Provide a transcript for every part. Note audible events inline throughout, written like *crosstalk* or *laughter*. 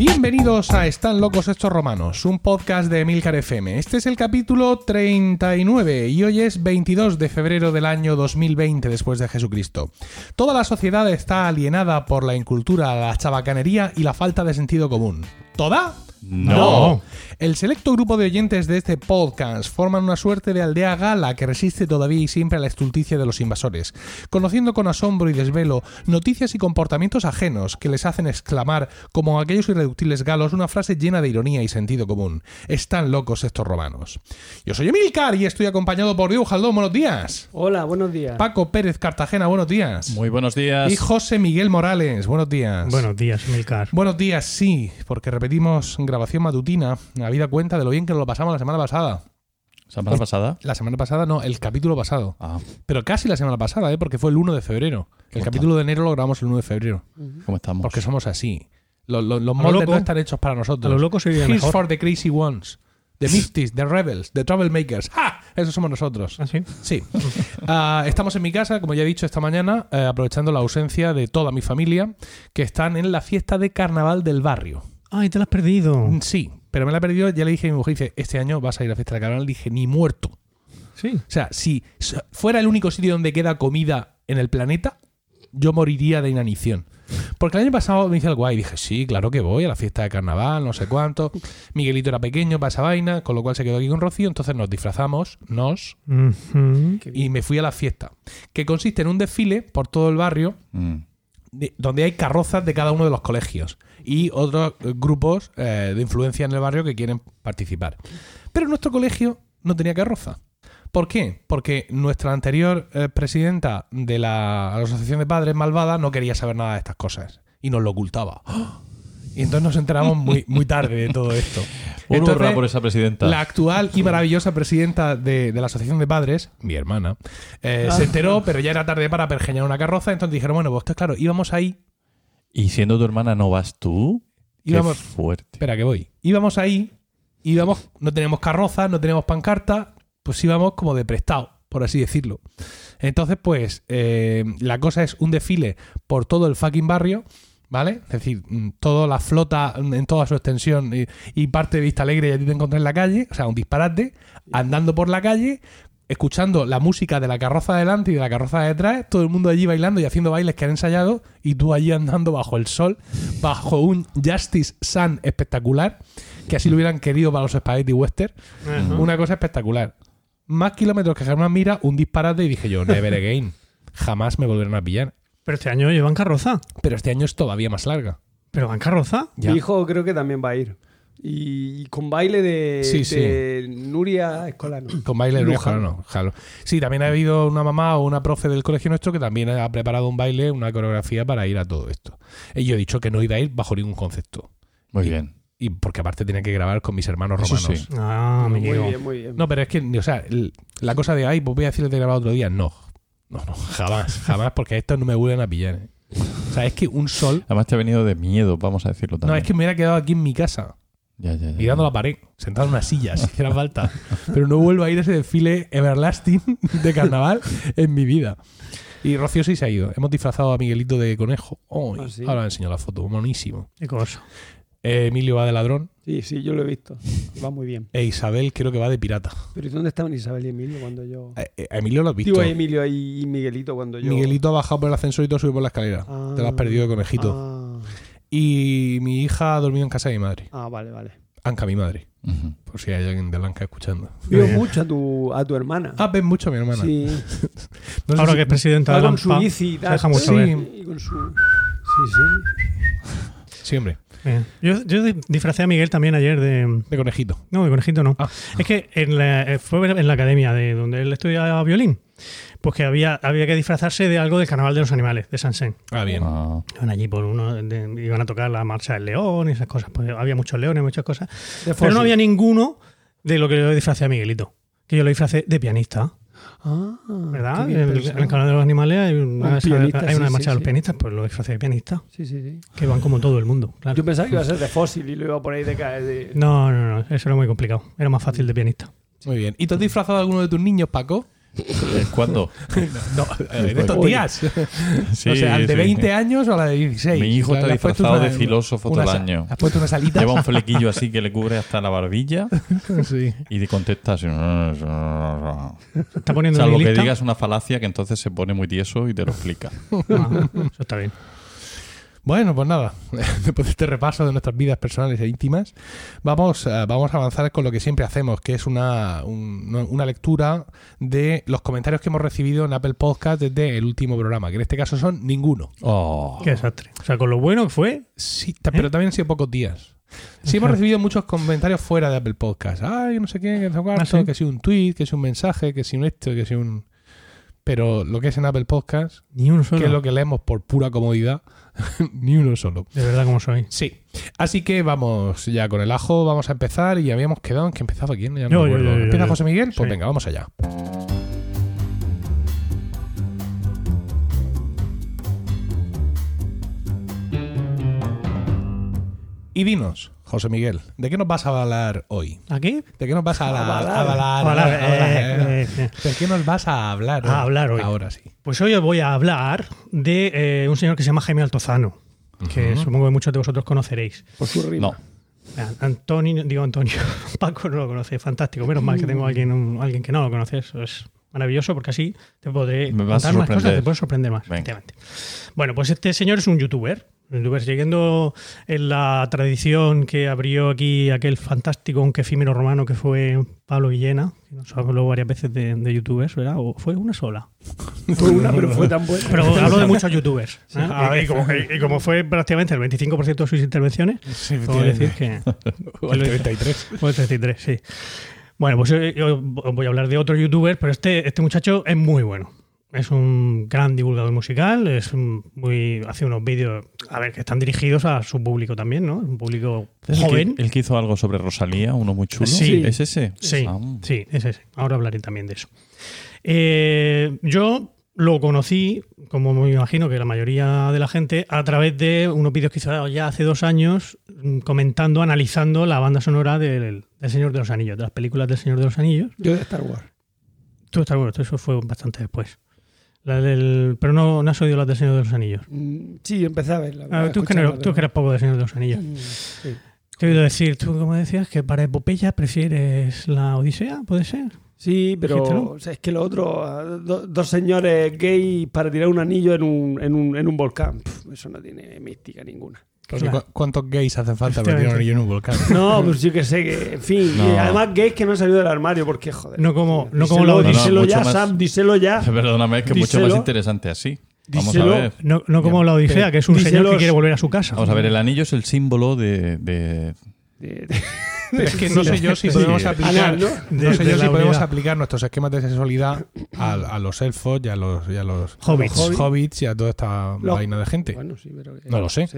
Bienvenidos a Están locos estos romanos, un podcast de Emilcar FM. Este es el capítulo 39 y hoy es 22 de febrero del año 2020 después de Jesucristo. Toda la sociedad está alienada por la incultura, la chabacanería y la falta de sentido común. ¿Toda? No. El selecto grupo de oyentes de este podcast forman una suerte de aldea gala que resiste todavía y siempre a la estulticia de los invasores, conociendo con asombro y desvelo noticias y comportamientos ajenos que les hacen exclamar, como aquellos irreductibles galos, una frase llena de ironía y sentido común. Están locos estos romanos. Yo soy Emilcar y estoy acompañado por Diego Jaldón, buenos días. Hola, buenos días. Paco Pérez Cartagena, buenos días. Muy buenos días. Y José Miguel Morales, buenos días. Buenos días, Milcar. Buenos días, sí, porque repetimos grabación matutina, habida cuenta de lo bien que nos lo pasamos la semana pasada. ¿Semana pasada? La semana pasada no, el capítulo pasado. Ah, Pero casi la semana pasada, ¿eh? porque fue el 1 de febrero. El ¿Cómo capítulo de enero lo grabamos el 1 de febrero. ¿cómo estamos? Porque somos así. Los, los, los moldes loco. no están hechos para nosotros. A lo loco se vive Here's mejor. for the crazy ones. The Misties, the Rebels, the Troublemakers. ¡Ja! Esos somos nosotros. ¿Ah, sí? Sí. *laughs* Ah, estamos en mi casa, como ya he dicho esta mañana, eh, aprovechando la ausencia de toda mi familia, que están en la fiesta de carnaval del barrio. Ay, te lo has perdido. Mm, Sí, pero me la he perdido. Ya le dije a mi mujer, dice, este año vas a ir a la fiesta de carnaval. Le dije, ni muerto. Sí. O sea, si fuera el único sitio donde queda comida en el planeta, yo moriría de inanición. Porque el año pasado me hice el guay dije, sí, claro que voy a la fiesta de carnaval, no sé cuánto. *laughs* Miguelito era pequeño para esa vaina, con lo cual se quedó aquí con Rocío. Entonces nos disfrazamos, nos, y me fui a la fiesta. Que consiste en un desfile por todo el barrio Mm. Donde hay carrozas de cada uno de los colegios y otros grupos eh, de influencia en el barrio que quieren participar. Pero nuestro colegio no tenía carroza. ¿Por qué? Porque nuestra anterior eh, presidenta de la Asociación de Padres Malvada no quería saber nada de estas cosas y nos lo ocultaba. Y entonces nos enteramos muy, muy tarde de todo esto. Un Entonces, por esa presidenta. la actual y maravillosa presidenta de, de la Asociación de Padres, mi hermana, eh, se enteró, pero ya era tarde para pergeñar una carroza. Entonces dijeron, bueno, pues claro, íbamos ahí Y siendo tu hermana, ¿no vas tú? Qué Íbamos- fuerte. Espera, que voy. Íbamos ahí, íbamos, no teníamos carroza, no teníamos pancarta, pues íbamos como de prestado, por así decirlo. Entonces, pues, eh, la cosa es un desfile por todo el fucking barrio, ¿vale? Es decir, mm, toda la flota mm, en toda su extensión y, y parte de Vista Alegre y a ti te encontré en la calle, o sea, un disparate, andando por la calle, escuchando la música de la carroza de delante y de la carroza de detrás, todo el mundo allí bailando y haciendo bailes que han ensayado, y tú allí andando bajo el sol, bajo un Justice Sun espectacular, que así lo hubieran querido para los Spaghetti Western. Ajá. Una cosa espectacular. Más kilómetros que Germán Mira, un disparate, y dije yo, never again. Jamás me volverán a pillar. Pero este año llevan carroza. Pero este año es todavía más larga. ¿Pero van carroza? Ya. Mi hijo creo que también va a ir. Y, y con baile de, Sí, sí. de Nuria Escolano. Con baile no, Luján. no, claro. Sí, también ha habido una mamá o una profe del colegio nuestro que también ha preparado un baile, una coreografía para ir a todo esto. Y yo he dicho que no iba a ir bajo ningún concepto. Muy bien. Y porque aparte tenía que grabar con mis hermanos Eso romanos. sí. Ah, muy bien, muy bien. No, pero es que, o sea, la cosa de, ay, pues voy a decirle de grabar otro día, no. No, no, jamás, jamás, porque estos no me vuelven a pillar. ¿eh? O sea, es que un sol. Además te ha venido de miedo, vamos a decirlo No, también. es que me hubiera quedado aquí en mi casa, Ya, ya, ya. mirando la pared, sentado en una silla, si hiciera falta. Pero no vuelvo a ir a ese desfile everlasting de carnaval en mi vida. Y Rocío sí se ha ido. Hemos disfrazado a Miguelito de conejo. Oh, Ah, ¿sí? Ahora enseño la foto, monísimo. Qué cosa. Eh, Emilio va de ladrón. Sí, sí, yo lo he visto. Va muy bien. E Isabel creo que va de pirata. Pero ¿y dónde estaban Isabel y Emilio cuando yo...? Eh, eh, a Emilio lo has visto. Digo, Emilio y Miguelito cuando yo... Miguelito ha bajado por el ascensor y todo sube por la escalera. Ah. Te lo has perdido de conejito. Ah, Y mi hija ha dormido en casa de mi madre. ah, vale, vale. Anca, mi madre. Por si hay alguien de Blanca escuchando. Vio bien. mucho a tu, a tu hermana. Ah, ves mucho a mi hermana. sí. *laughs* No sé Ahora si- que es presidenta de Va la con su bici y se tal. deja mucho Sí. ver. Y con su... Sí, sí. Sí, hombre. Bien. Yo, yo di- disfracé a Miguel también ayer de... De conejito. No, de conejito no. Ah. Es que en la- eh, fue en la academia de donde él estudiaba violín. Pues que había, había que disfrazarse de algo del carnaval de los animales, de Sansen. Ah, bien. Ah, Iban allí por uno, de- iban a tocar la marcha del león y esas cosas. Pues había muchos leones, muchas cosas. Pero no había ninguno de lo que yo disfracé a Miguelito. Que yo lo disfracé de pianista. Ah, ¿Verdad? En el, pensado. en el canal de los animales hay una, Un esa- pianista, hay una sí, marcha sí, de los sí. pianistas, pues lo disfracé de pianista. Sí, sí, sí. Que van como todo el mundo, claro. Yo pensaba que iba a ser de fósil y lo iba a poner de caer de... No, no, no, eso era muy complicado. Era más fácil de pianista. Muy bien. ¿Y tú has disfrazado a alguno de tus niños, Paco? Eh, ¿Cuándo? *laughs* No, en estos días. Sí, o sea, ¿el de sí. 20 años o la de 16? Mi hijo O sea, está disfrazado una- de filósofo todo una el sa- año. Has puesto una salita. Lleva un flequillo así *laughs* que le cubre hasta la barbilla sí. y te contesta así. Se está poniendo Salvo que lista. digas una falacia que entonces se pone muy tieso y te lo explica. Ah, eso está bien. Bueno, pues nada, *laughs* después de este repaso de nuestras vidas personales e íntimas, vamos, eh, vamos a avanzar con lo que siempre hacemos, que es una, un- una lectura de los comentarios que hemos recibido en Apple Podcast desde el último programa, que en este caso son ninguno. Oh. Qué desastre. O sea, con lo bueno que fue, Sí, pero también han sido pocos días. Sí hemos recibido muchos comentarios fuera de Apple Podcast. Ay, no sé qué, que no sé cuánto, ¿Ah, sí? que si un tweet, que si un mensaje, que si un esto, que si un... Pero lo que es en Apple Podcast, ni uno solo. que es lo que leemos por pura comodidad, *laughs* ni uno solo. De verdad, como soy. Sí. Así que vamos ya con el ajo, vamos a empezar y habíamos quedado en que empezaba quién, ya no Yo, me yo, ¿Empieza. José Miguel? Pues Sí. venga, vamos allá. Y dinos, José Miguel, ¿de qué nos vas a hablar hoy? ¿Aquí? ¿De qué nos vas a hablar? Eh, eh, eh. ¿De qué nos vas a hablar? A hablar hoy. Ahora sí. Pues hoy os voy a hablar de eh, un señor que se llama Jaime Altozano, que supongo que muchos de vosotros conoceréis. Por su rima. No. Ah, Antonio, digo Antonio, *laughs* Paco no lo conoce, fantástico. Menos mal que tengo a alguien, un- alguien que no lo conoce, eso es maravilloso porque así te podré Me vas a contar más cosas, sorprender. te puedes sorprender más. Bueno, pues este señor es un youtuber. Siguiendo en la tradición que abrió aquí aquel fantástico, aunque efímero romano que fue Pablo Villena, que nos habló varias veces de, de youtubers, ¿verdad? ¿O fue una sola? *laughs* Fue una, pero fue tan buena. Pero hablo de muchos youtubers. ¿eh? Ah, y, como, y como fue prácticamente el 25% de sus intervenciones, Sí, puedo decir que... *laughs* O el 33. *laughs* O el 33, sí. Bueno, pues eh, yo voy a hablar de otro youtuber, pero este, este muchacho es muy bueno. Es un gran divulgador musical, es un muy hace unos vídeos, a ver, que están dirigidos a su público también, ¿no? Un público ¿El que- joven. El que hizo algo sobre Rosalía, uno muy chulo. Sí. ¿Es ese? Sí, Ah. sí, es ese. Ahora hablaré también de eso. Eh, yo lo conocí, como me imagino que la mayoría de la gente, a través de unos vídeos que hizo ya hace dos años, mm, comentando, analizando la banda sonora del, del Señor de los Anillos, de las películas del Señor de los Anillos. Yo de Star Wars. Tú estás bueno, eso fue bastante después. La del, pero no, no has oído las del Señor de los Anillos. Mm, Sí, empecé a verla. Ah, tú, que no- tú que eras poco del Señor de los Anillos. Mm, sí. Te he oído decir, tú como decías, que para epopeya prefieres la Odisea, ¿puede ser? Sí, pero o sea, es que lo otro, do- dos señores gay para tirar un anillo en un, en un, en un volcán, Pf, eso no tiene mística ninguna. Porque Claro. cu- ¿Cuántos gays hacen falta para tirar un anillo en un volcán? No, pues yo que sé, que, en fin, No. y además gays que no han salido del armario, porque joder. No como, no como díselo, la No, no, Odisea. díselo ya, más- Sam, díselo ya. Perdóname, es que es mucho Díselo. más interesante así. Vamos Díselo. a ver. No, no como la Odisea, que es un señor que quiere volver a su casa. Vamos a ver, el anillo es el símbolo de, de- De- de- *laughs* Es que no sé yo si podemos aplicar, ¿no? sé De yo si podemos aplicar nuestros esquemas de sexualidad a, a los elfos y a los, y a los Hobbits. hobbits y a toda esta vaina de gente. Bueno, sí, pero, que- No lo sé.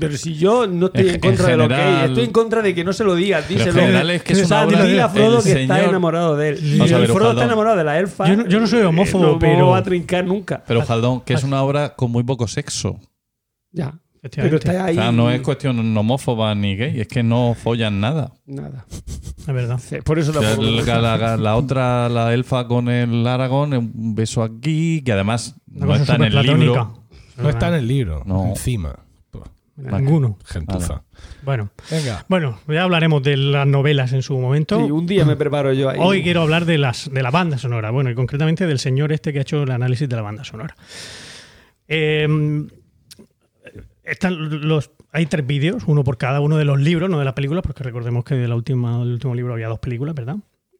Pero si yo no estoy En- contra de lo general- gay, estoy en contra de que no se lo digas, díselo. general es que es O sea, dile a Frodo que está enamorado de él. Ver, Frodo está enamorado de la elfa. Yo no- yo no soy eh, homófobo, no, pero- No va a trincar nunca. Pero Jaldón, que es una obra con muy poco sexo. Ya. Pero está ahí. O sea, no es cuestión homófoba ni gay, es que no follan nada. Nada. Es verdad. Sí, Por eso O sea, la, la- la otra, la elfa con el Aragón, un beso aquí, que además Una no está en el libro. No está en el libro, No. encima. Ninguno. Gentuza. Bueno, Venga. bueno, ya hablaremos de las novelas en su momento. Sí, un día me preparo yo ahí. Hoy quiero hablar de, las, de la banda sonora, bueno, y concretamente del señor este que ha hecho el análisis de la banda sonora. Eh, están los, hay tres vídeos, uno por cada uno de los libros, no de las películas, porque recordemos que de la última, del último libro había dos películas, ¿verdad?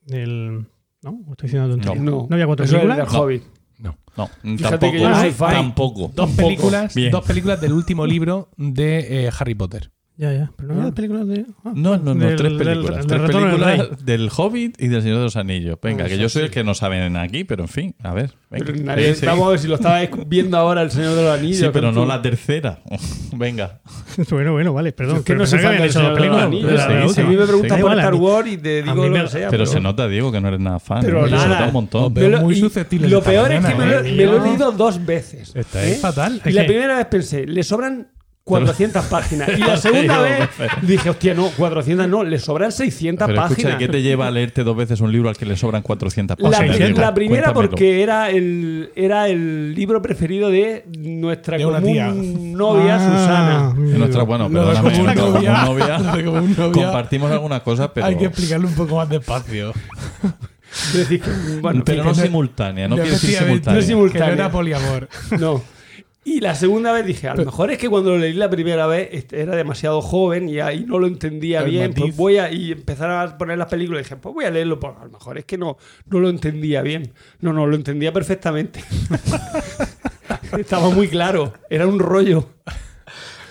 Del, ¿No? ¿O estoy diciendo tonterías? No, ¿No había cuatro eso películas? Hobbit. No. No, tampoco. que yo no soy fan. tampoco. Dos películas, Bien. dos películas del último libro de eh, Harry Potter. Ya, ya. Pero no había películas de. ah, No, no, no, del- tres películas. del tres del películas del Hobbit y del Señor de los Anillos. Venga, Ah, que yo soy sí. el que no saben aquí, pero en fin, a ver. venga. Nadie- Sí. Vamos a ver si lo estaba viendo ahora el Señor de los Anillos. Sí, pero no tú- la tercera. *laughs* venga. *laughs* bueno, bueno, vale, perdón. Es que pero no se habían hecho Señor de los dos Anillos. películas, Sí, la sí. Si a mí me preguntas por Star Wars y te digo lo que sea. Pero se nota, Diego, que no eres nada fan. Pero. Se nada. nota un montón. Muy y susceptibles Lo peor es que me lo, ¿eh? he leído dos veces. Estáis ¿eh? fatal. Y la primera vez pensé, le sobran 400 páginas. Y la *laughs* segunda vez dije, hostia, no, 400 no, le sobran 600 Pero escucha, páginas. ¿qué te lleva a leerte dos veces un libro al que le sobran 400 La, páginas? la primera Cuéntamelo. porque era el, era el libro preferido de nuestra De común tía. novia Ah, Susana. En nuestra, bueno, de perdóname, común nuestra novia. novia, *laughs* de compartimos algunas cosas, pero, Hay que explicarlo un poco más despacio. Es decir, que, bueno, pero no no- simultánea, no quiero decir simultánea. No simultánea. Que no era poliamor. no. Y la segunda vez dije, a lo mejor es que cuando lo leí la primera vez este, era demasiado joven y ahí no lo entendía El bien. matiz. Pues voy a y empezar a poner las películas y dije, pues voy a leerlo, pues a lo mejor es que no, no lo entendía bien. No, no, lo entendía perfectamente. *laughs* Estaba muy claro, era un rollo.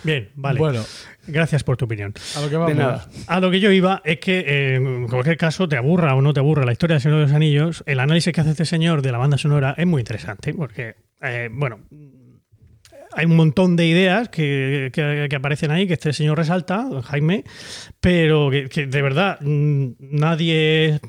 Bien, vale. Bueno, Gracias por tu opinión. a lo que vamos. De nada. A lo que yo iba es que, eh, en cualquier caso, te aburra o no te aburra la historia del Señor de los Anillos, el análisis que hace este señor de la banda sonora es muy interesante, porque, eh, bueno, hay un montón de ideas que, que- aparecen ahí, que este señor resalta, Jaime, pero que, que de verdad mm, nadie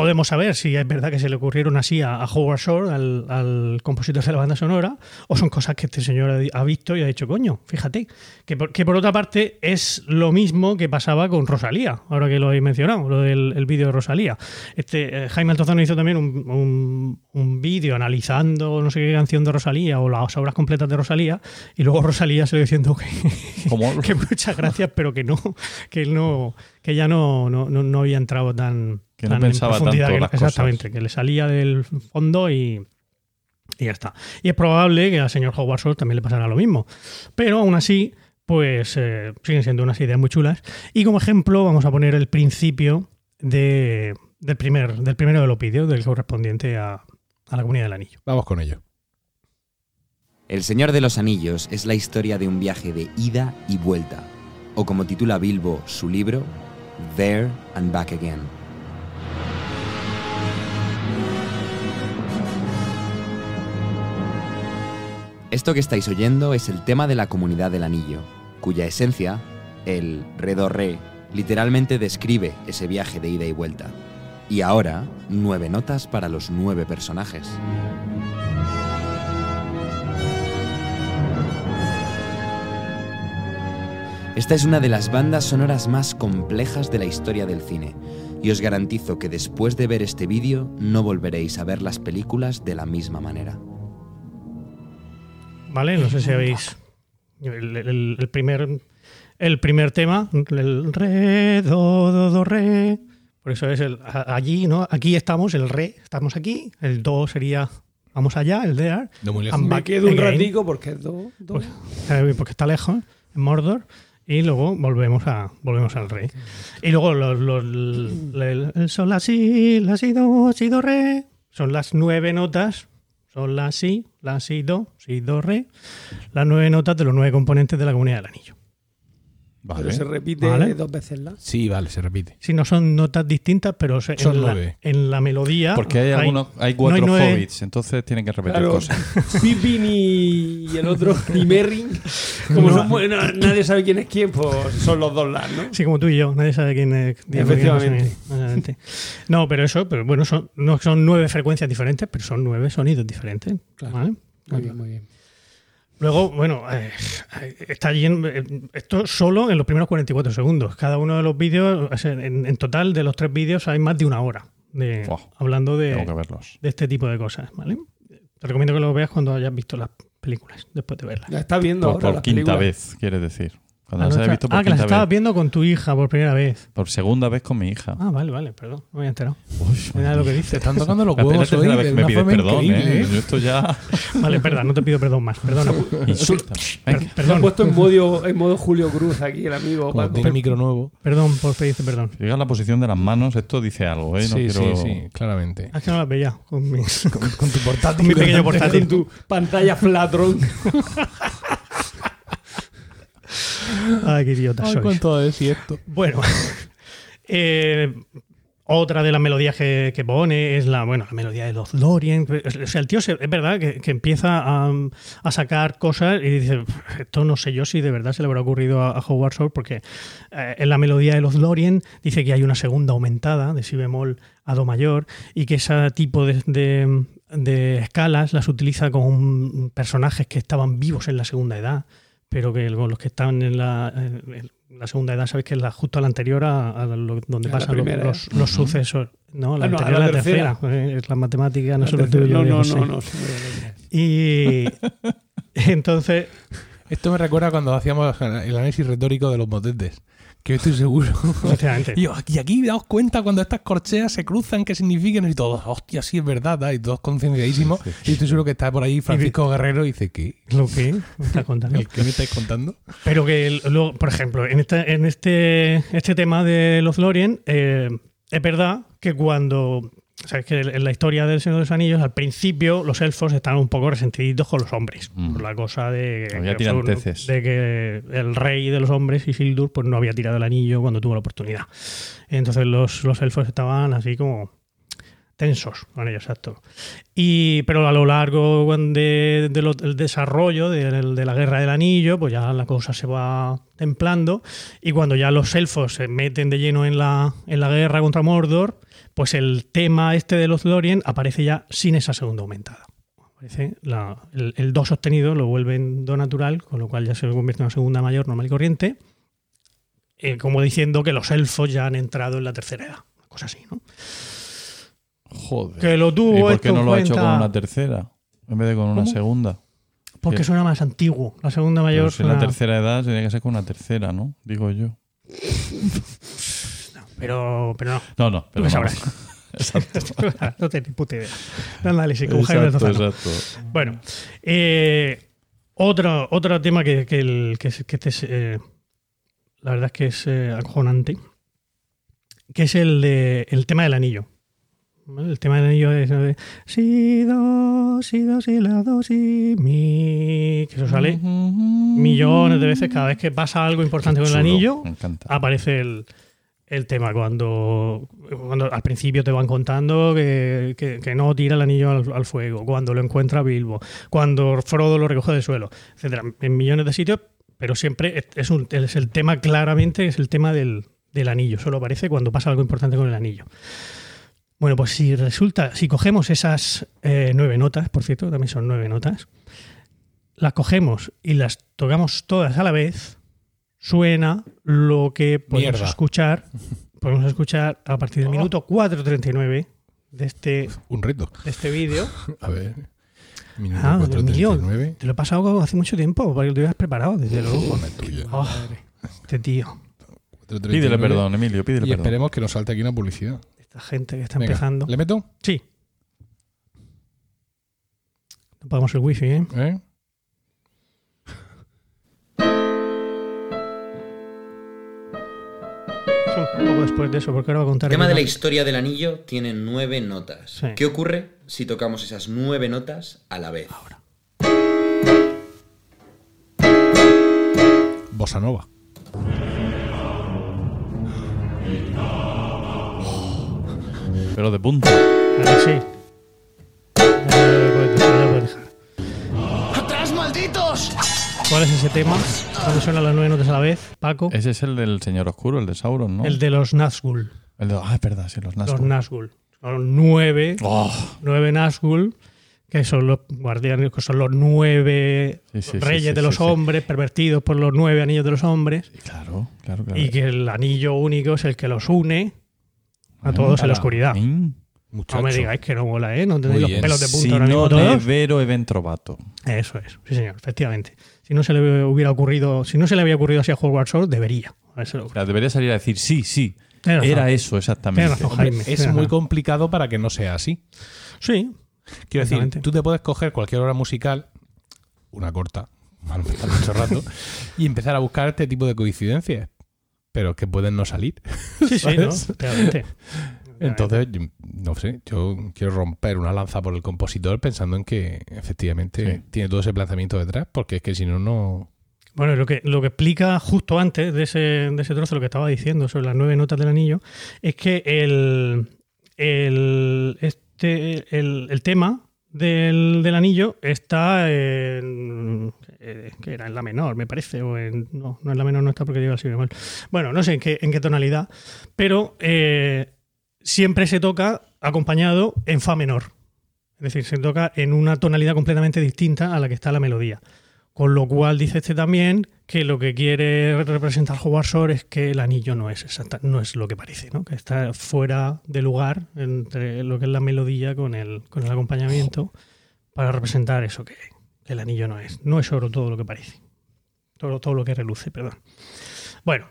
podemos saber si es verdad que se le ocurrieron así a, Howard Shore, al, al compositor de la banda sonora, o son cosas que este señor ha, visto y ha dicho, coño, fíjate, que por, que por otra parte es lo mismo que pasaba con Rosalía, ahora que lo habéis mencionado, lo del el vídeo de Rosalía. Este, eh, Jaime Altozano hizo también un, un- un vídeo analizando no sé qué canción de Rosalía o las obras completas de Rosalía, y luego Rosalía se le diciendo *laughs* que, muchas gracias, pero que no, que él no, que ya no, no, no, no había entrado tan, Que no pensaba tanto que cosas. exactamente, que le salía del fondo y, y ya está. Y es probable que al señor Howard Shore también le pasara lo mismo. Pero aún así, pues eh, siguen siendo unas ideas muy chulas. Y como ejemplo, vamos a poner el principio de, del, primer, del primero de los vídeos, del correspondiente a, a la comunidad del anillo. Vamos con ello. El Señor de los Anillos es la historia de un viaje de ida y vuelta, o como titula Bilbo su libro, There and Back Again. Esto que estáis oyendo es el tema de la Comunidad del Anillo, cuya esencia, el Re Do Re, literalmente describe ese viaje de ida y vuelta. Y ahora, nueve notas para los nueve personajes. Esta es una de las bandas sonoras más complejas de la historia del cine, y os garantizo que después de ver este vídeo no volveréis a ver las películas de la misma manera. ¿Vale? No sé si habéis. El, el- el primer, el primer tema, el re, do, do, do, re. Por eso es el allí, ¿no? Aquí estamos, el re, estamos aquí. El do sería vamos allá, el there. No muy lejos. Me quedo un ratico porque es dos. dos. eh, porque está lejos, en Mordor. Y luego volvemos a volvemos al re. Y luego los, los- el- el sol, la, si, la, si, do, si, do, re. Son las nueve notas. Son la, si, la, si, do, si, do, re. Las nueve notas de los nueve componentes de la comunidad del anillo. Vale. Pero se repite Vale. dos veces la. Sí, vale, se repite. Si no son notas distintas, pero se- Son en, la, nueve. en la melodía. Porque hay, algunos, hay no cuatro hobbits, entonces tienen que repetir Claro, cosas. Pippin y, y el otro, y Merry, como son no- nadie sabe quién es quién, pues son los dos las, ¿no? Sí, como tú y yo, nadie sabe quién es. quién Efectivamente. No, pero eso, pero bueno, son, no son nueve frecuencias diferentes, pero son nueve sonidos diferentes. Claro. ¿vale? Muy bien, muy bien. Luego, bueno, eh, está lleno, eh, esto solo en los primeros 44 segundos. Cada uno de los vídeos, en, en total de los tres vídeos hay más de una hora de, hablando de, este tipo de cosas, ¿vale? Te recomiendo que lo veas cuando hayas visto las películas, después de verlas. Ya está viendo Por, ahora por quinta películas. vez, quieres decir. Cuando Ah, las está- visto por ah, que las estabas vez. viendo con tu hija por primera vez. Por segunda vez con mi hija. Ah, vale, vale, perdón, no me había enterado. Uy, Mira lo que Te dice. están tocando los huevos hoy vez de que me pides perdón, ¿eh? Yo Esto ya *laughs* Vale, perdón, no te pido perdón más, perdona. insulta. Per- perdón, puesto en modo, en modo Julio Cruz aquí el amigo. Como tiene micro nuevo. perdón por pedirte perdón. Si llegas a la posición de las manos, esto dice algo, ¿eh? No sí, quiero... sí, sí, claramente. Ah, Es que no las veía con mi, Con, *laughs* con tu portátil. con mi pequeño *laughs* Con portátil. tu pantalla flatron. *laughs* Ay, qué idiota Ay, sois. cuánto desierto. Bueno, *laughs* eh, otra de las melodías que, que pone es la, bueno, la melodía de los Lorien. O sea, el tío se- es verdad que, que empieza a, a sacar cosas y dice, esto no sé yo si de verdad se le habrá ocurrido a, a Howard Shore, porque eh, en la melodía de los Lorien dice que hay una segunda aumentada de si bemol a do mayor y que ese tipo de, de- de escalas las utiliza con personajes que estaban vivos en la segunda edad pero que los que están en la, en la segunda edad, sabéis que es la, justo a la anterior a, a lo- donde A pasan los, primera, los- los sucesos. No, la Ah, no, anterior la a la tercera. Eh, Es la matemática, no solo tuyo. no, no, no, no. Y *laughs* entonces, Esto me recuerda cuando hacíamos el análisis retórico de los motetes. Que estoy seguro. Y yo, y aquí daos cuenta cuando estas corcheas se cruzan, qué significan, y todos, hostia, sí es verdad, y todos concienciadísimos. Y estoy seguro que está por ahí Francisco Guerrero y dice, ¿qué? lo que me está contando. ¿El qué me estáis contando? Pero que, luego, por ejemplo, en este, en este, este tema de los Lorien, eh, es verdad que cuando. Sabes que en la historia del Señor de los Anillos, al principio los elfos estaban un poco resentiditos con los hombres. Mm. Por la cosa de, que de que el rey de los hombres, Isildur, pues no había tirado el anillo cuando tuvo la oportunidad. Entonces los, los elfos estaban así como tensos con ello, exacto. Y, pero a lo largo de- de lo- del desarrollo de, de la guerra del anillo, pues ya la cosa se va templando. Y cuando ya los elfos se meten de lleno en la, en la guerra contra Mordor, pues el tema este de los Lorien aparece ya sin esa segunda aumentada. Aparece la- el, do sostenido lo vuelve en do natural, con lo cual ya se convierte en una segunda mayor normal y corriente. eh, como diciendo que los elfos ya han entrado en la tercera edad. Una cosa así, ¿no? Joder. Que lo tuvo ¿Y por qué no lo ha hecho con una tercera? En vez de con una ¿Cómo? segunda. Porque que- suena más antiguo. La segunda Pero mayor si en la tercera edad tiene que ser con una tercera, ¿no? Digo yo. *laughs* Pero, pero no. No, no. Pero no. sabrás. *laughs* Exacto. *laughs* no tengo ni puta idea. Análisis con Exacto, exacto. Bueno, eh, otro, otro tema que, que, el- que, es- que este es, eh, la verdad es que es eh, acojonante, que es el, de, el tema del anillo. El tema del anillo es de si, do, si, do, si, la, do, si, mi. Que eso sale millones de veces cada vez que pasa algo importante con el anillo. Aparece el, el tema cuando, cuando al principio te van contando que, que- no tira el anillo al, fuego, cuando lo encuentra Bilbo, cuando Frodo lo recoge del suelo, etcétera, en millones de sitios, pero siempre es, es un- es el tema claramente, es el tema del, del anillo, solo aparece cuando pasa algo importante con el anillo. Bueno, pues si resulta, si cogemos esas eh, nueve notas, por cierto, también son nueve notas, las cogemos y las tocamos todas a la vez, suena lo que podemos Mierda. escuchar. Podemos escuchar a partir del Oh. minuto 4.39 de este, Un reto. de este vídeo. *laughs* A ver. Minuto Ah, Dios mío, 439. te lo he pasado hace mucho tiempo, para que lo hubieras preparado, desde luego. Oh, este tío, 439. Pídele perdón, Emilio, pídele Y perdón. esperemos que nos salte aquí una publicidad. esta gente que está Venga, empezando. ¿Le meto? Sí. No pagamos el wifi, ¿eh? ¿Eh? Poco después de eso, porque ahora va a contar. El tema de la historia del anillo tiene nueve notas. Sí. ¿Qué ocurre si tocamos esas nueve notas a la vez? Bossa Nova. Pero de punta. Ahora sí. ¡Atrás, malditos! ¿Cuál es ese tema? ¿Dónde suenan las nueve notas a la vez? Paco. Ese es el del Señor Oscuro, el de Sauron, ¿no? El de los Nazgûl. El de- Ah, es verdad, sí, los Los Nazgûl. Nazgûl. Son nueve, Oh, nueve Nazgûl, que son los guardianes, que son los nueve Sí, sí, sí, reyes sí, de los hombres, pervertidos por los nueve anillos de los hombres, claro, claro, claro. y que el anillo único es el que los une a todos en la oscuridad. Muchacho. No me digáis que no mola, ¿eh? No tenéis los pelos de punta Si ahora mismo no todos. vero event trovato. Eso es, sí señor, efectivamente. Si no se le hubiera ocurrido, si no se le había ocurrido así a Hogwarts Sword, debería. O sea, debería salir a decir sí, sí. Era eso exactamente. Hombre, Jaime, es muy razón. complicado para que no sea así. Sí, Quiero decir, tú te puedes coger cualquier obra musical, una corta, empezar *laughs* mucho rato, y empezar a buscar este tipo de coincidencias, pero que pueden no salir. sí, sí, ¿no? ¿Sabes? Entonces, yo- no sé, yo quiero romper una lanza por el compositor pensando en que efectivamente Sí. tiene todo ese planteamiento detrás, porque es que si no, no... Bueno, lo que, lo que explica justo antes de ese, de ese trozo, lo que estaba diciendo sobre las nueve notas del anillo, es que el, el, este, el, el tema del, del anillo está en. eh, que era en la menor, me parece, o en. No, no en la menor no está porque lleva el si bemol. Bueno, no sé en qué, en qué tonalidad, pero eh, siempre se toca acompañado en fa menor. Es decir, se toca en una tonalidad completamente distinta a la que está la melodía. Con lo cual dice este también que lo que quiere representar Howard Shore es que el anillo no es exacta, no es lo que parece, que está fuera de lugar entre lo que es la melodía con el, con el acompañamiento para representar eso que, que el anillo no es. No es oro todo lo que parece. Todo, todo lo que reluce, perdón. Bueno,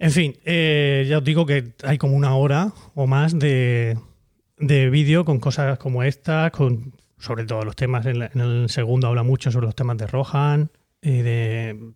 en fin, eh, ya os digo que hay como una hora o más de, de vídeo con cosas como estas, con sobre todo los temas. En, la- en el segundo habla mucho sobre los temas de Rohan, y de,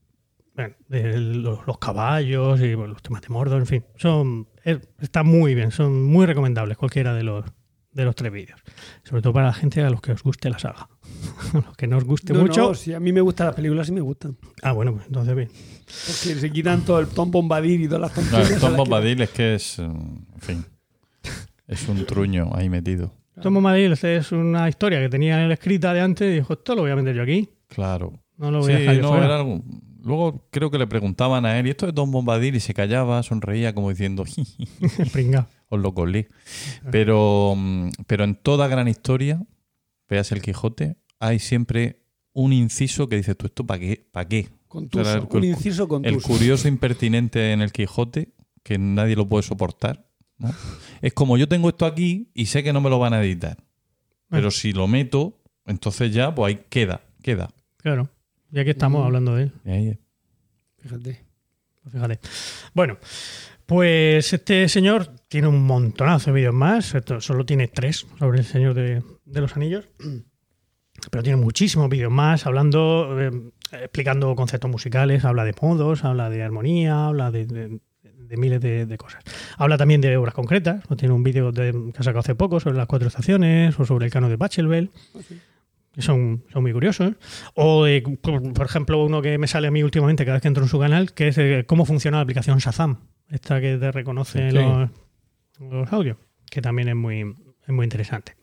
bueno, de los, los caballos y bueno, los temas de Mordor, en fin. Son, es- está muy bien, son muy recomendables cualquiera de los, de los tres vídeos. Sobre todo para la gente a los que os guste la saga. *laughs* a los que no os guste No, mucho. no, si a mí me gustan las películas, sí me gustan. Ah, bueno, pues entonces bien. Porque se quitan todo el Tom Bombadil y todas las No, tonterías. el Tom Bombadil es que es. eh, En fin. Es un truño ahí metido. Tomo Madrid es una historia que tenía él escrita de antes y dijo, esto lo voy a meter yo aquí. Claro. No lo voy Sí, a dejar yo no, fuera. era algo- Luego creo que le preguntaban a él, ¿y esto es Don Bombadil? Y se callaba, sonreía como diciendo, *laughs* *laughs* Pringao. os lo colé. Pero, mm, pero en toda gran historia, veas el Quijote, hay siempre un inciso que dice, ¿tú esto para qué? ¿Para qué? El- un inciso con El curioso impertinente en el Quijote, que nadie lo puede soportar. ¿no? Es como yo tengo esto aquí y sé que no me lo van a editar. Pero si lo meto, entonces ya, pues ahí queda, queda. Claro. Ya que estamos Mm. hablando de él. Ahí- Fíjate. Pues Fíjate. Bueno, pues este señor tiene un montonazo de vídeos más. Esto solo tiene tres sobre el Señor de, de los Anillos. Pero tiene muchísimos vídeos más hablando, eh, explicando conceptos musicales. Habla de modos, habla de armonía, habla de, de- de miles de, de cosas. Habla también de obras concretas. Tiene un vídeo de- que ha sacado hace poco sobre las cuatro estaciones o sobre el cano de Pachelbel. que son, son muy curiosos. O, de, por, por ejemplo, uno que me sale a mí últimamente cada vez que entro en su canal, que es eh, cómo funciona la aplicación Shazam, esta que te reconoce Sí. los, los audios, que también es muy, es muy interesante.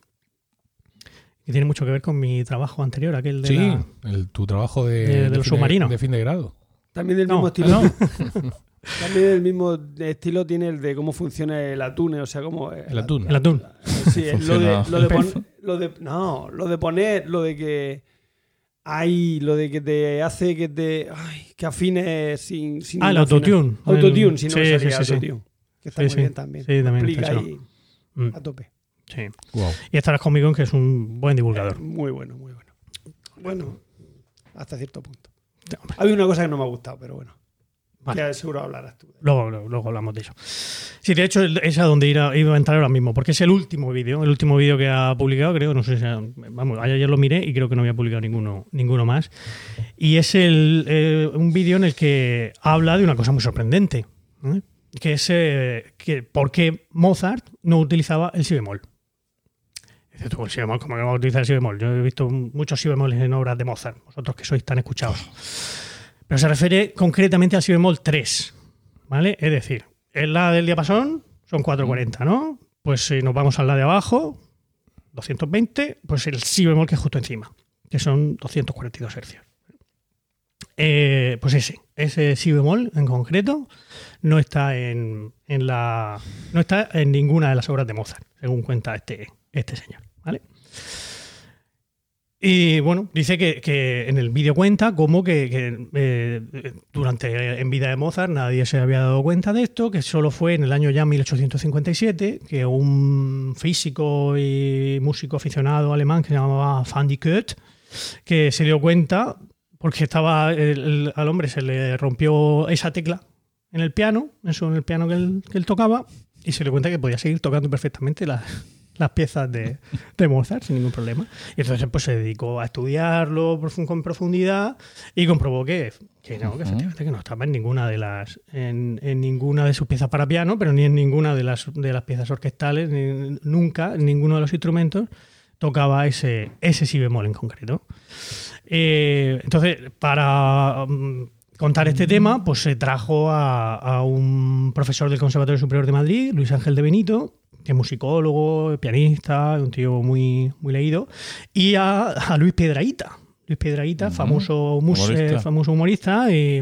Y tiene mucho que ver con mi trabajo anterior, aquel de Sí, la- el- tu trabajo de, de- de los fin submarinos. De fin de grado. También del No, mismo estilo. ¿no? *laughs* También del mismo estilo tiene el de cómo funciona el atún, o sea, cómo El atún. el atún. Sí, lo de, lo de El pon- *laughs* lo de- no, lo de poner, lo de que hay, lo de que te hace que te ay, que afines sin, sin Ah, el autotune. Autotune, El- si no sí, me sí, sí, sí. autotune. Que está Sí, muy sí. bien también. Sí, también Explica ahí Mm, a tope. Sí. Wow. Y estarás conmigo que es un buen divulgador. Muy bueno, muy bueno. Bueno, hasta cierto punto. Había una cosa que no me ha gustado, pero bueno. Vale. Que seguro hablarás tú. Luego, luego, luego hablamos de eso. Sí, de hecho, es a donde iba a entrar ahora mismo, porque es el último vídeo, el último vídeo que ha publicado, creo, no sé si, ha- vamos, ayer lo miré y creo que no había publicado ninguno, ninguno más. Y es el, eh, un vídeo en el que habla de una cosa muy sorprendente, ¿eh? que es eh, que por qué Mozart no utilizaba el si bemol. Tú, el si bemol, ¿cómo que no va a utilizar el si bemol? Yo he visto muchos si bemoles en obras de Mozart, vosotros que sois tan escuchados. Pero se refiere concretamente al si bemol 3, ¿vale? Es decir, en la del diapasón son 440, ¿no? Pues si nos vamos a la de abajo, 220, pues el si bemol que es justo encima, que son 242 hercios. Eh, pues ese, ese si bemol en concreto no está en, en la no está en ninguna de las obras de Mozart, según cuenta este, este señor. Y bueno, dice que, en el vídeo cuenta como que, eh, durante en vida de Mozart nadie se había dado cuenta de esto, que solo fue en el año ya 1857 que un físico y músico aficionado alemán que se llamaba de Koet, que se dio cuenta porque estaba al hombre se le rompió esa tecla en el piano, eso en el piano que él, que él tocaba, y se dio cuenta que podía seguir tocando perfectamente las, las piezas de, de Mozart sin ningún problema. Y entonces pues se dedicó a estudiarlo con profundidad y comprobó que, que no, que efectivamente que no estaba en ninguna de las en, en ninguna de sus piezas para piano, pero ni en ninguna de las de las piezas orquestales, ni- nunca en ninguno de los instrumentos tocaba ese ese si bemol en concreto. Eh, entonces, para mm, contar este tema, pues se trajo a, a un profesor del Conservatorio Superior de Madrid, Luis Ángel de Benito, es musicólogo, pianista, un tío muy, muy leído, y a, a Luis Piedraíta. Luis Piedraíta, famoso, mus- Humorista. eh, famoso humorista y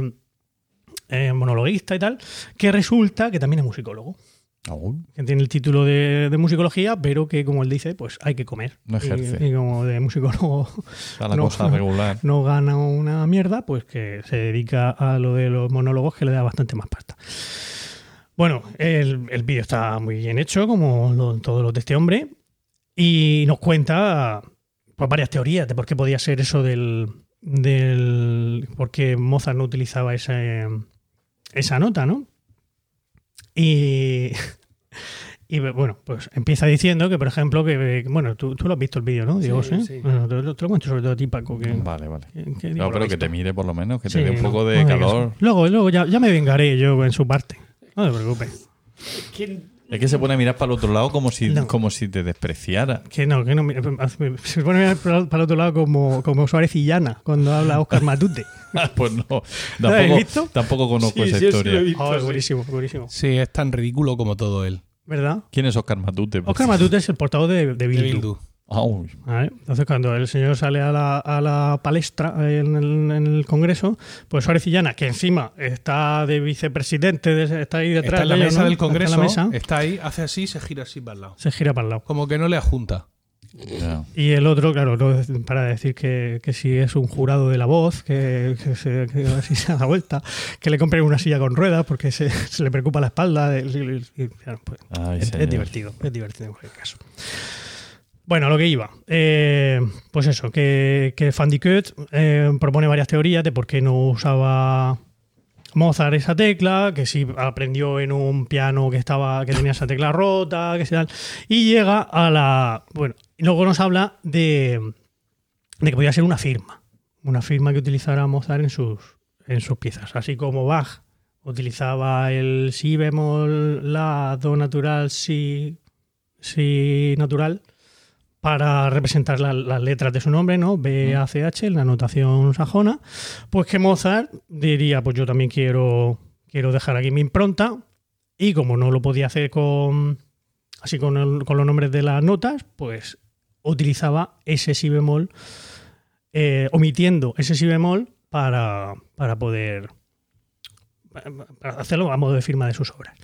eh, monologuista y tal, que resulta que también es musicólogo. Que tiene el título de, de musicología, pero que, como él dice, pues hay que comer. No ejerce. Y, y como de musicólogo Está la No. cosa *laughs* regular. no gana una mierda, pues que se dedica a lo de los monólogos que le da bastante más pasta. Bueno, el, el vídeo está muy bien hecho, como lo- todos los de este hombre, y nos cuenta pues, varias teorías de por qué podía ser eso del. del por qué Mozart no utilizaba ese- esa nota, ¿no? Y. *laughs* Y bueno, pues empieza diciendo que, por ejemplo, que. Bueno, tú, tú lo has visto el vídeo, ¿no? Diego, Sí, ¿eh? sí. Bueno, te, lo- te lo cuento sobre todo a ti, Paco. Que, Vale, vale. que- No, pero que te mire por lo menos, que Sí, te dé un no, poco de calor. Luego, luego ya, ya me vengaré yo en su parte. No te preocupes. ¿Quién- Es que se pone a mirar para el otro lado como si, No. como si te despreciara. Que no, que no. mira, Se pone a mirar para el otro lado como, como Suárez y Llana cuando habla Oscar Matute. *laughs* pues no, ¿Lo habéis tampoco, visto? tampoco conozco Sí, esa sí, yo sí historia. visto, Oh, es sí. buenísimo, buenísimo. Sí, es tan ridículo como todo él. ¿Verdad? ¿Quién es Oscar Matute? Oscar Matute es el portavoz de, de De Bildu. Entonces, cuando el señor sale a la, a la palestra en el, en el Congreso, pues Suárez y Llana, que encima está de vicepresidente, de- está ahí detrás Está en la de mesa ¿no? del Está en Congreso, la mesa, está ahí, hace así, se gira así para el lado. se gira para el lado. Como que no le ajunta. Y el otro, claro, no, para decir que, que si es un jurado de la voz, que, que se, que *laughs* así se da vuelta, que le compren una silla con ruedas porque se, se le preocupa la espalda. y- y- y, claro, pues, Ay, es, es divertido, es divertido en cualquier caso. Bueno, lo que iba. Eh, pues eso, que, que Van eh, propone varias teorías de por qué no usaba Mozart esa tecla, que si aprendió en un piano que estaba que tenía esa tecla rota, que tal. Y llega a la. Bueno, luego nos habla de, de que podía ser una firma. Una firma que utilizara Mozart en sus, en sus piezas. Así como Bach utilizaba el si bemol, la, do natural, si, si natural para representar la- las letras de su nombre, ¿no? B, A, C, H, la notación sajona. Pues que Mozart diría, pues yo también quiero, quiero dejar aquí mi impronta. Y como no lo podía hacer con así con, el- con los nombres de las notas, pues utilizaba ese si bemol, eh, omitiendo ese si bemol para, para poder para hacerlo a modo de firma de sus obras.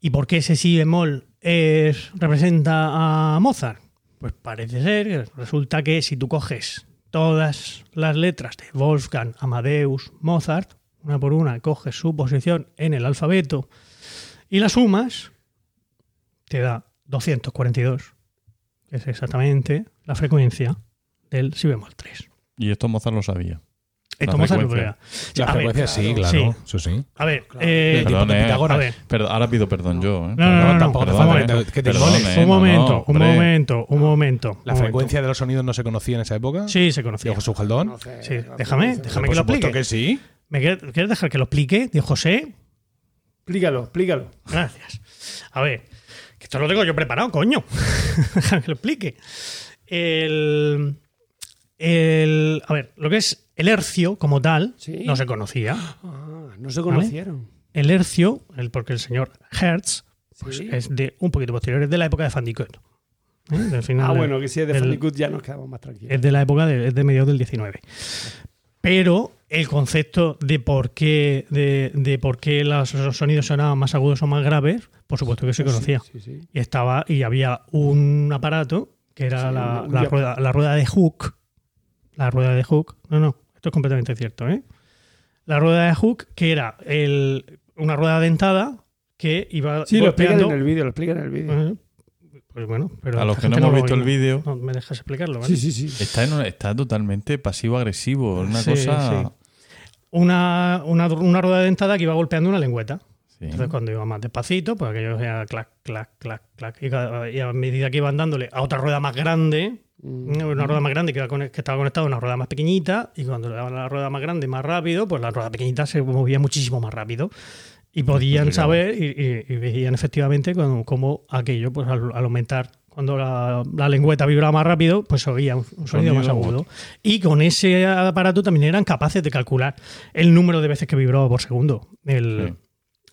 ¿Y por qué ese si bemol es, representa a Mozart? Pues parece ser resulta que si tú coges todas las letras de Wolfgang, Amadeus, Mozart, una por una, coges su posición en el alfabeto y la sumas, te da 242, que es exactamente la frecuencia del si bemol 3. Y esto Mozart lo sabía. Esto La frecuencia. La A ver, frecuencia sí, claro. claro. Sí. Eso sí. A ver, eh, Perdón, de eh. Pitágoras. a ver, Perdón, ahora pido perdón yo. ¿eh? No, no, no, tampoco que te Perdón, eh, un momento, no, un hombre. momento, un momento. ¿La un momento. frecuencia de los sonidos no se conocía en esa época? Sí, se ¿De conocía. Jesús Jaldón? No sé, Sí, déjame, déjame que lo explique. que sí. ¿Me quieres, quieres dejar que lo explique? Dijo José. Explícalo, explícalo. Gracias. A ver, que esto lo tengo yo preparado, coño. *laughs* Déjame que lo explique. El, el- a ver, lo que es el hercio como tal Sí. no se conocía. Ah, no se conocieron. El hercio, el, porque el señor Hertz, pues Sí. es de un poquito posterior, es de la época de Van Dyck. ¿Eh? Del final Ah, de- bueno, que si es de Good ya nos quedamos más tranquilos. es de la época de, es de mediados del 19. Pero el concepto de por qué, de, de por qué los, los sonidos sonaban más agudos o más graves, por supuesto que se conocía. Sí, sí. Y estaba, y había un aparato que era la, un- la un- rueda, la rueda de Hook. La rueda de Hook. No, no, esto es completamente cierto, ¿eh? La rueda de Hook, que era el, una rueda dentada que iba Sí, lo explican golpeando. en el vídeo, lo explican en el vídeo. Pues bueno, pero A los que no hemos visto el vídeo, No me dejas explicarlo, ¿vale? Sí, sí, sí. está, en una- está totalmente pasivo-agresivo. Una Sí, cosa. sí. Una, una, una rueda dentada que iba golpeando una lengüeta. Sí. Entonces, cuando iba más despacito, pues aquello hacía clac, clac, clac, clac. Y, cada- y a medida que iban dándole a otra rueda más grande, Mm. una rueda más grande que, estaba conectada a una rueda más pequeñita, y cuando le daban a la rueda más grande más rápido, pues la rueda pequeñita se movía muchísimo más rápido. Y podían saber y, y- y veían efectivamente cómo, aquello, pues al, al aumentar, cuando la, la lengüeta vibraba más rápido, pues oía un, un sonido, más agudo. Y con ese aparato también eran capaces de calcular el número de veces que vibraba por segundo el,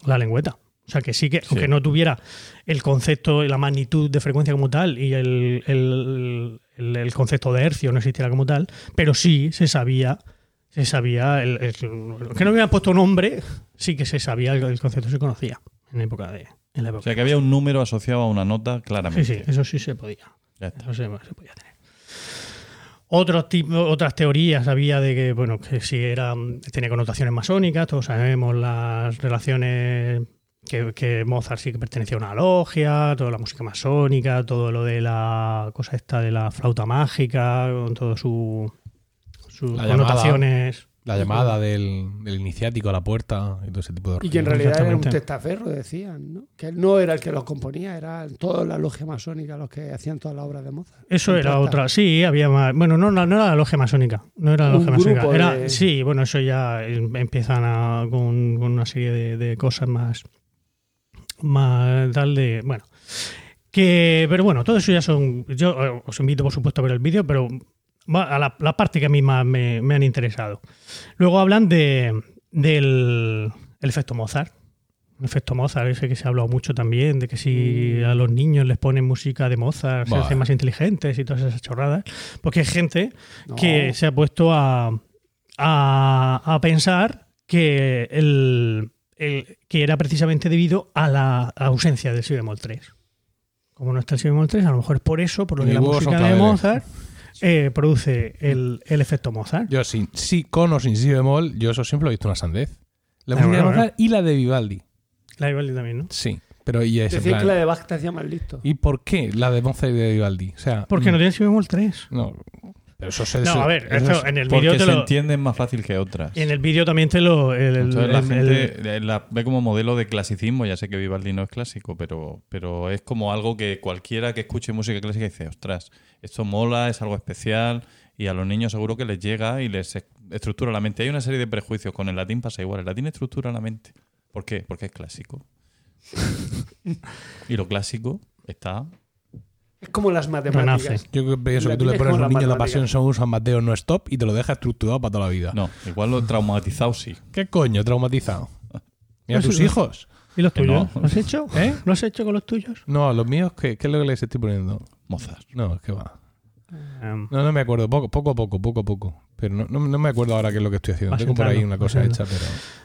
la lengüeta. O sea que sí que, Sí. aunque no tuviera el concepto y la magnitud de frecuencia como tal y el, el- el- el concepto de hercio no existiera como tal, pero sí se sabía, se sabía, el, que no hubieran puesto nombre, sí que se sabía, el, el concepto se conocía en época de, En la O época. sea que había un número asociado a una nota Sí, claramente. sí, eso sí se podía. Eso se, se podía tener. Otros tipos, otras teorías había de que, bueno, que si era, tenía connotaciones masónicas, todos sabemos las relaciones que, que Mozart sí que pertenecía a una logia, toda la música masónica, todo lo de la cosa esta de la flauta mágica, con todo su sus La connotaciones. La llamada del, del iniciático a la puerta y todo ese tipo de Y que en realidad era un testaferro, decían, ¿no? Que él no era el que los componía, era toda la logia masónica los que hacían todas las obras de Mozart. Eso era otra. Sí, había más. Bueno, no, no, no era la logia masónica. No era la logia masónica. grupo Era, de- Sí, bueno, eso ya em- empiezan a- con, con una serie de, de cosas más. Más tal de. Bueno. Que, pero bueno, todo eso ya son. Yo eh, os invito, por supuesto, a ver el vídeo, pero a la, la parte que a mí más me, me han interesado. Luego hablan de, del el efecto Mozart. El efecto Mozart, ese que se ha hablado mucho también, de que si a los niños les ponen música de Mozart, se Buah. hacen más inteligentes y todas esas chorradas. Porque hay gente No. que se ha puesto a, a, a pensar que, el, el- que era precisamente debido a la ausencia del si bemol 3. Como no está el si bemol 3, a lo mejor es por eso, por lo que la música de. Mozart eh, produce el, el efecto Mozart. Yo sin, sí, con o sin si bemol, yo eso siempre lo he visto una sandez. La música de Mozart y la de Vivaldi. La de Vivaldi también, ¿no? Sí, pero y es en plan, que la de Bach te hacía más listo. ¿Y por qué la de Mozart y de Vivaldi? O sea, Porque mm, no tiene si bemol 3. no, pero eso se No, a ver, eso esto es- en el vídeo te se lo. entienden más fácil que otras. En el vídeo también te lo. el- el- Entonces la el- gente eh, la ve como modelo de clasicismo. Ya sé que Vivaldi no es clásico, pero, pero es como algo que cualquiera que escuche música clásica dice, ostras, esto mola, es algo especial. Y a los niños seguro que les llega y les estructura la mente. Hay una serie de prejuicios. Con el latín pasa igual. El latín estructura la mente. ¿Por qué? Porque es clásico. *laughs* y lo clásico está... Es como las matemáticas. Renace. Yo pienso La que tú le pones a un niño la pasión son un San Mateo no stop y te lo deja estructurado para toda la vida. No, igual lo traumatizado sí. ¿Qué coño traumatizado? Mira tus no. hijos. ¿Y los tuyos? no. ¿Lo has hecho? ¿Eh? ¿Lo has hecho con los tuyos? No, los míos, ¿qué, qué es lo que les estoy poniendo? Mozart. No, es que va. Em, No, no me acuerdo. Poco, poco a poco, poco a poco. Pero no, no, no me acuerdo ahora qué es lo que estoy haciendo. Vas Tengo por ahí una cosa hecha, pero.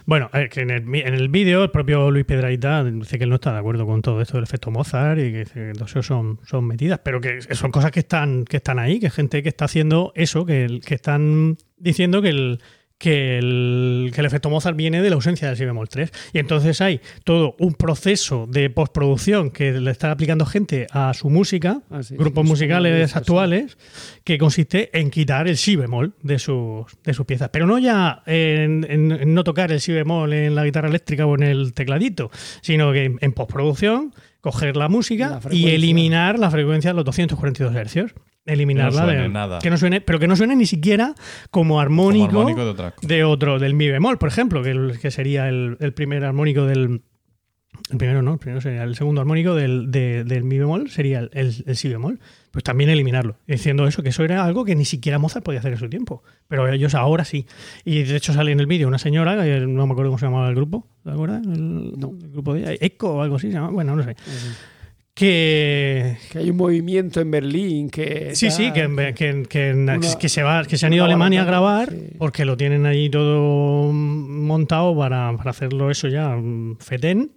Bueno, eh, que en el, en el vídeo el propio Luis Piedrahita dice que él no está de acuerdo con todo esto del efecto Mozart y que dice que son, son metidas, pero que son cosas que están, que están ahí, que gente que está haciendo eso, que, que están diciendo que el, que, el, que el efecto Mozart viene de la ausencia del si bemol 3. Y entonces hay todo un proceso de postproducción que le está aplicando gente a su música, Ah, sí, grupos sí, musicales sí, actuales, que consiste en quitar el si bemol de sus, de sus piezas. Pero no ya en, en- en no tocar el si bemol en la guitarra eléctrica o en el tecladito, sino que en, en postproducción coger la música La y eliminar la frecuencia de los 242 hercios. Eliminarla Que no suene de nada. que no suene, pero que no suene ni siquiera como armónico, Como armónico de otra cosa. de otro, del mi bemol, por ejemplo, que, el- que sería el, el primer armónico del. El primero no, el primero sería el segundo armónico del, de- del mi bemol, sería el, el- el si bemol. Pues también eliminarlo. Diciendo eso, que eso era algo que ni siquiera Mozart podía hacer en su tiempo. Pero ellos ahora sí. Y de hecho sale en el vídeo una señora, que no me acuerdo cómo se llamaba el grupo, ¿te acuerdas? El, No. el grupo de Eco o algo así se llama. Bueno, no sé. Que, Que hay un movimiento en Berlín que. Sí, sí, que, que, que- Una- que se va, que se han ido a Alemania a grabar sí. porque lo tienen ahí todo montado para, para hacerlo eso ya mm, fetén.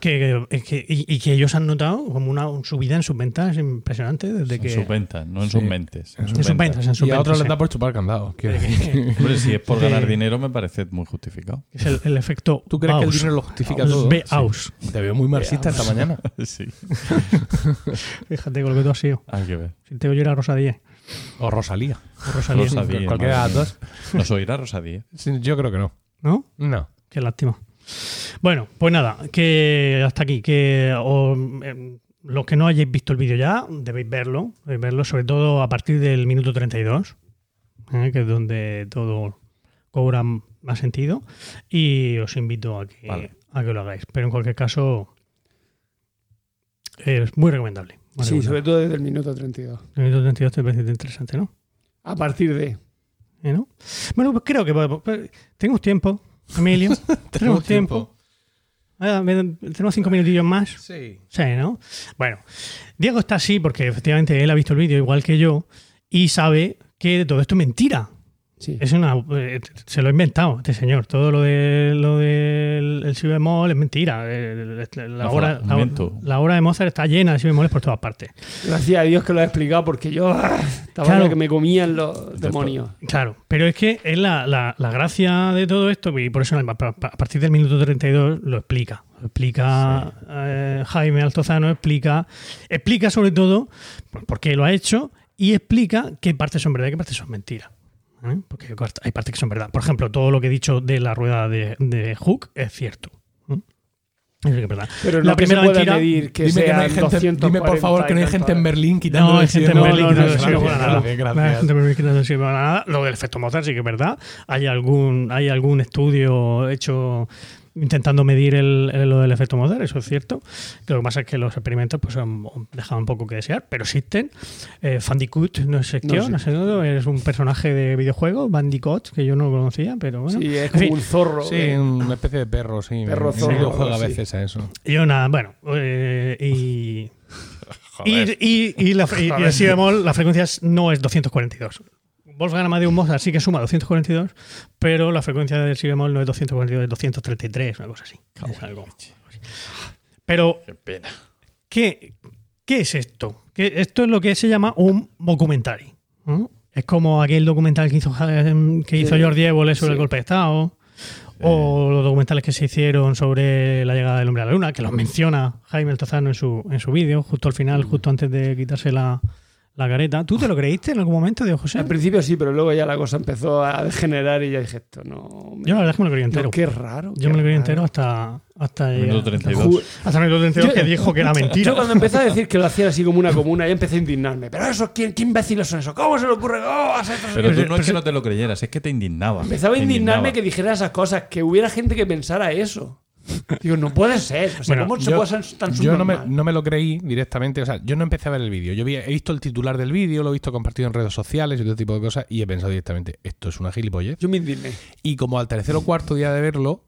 Que, que- y, y que ellos han notado como una subida en sus ventas impresionante desde En que. sus ventas, no en Sí. sus mentes. En en sus ventas, en sus y a otros ventas, les sí. da por chupar decir. que- *laughs* Hombre, si es por de- ganar dinero, me parece muy justificado. Es el, el efecto. ¿Tú crees que el dinero lo justifica El todo? Bauhaus. Te veo muy marxista esta mañana. *laughs* sí, *laughs* Fíjate con lo que tú has sido. hay que ver. Si te oyera Rosa Díez. O Rosalía. O Rosalía. Rosa Díez, Cualquiera de las dos. ¿Nos oirá Rosa Díez? Sí, Yo creo que no. ¿No? No. Qué lástima. Bueno, pues nada, que hasta aquí. Que o, em, los que no hayáis visto el vídeo ya, debéis verlo. Debéis verlo, sobre todo a partir del minuto 32, ¿eh? que es donde todo cobra más sentido. Y os invito a que, Vale. a que lo hagáis. Pero en cualquier caso, es muy recomendable. Sí, sobre todo desde el minuto 32. El minuto 32 te parece interesante, ¿no? A partir de. ¿Eh, no? Bueno, pues creo que pues, tenemos tiempo, *laughs* Emilio. tenemos tiempo. Ah, me- tenemos cinco minutillos más. Sí. Sí, ¿no? Bueno, Diego está así porque efectivamente él ha visto el vídeo igual que yo y sabe que todo esto es mentira. Sí. Es una, eh, se lo ha inventado este señor. Todo lo de lo del el si bemol es mentira. Eh, La, No, obra, un la, invento. la obra de Mozart está llena de si bemoles por todas partes. Gracias a Dios que lo ha explicado porque yo ah, estaba Claro. lo que me comían los demonios. Claro, pero es que es la, la- la gracia de todo esto, y por eso a a partir del minuto 32 lo explica. Lo explica eh, Jaime Altozano, explica, explica sobre todo por, por qué lo ha hecho y explica qué partes son verdad y qué partes son mentiras. ¿Eh? Porque hay partes que son verdad. Por ejemplo, todo lo que he dicho de la rueda de, de Hook es cierto. ¿eh? Eso sí que es verdad. Pero no La que se primera mentira- medir que dime, que no hay gente, dime por favor que no hay 240 y gente en. Berlín quitando No, hay gente en. Berlín que no sirve para nada. No hay gracias. gente en Berlín que no se sirve para nada. Lo del efecto Mozart sí que es verdad. Hay algún, hay algún estudio hecho intentando medir el, el- lo del efecto Mozart, eso es cierto. Lo que pasa es que los experimentos pues han dejado un poco que desear, pero existen. Eh, Fandicoot no es sección, No, no sé, es un personaje de videojuego, Bandicoot, que yo no lo conocía, pero bueno. Sí, es En como fin, un zorro. Sí, eh. una especie de perro, sí. Perro zorro, videojuego a sí. veces a eso. Yo nada, bueno, eh, y... *laughs* Joder. Y, y, y la, y- y el si bemol, la frecuencia es- no es 242. Wolfgang Amadeus Mozart sí que suma 242, pero la frecuencia del si bemol no es 242, es 233, una cosa así. Es algo así. Pero, Qué pena. ¿qué, qué es esto? ¿Qué- esto es lo que se llama un documentary. ¿no? Es como aquel documental que hizo, eh, que hizo Sí. Jordi Évole sobre Sí. el golpe de Estado. O los documentales que se hicieron sobre la llegada del hombre a la luna, que los menciona Jaime Altozano en su, en su vídeo, justo al final, justo antes de quitarse la, la careta. ¿Tú te lo creíste en algún momento, Diego José? Al principio sí, pero luego ya la cosa empezó a degenerar y ya dije esto, no. me- Yo la verdad es que me lo creí no, entero. qué raro. Yo qué me lo creí raro. entero hasta, hasta, Minuto llegar- 32. Ju- hasta el minuto 32 Yo- que dijo que era mentira. Yo cuando empecé a decir que lo hacían así como una comuna, ya empecé a indignarme. Pero eso, ¿quién, qué imbéciles son esos? ¿Cómo se le ocurre? ¿Cómo vas a hacer eso? Pero tú Pero- no es que no te lo creyeras, es que te indignaba. Empezaba a indignarme indignaba. que dijera esas cosas, que hubiera gente que pensara eso. Digo, no puede ser. O sea, Bueno, ¿cómo se yo- puede ser tan Yo no me, no me lo creí directamente, o sea, yo no empecé a ver el vídeo. Yo vi- he visto el titular del vídeo, lo he visto compartido en redes sociales y todo tipo de cosas y he pensado directamente, esto es una gilipollez. Yo me indigné. Y como al tercer o cuarto día de verlo,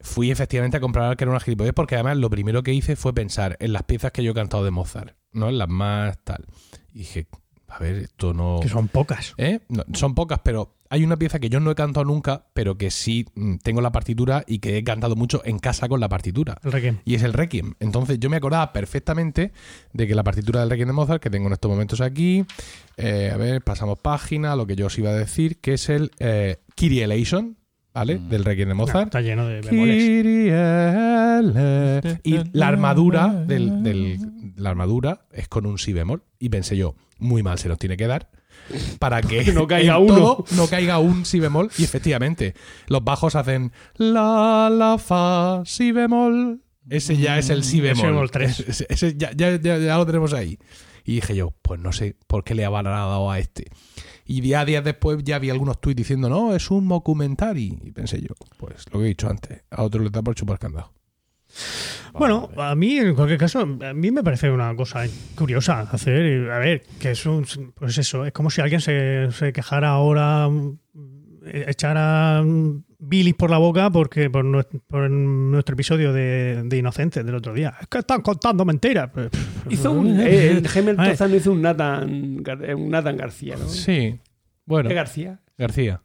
fui efectivamente a comprobar que era una gilipollez porque además lo primero que hice fue pensar en las piezas que yo he cantado de Mozart, ¿no? En las más tal. Y dije, a ver, esto no... Que son pocas. ¿Eh? No, son pocas, pero hay una pieza que yo no he cantado nunca, pero que sí mm, tengo la partitura y que he cantado mucho en casa con la partitura. El Requiem. Y es el Requiem. Entonces yo me acordaba perfectamente de que la partitura del Requiem de Mozart, que tengo en estos momentos aquí, eh, a ver, pasamos página, lo que yo os iba a decir, que es el eh, Kyrie Eleison, ¿vale? Mm. Del Requiem de Mozart. Está lleno de bemoles. Y la armadura del, del- la armadura es con un si bemol. Y pensé yo, muy mal se nos tiene que dar para que *laughs* no caiga en uno. todo no caiga un si bemol. Y efectivamente, los bajos hacen la, la, fa, si bemol. Ese ya es el si si bemol. bemol tres. Ese, ese ya, ya- ya- ya lo tenemos ahí. Y dije yo, pues no sé por qué le habrá dado a este. Y ya días después ya vi algunos tuits diciendo, no, es un documentary. Y pensé yo, pues lo que he dicho antes, a otro le da por chupar candado. Bueno, a mí, en cualquier caso, a mí me parece una cosa curiosa hacer. y, A ver, que es un. Pues eso, es como si alguien se, se quejara ahora, mm, echara mm, bilis por la boca porque por nuestro, por nuestro episodio de, de Inocentes del otro día. Es que están contando mentiras. Pues, Hizo un. eh, el Jaime Ay. Altozano hizo un Nathan, eh, un Nathan García, ¿no? Sí. Bueno, ¿Qué García? García.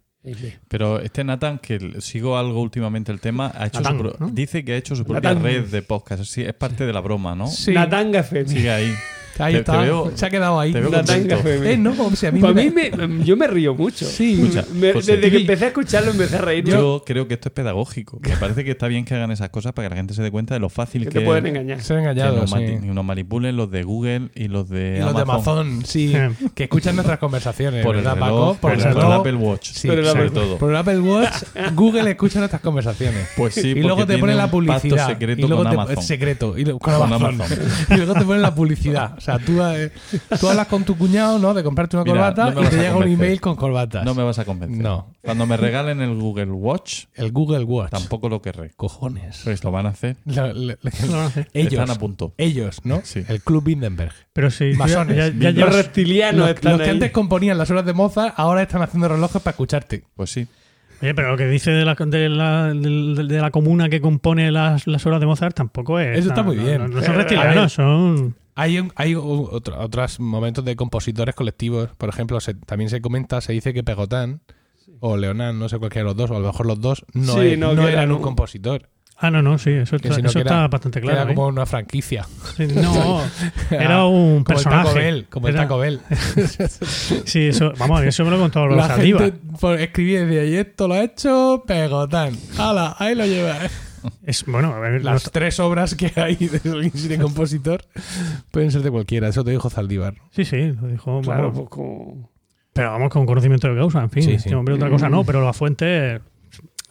Pero este Nathan, que sigo algo últimamente el tema, ha hecho Nathan, su pro- ¿no? dice que ha hecho su propia Nathan. red de podcast. Sí, es parte de la broma, ¿no? Sí. Natanga FM. Sigue ahí. *laughs* Ahí Te- está. te veo- se ha quedado ahí. contento. FM. Eh, no, o sea, a mí Para me- mí, me- yo me río mucho. Sí. Escucha, Me- José. desde que empecé a escucharlo, empecé a reírme. Yo creo que esto es pedagógico. Me parece que está bien que hagan esas cosas para que la gente se dé cuenta de lo fácil que que, te pueden engañar. Se han que nos, sí. mati- nos manipulen los de Google y los de Y los de Amazon. *laughs* Sí. Que escuchan nuestras conversaciones. Por el ¿verdad, reloj, Paco? por, Por el, por. Apple Watch. Sí, Por el sobre Apple- todo. Por el Apple Watch, Google escucha nuestras conversaciones. Pues sí, y luego te pone la publicidad. secreto y luego con te, Amazon. secreto. Con. Amazon. *laughs* y luego te ponen la publicidad. O sea, tú, eh, tú hablas con tu cuñado, ¿no? De comprarte una Mira, corbata no y te llega un email con corbatas. No me vas a convencer. No. Cuando me regalen el Google Watch, El Google Watch. tampoco lo querré. Cojones. Pues lo van a hacer. Ellos. Están a punto. Ellos, ¿no? Sí. El Club Bindenberg. Pero sí, ya- Masones. ya, ya Los reptilianos Los, están los que ahí. antes componían las horas de Mozart ahora están haciendo relojes para escucharte. Pues sí. Oye, pero lo que dice de la, de la, de- de la comuna que compone las, las obras de Mozart tampoco es. Eso está no, muy bien. No, son reptilianos, son. Hay, un- hay u- otro- otros momentos de compositores colectivos. Por ejemplo, se- también se comenta, se dice que Pegotán o Leonard, no sé cualquiera de los dos, o a lo mejor los dos, no, Sí, es- no, no que eran un un- compositor. Ah, no, no, sí, eso, Que está, eso que era- está bastante claro. Era ¿eh? como una franquicia. Sí, no, *laughs* era un Como el personaje. Taco Bell, como el Taco Bell. *laughs* Sí, eso, vamos, eso me lo contó Álvaro La Saldívar. gente por- escribía y decía, y esto lo ha hecho Pegotán. ¡Hala! Ahí lo lleva. Es, bueno, a ver, Las no- tres obras que hay de alguien sin compositor pueden ser de cualquiera. Eso te dijo Zaldívar. sí, sí, lo dijo. Claro, bueno, pues como... pero vamos con conocimiento de causa, en fin. Sí, este sí. hombre otra cosa no, pero la fuente.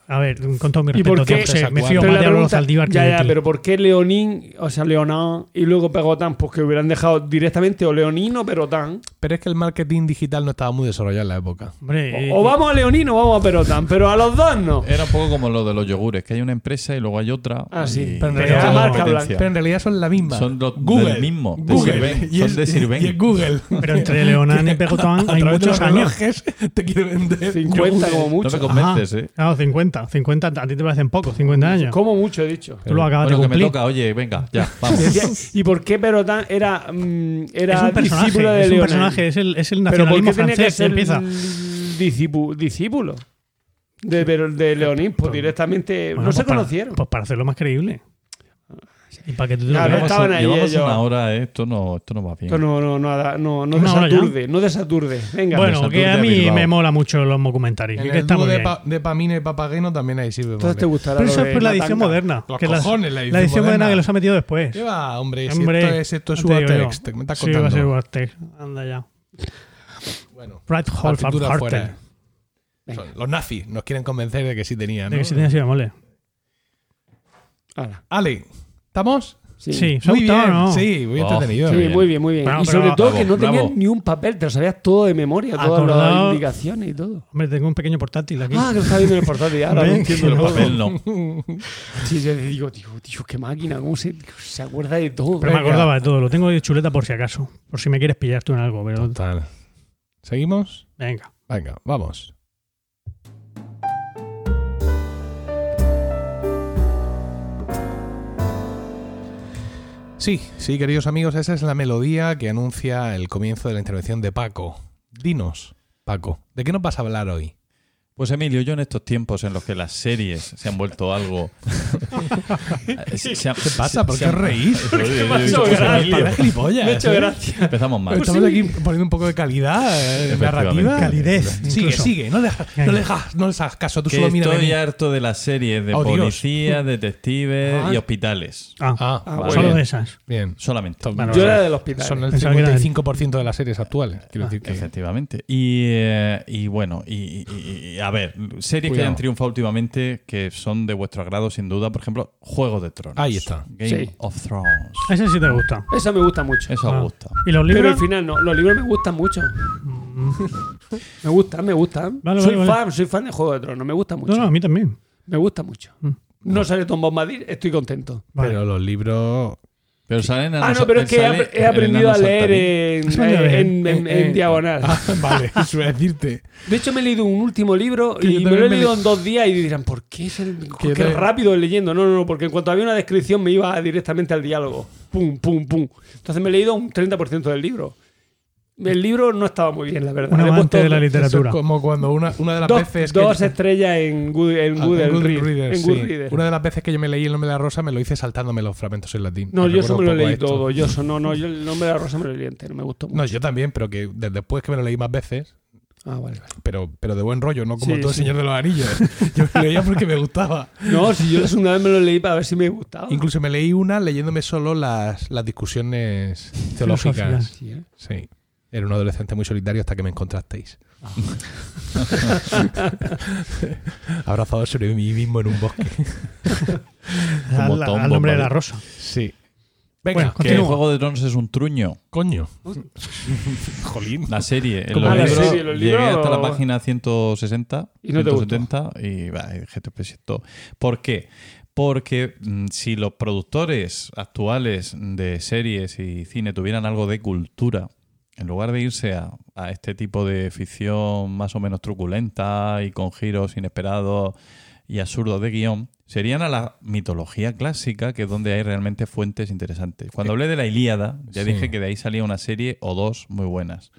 A ver, con todo mi ¿Y por respeto, qué? se- me Pero fío más de Álvaro pregunta- Saldívar que ya, de ya, ti. pero ¿por qué Leonín, o sea, Leonán y luego Pegotán? Pues que hubieran dejado directamente o Leonín o Perotán. Pero es que el marketing digital no estaba muy desarrollado en la época. Hombre, O, o vamos a Leonín o vamos a Perotán, pero a los dos no. Era un poco como lo de los yogures, que hay una empresa y luego hay otra. Ah, sí. y- Pero en realidad- marca. Pero en realidad son la misma. Son los Google. del mismo, de Google. Sirven. *laughs* Y Son es, de Sirven. y es Google. *laughs* pero entre Leonán y Pegotán *laughs* A hay de muchos años. te quiere vender 50 como No mucho. me convences, ¿eh? Claro, 50. 50 a ti te parecen poco, 50 años. Como mucho he dicho. Tú lo acabas Bueno, de que me cumplir. toca, oye, venga, ya, vamos. ¿Y por qué Perotán era, mm, era es un personaje, discípulo de es un Leonán? Personaje, es el, es el ¿Pero nacionalismo que francés que ser empieza. discípulo? de, pero de Leonín? Pues directamente Bueno, no se pues para- conocieron. Pues para hacerlo más creíble. Y para que tú te lo Claro, estaban ahí Llevamos ellos. una hora, ¿eh? esto no, esto no va bien. Que no, no, no, no, no, desaturde, no desaturde. Venga, Bueno, Saturday que a a mí Bilbao. me mola mucho los documentarios. En que el está muy de, bien. pa- de Pamina y Papageno también hay sirve. entonces te gustará Pero eso es por la edición moderna. Los que cojones, la la edición edición moderna moderna. que los ha metido después. ¿Qué va, hombre? Si Hombre, esto es, esto es te me estás Sí, va a ser contando. Anda ya. bueno, Right Hall Los nazis nos quieren convencer de que sí tenían. De que si tenía sido mole. Ale, ¿estamos? sí. Sí, ¿se ha Muy bien, gustado no? sí, muy Oh, entretenido. Sí, bien. muy bien, muy bien. Bueno, y pero- sobre todo Bravo, que no tenías ni un papel, te lo sabías todo de memoria, todas Acordado. las indicaciones y todo. Hombre, tengo un pequeño portátil aquí. Ah, que lo estaba viendo en el portátil, ahora *laughs* Ven, entiendo El no. todo. papel no. *laughs* Sí, yo digo, tío, tío, qué máquina, cómo se, se acuerda de todo. Pero me acordaba de todo. Lo tengo de chuleta por si acaso. Por si me quieres pillar tú en algo. Pero Total. ¿Seguimos? venga. Venga, vamos. Sí, sí, queridos amigos, esa es la melodía que anuncia el comienzo de la intervención de Paco. Dinos, Paco, ¿de qué nos vas a hablar hoy? Pues Emilio, yo en estos tiempos en los que las series se han vuelto algo. *laughs* ¿Qué pasa? ¿Por qué os reís? Me ha hecho gracia. Empezamos mal. Estamos aquí poniendo un poco de calidad eh, narrativa. Calidez, Sigue, incluso. sigue. No le, no le hagas- no les hagas caso. Tú Que solo mira estoy harto de las series de Oh, policías, *laughs* detectives Ah. y hospitales. Ah, Ah, Ah, vale. solo de esas. Bien. Solamente. Bueno, Yo era del hospital. Son el Pensaba que era- 55% de las series actuales. Quiero decir que. Efectivamente. Y, eh, y bueno, y, y- y- a ver, series que hayan triunfado últimamente que son de vuestro agrado, sin duda. Por ejemplo, Juego de Tronos. Ahí está. Game Sí. of Thrones. Ese sí te gusta. Eso me gusta mucho. Eso Ah. gusta. ¿Y los Pero libros? al final no, los libros me gustan mucho. me gustan, me gustan. Vale, soy vale, vale. fan, soy fan de Juego de Tronos, me gusta mucho. No, no, a mí también. Me gusta mucho. Mm. No sale Tom Bombadil, estoy contento. Vale. Pero los libros. Pero salen Ah, no, pero es que he, ap- he aprendido a leer en, a leer. en- en- Eh, en eh. diagonal. *laughs* Ah, vale, eso iba a decirte. De hecho, me he leído un último libro Que y me lo he leído le- en dos días y dirán, ¿por qué es el, Que qué también- rápido leyendo? No, no, no, porque en cuanto había una descripción me iba directamente al diálogo. Pum, pum, pum. Entonces me he leído un 30% del libro. El libro no estaba muy bien, la verdad. Un amante de la Eso literatura. es como cuando una, una de las dos, veces. que dos yo- estrellas en, Good, en Ah, Google en Reader, Reader, en sí. Goodreader. Una de las veces que yo me leí el nombre de la rosa me lo hice saltándome los fragmentos en latín. No, yo eso me lo leí esto. todo. Yo eso, no, no, yo el nombre de la rosa me lo leí entero, me gustó mucho. No, yo también, pero que de- después que me lo leí más veces, Ah, vale, vale. pero, pero de buen rollo, no como Sí, todo el sí. Señor de los Anillos. *laughs* Yo me lo leía porque me gustaba. No, si yo segunda vez me lo leí para ver si me gustaba. Incluso me leí una leyéndome solo las, las discusiones *laughs* teológicas. Filosóficas. Sí, ¿eh? Sí. Era un adolescente muy solitario hasta que me encontrasteis. *laughs* Abrazado sobre mí mismo en un bosque. *laughs* Como Al, Tom al nombre de la rosa. Sí. Bueno, Venga, Que Continúa. Juego de Tronos es un truño. coño. *laughs* Jolín. La serie. En ¿Cómo los la? ¿Los llegué hasta la página 160. Y no te gustó. 170 y bah, dije, "Te presento". ¿Por qué? Porque mm, si los productores actuales de series y cine tuvieran algo de cultura, en lugar de irse a, a este tipo de ficción más o menos truculenta y con giros inesperados y absurdos de guion, serían a la mitología clásica, que es donde hay realmente fuentes interesantes. Cuando hablé de la Ilíada, ya Sí. dije que de ahí salía una serie o dos muy buenas.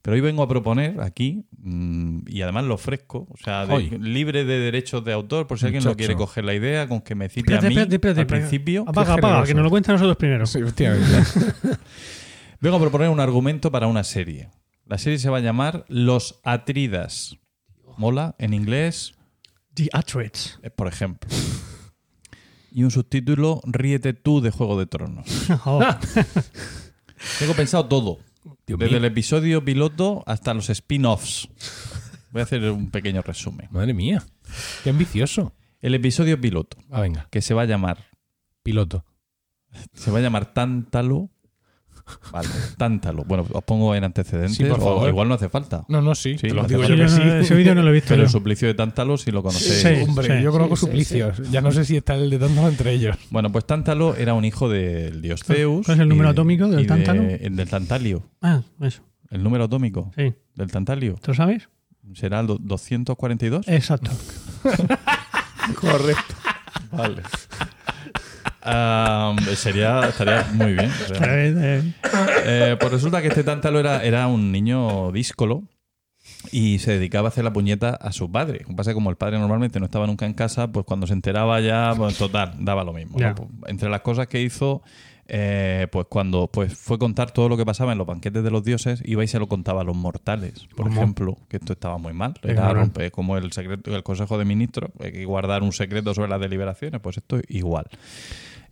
Pero hoy vengo a proponer aquí, mm, y además lo ofrezco, o sea, de- libre de derechos de autor, por si alguien no Muchacho. quiere coger la idea, con que me cite Espérate, a mí espérate, espérate, al espérate. principio. Apaga, apaga, que nos lo cuenten nosotros primero. Sí, efectivamente. *laughs* Vengo a proponer un argumento para una serie. La serie se va a llamar Los Atridas. Mola, en inglés, The Atrids. eh, por ejemplo. Y un subtítulo, Ríete tú de Juego de Tronos. *laughs* Oh, Tengo pensado todo. Dios Desde mío. el episodio piloto hasta los spin-offs. Voy a hacer un pequeño resumen. Madre mía. Qué ambicioso. El episodio piloto, Ah, venga. que se va a llamar, Piloto. se va a llamar Tántalo. Vale, *laughs* Tántalo. Bueno, os pongo en antecedentes. Sí, por o favor. igual no hace falta. No, no, sí. Sí, te lo digo yo sí, que sí. Ese vídeo no lo he visto Pero yo. el suplicio de Tántalo si lo conocéis. Sí. Hombre, yo conozco sí, sí, suplicios. Ya no sé si está el de tantos entre ellos. Bueno, pues Tántalo era un hijo del dios Zeus. ¿Cuál es el número de- atómico del y de- tántalo? El del Tantalio. Ah, eso. El número atómico Sí. del Tantalio. ¿Tú lo sabes? ¿Será el do- 242? Exacto. *laughs* *laughs* Correcto. Vale. Ah, sería, estaría muy bien. Eh, pues resulta que este Tántalo era, era un niño díscolo y se dedicaba a hacer la puñeta a su padre. Lo que pasa es que como el padre normalmente no estaba nunca en casa, pues cuando se enteraba ya, pues total, daba lo mismo. Pues, entre las cosas que hizo, eh, pues cuando pues fue contar todo lo que pasaba en los banquetes de los dioses, iba y se lo contaba a los mortales, por ¿Cómo? ejemplo, que esto estaba muy mal. Era romper- como el secreto, el Consejo de Ministros, hay que guardar un secreto sobre las deliberaciones, pues esto es igual.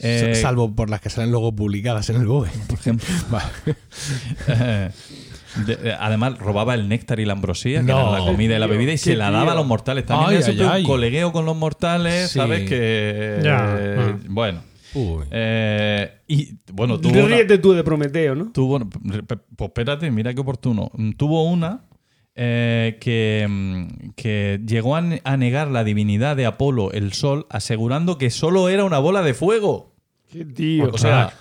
Eh, Salvo por las que salen luego publicadas en el BOE. *laughs* por ejemplo. *laughs* *laughs* Eh, de- de- además, robaba el néctar y la ambrosía, que era la comida y la bebida, y se la daba tío. a los mortales. También Ay, ay, ay. un colegueo con los mortales, Sí. ¿sabes? Que. Ya, eh, ah. Bueno. Uy. Eh, y bueno, tuvo. una- Ríete tú de Prometeo, ¿no? tuvo pues espérate, mira qué oportuno. Tuvo una eh, que, mm, que llegó a, ne- a negar la divinidad de Apolo, el sol, asegurando que solo era una bola de fuego. Qué tío. O sea,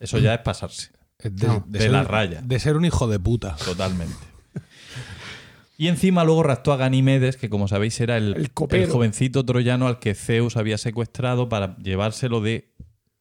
eso ya es pasarse. De, No, de la raya. De ser un hijo de puta. Totalmente. Y encima luego raptó a Ganimedes, que como sabéis era el, El jovencito troyano al que Zeus había secuestrado para llevárselo de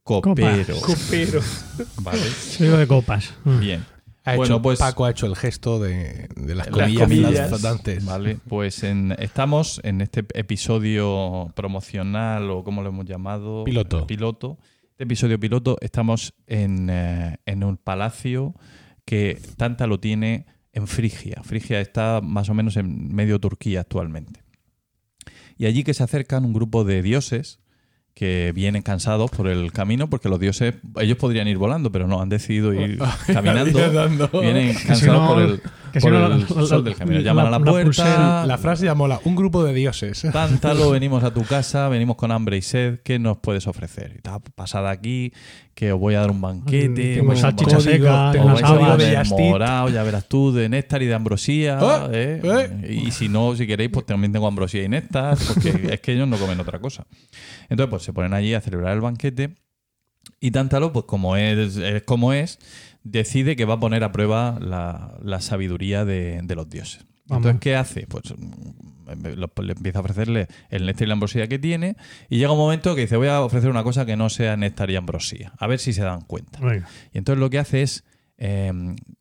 copero. Copero. *laughs* ¿Vale? soy yo de copas. Bien. Ha Bueno, hecho, pues- Paco ha hecho el gesto de, de las Las comillas, comillas. flotantes. Vale, pues en- estamos en este episodio promocional o como lo hemos llamado. Piloto. Piloto. Este episodio piloto estamos en, eh, en un palacio que Tanta lo tiene en Frigia. Frigia está más o menos en medio Turquía actualmente. Y allí que se acercan un grupo de dioses que vienen cansados por el camino, porque los dioses, ellos podrían ir volando, pero no, han decidido ir *laughs* caminando. Vienen si cansados no- por el, que si por no, el la- la- sol del la- Llaman a la puerta. pulsera- La frase ya mola. Un grupo de dioses. *laughs* Tántalo, venimos a tu casa, venimos con hambre y sed, ¿qué nos puedes ofrecer? Y está pasada aquí, que os voy a dar un banquete, Tengo os salchicha seca, morado, ya verás tú, de néctar y de ambrosía. Ah, ¿eh? eh. Y si no, si queréis, pues también tengo ambrosía y néctar, porque *laughs* es que ellos no comen otra cosa. Entonces, pues se ponen allí a celebrar el banquete y Tántalo, pues como es, es como es, decide que va a poner a prueba la, la sabiduría de, de los dioses. Vamos. Entonces, ¿qué hace? Pues mm, le empieza a ofrecerle el néctar y la ambrosía que tiene y llega un momento que dice, voy a ofrecer una cosa que no sea néctar y ambrosía, a ver si se dan cuenta. Venga. Y entonces lo que hace es, eh,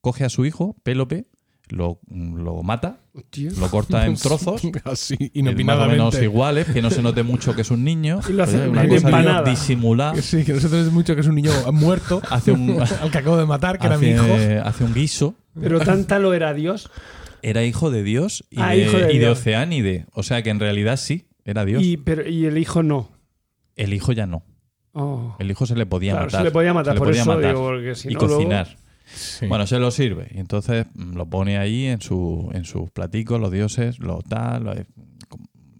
coge a su hijo, Pélope, lo, lo mata, Hostia. lo corta en *laughs* trozos, Así, eh, más o menos iguales, que no se note mucho que es un niño. Y lo hace una cosa empanada. disimulada. Sí, que no se te mucho que es un niño muerto. *laughs* Hace un- *laughs* al que acabo de matar, que era mi hijo. hace un guiso. Pero Tántalo era Dios. Era hijo de Dios y, Ah, de, de y de. Oceánide. O sea que en realidad sí, era Dios. Y, pero, y el hijo no. El hijo ya no. Oh. El hijo se le podía Claro, matar. se le podía matar, Se le por podía eso matar. digo, porque si y no, luego- cocinar. Sí. Bueno, se lo sirve. Y entonces mm, lo pone ahí en, su, en sus platicos, los dioses, lo tal. lo-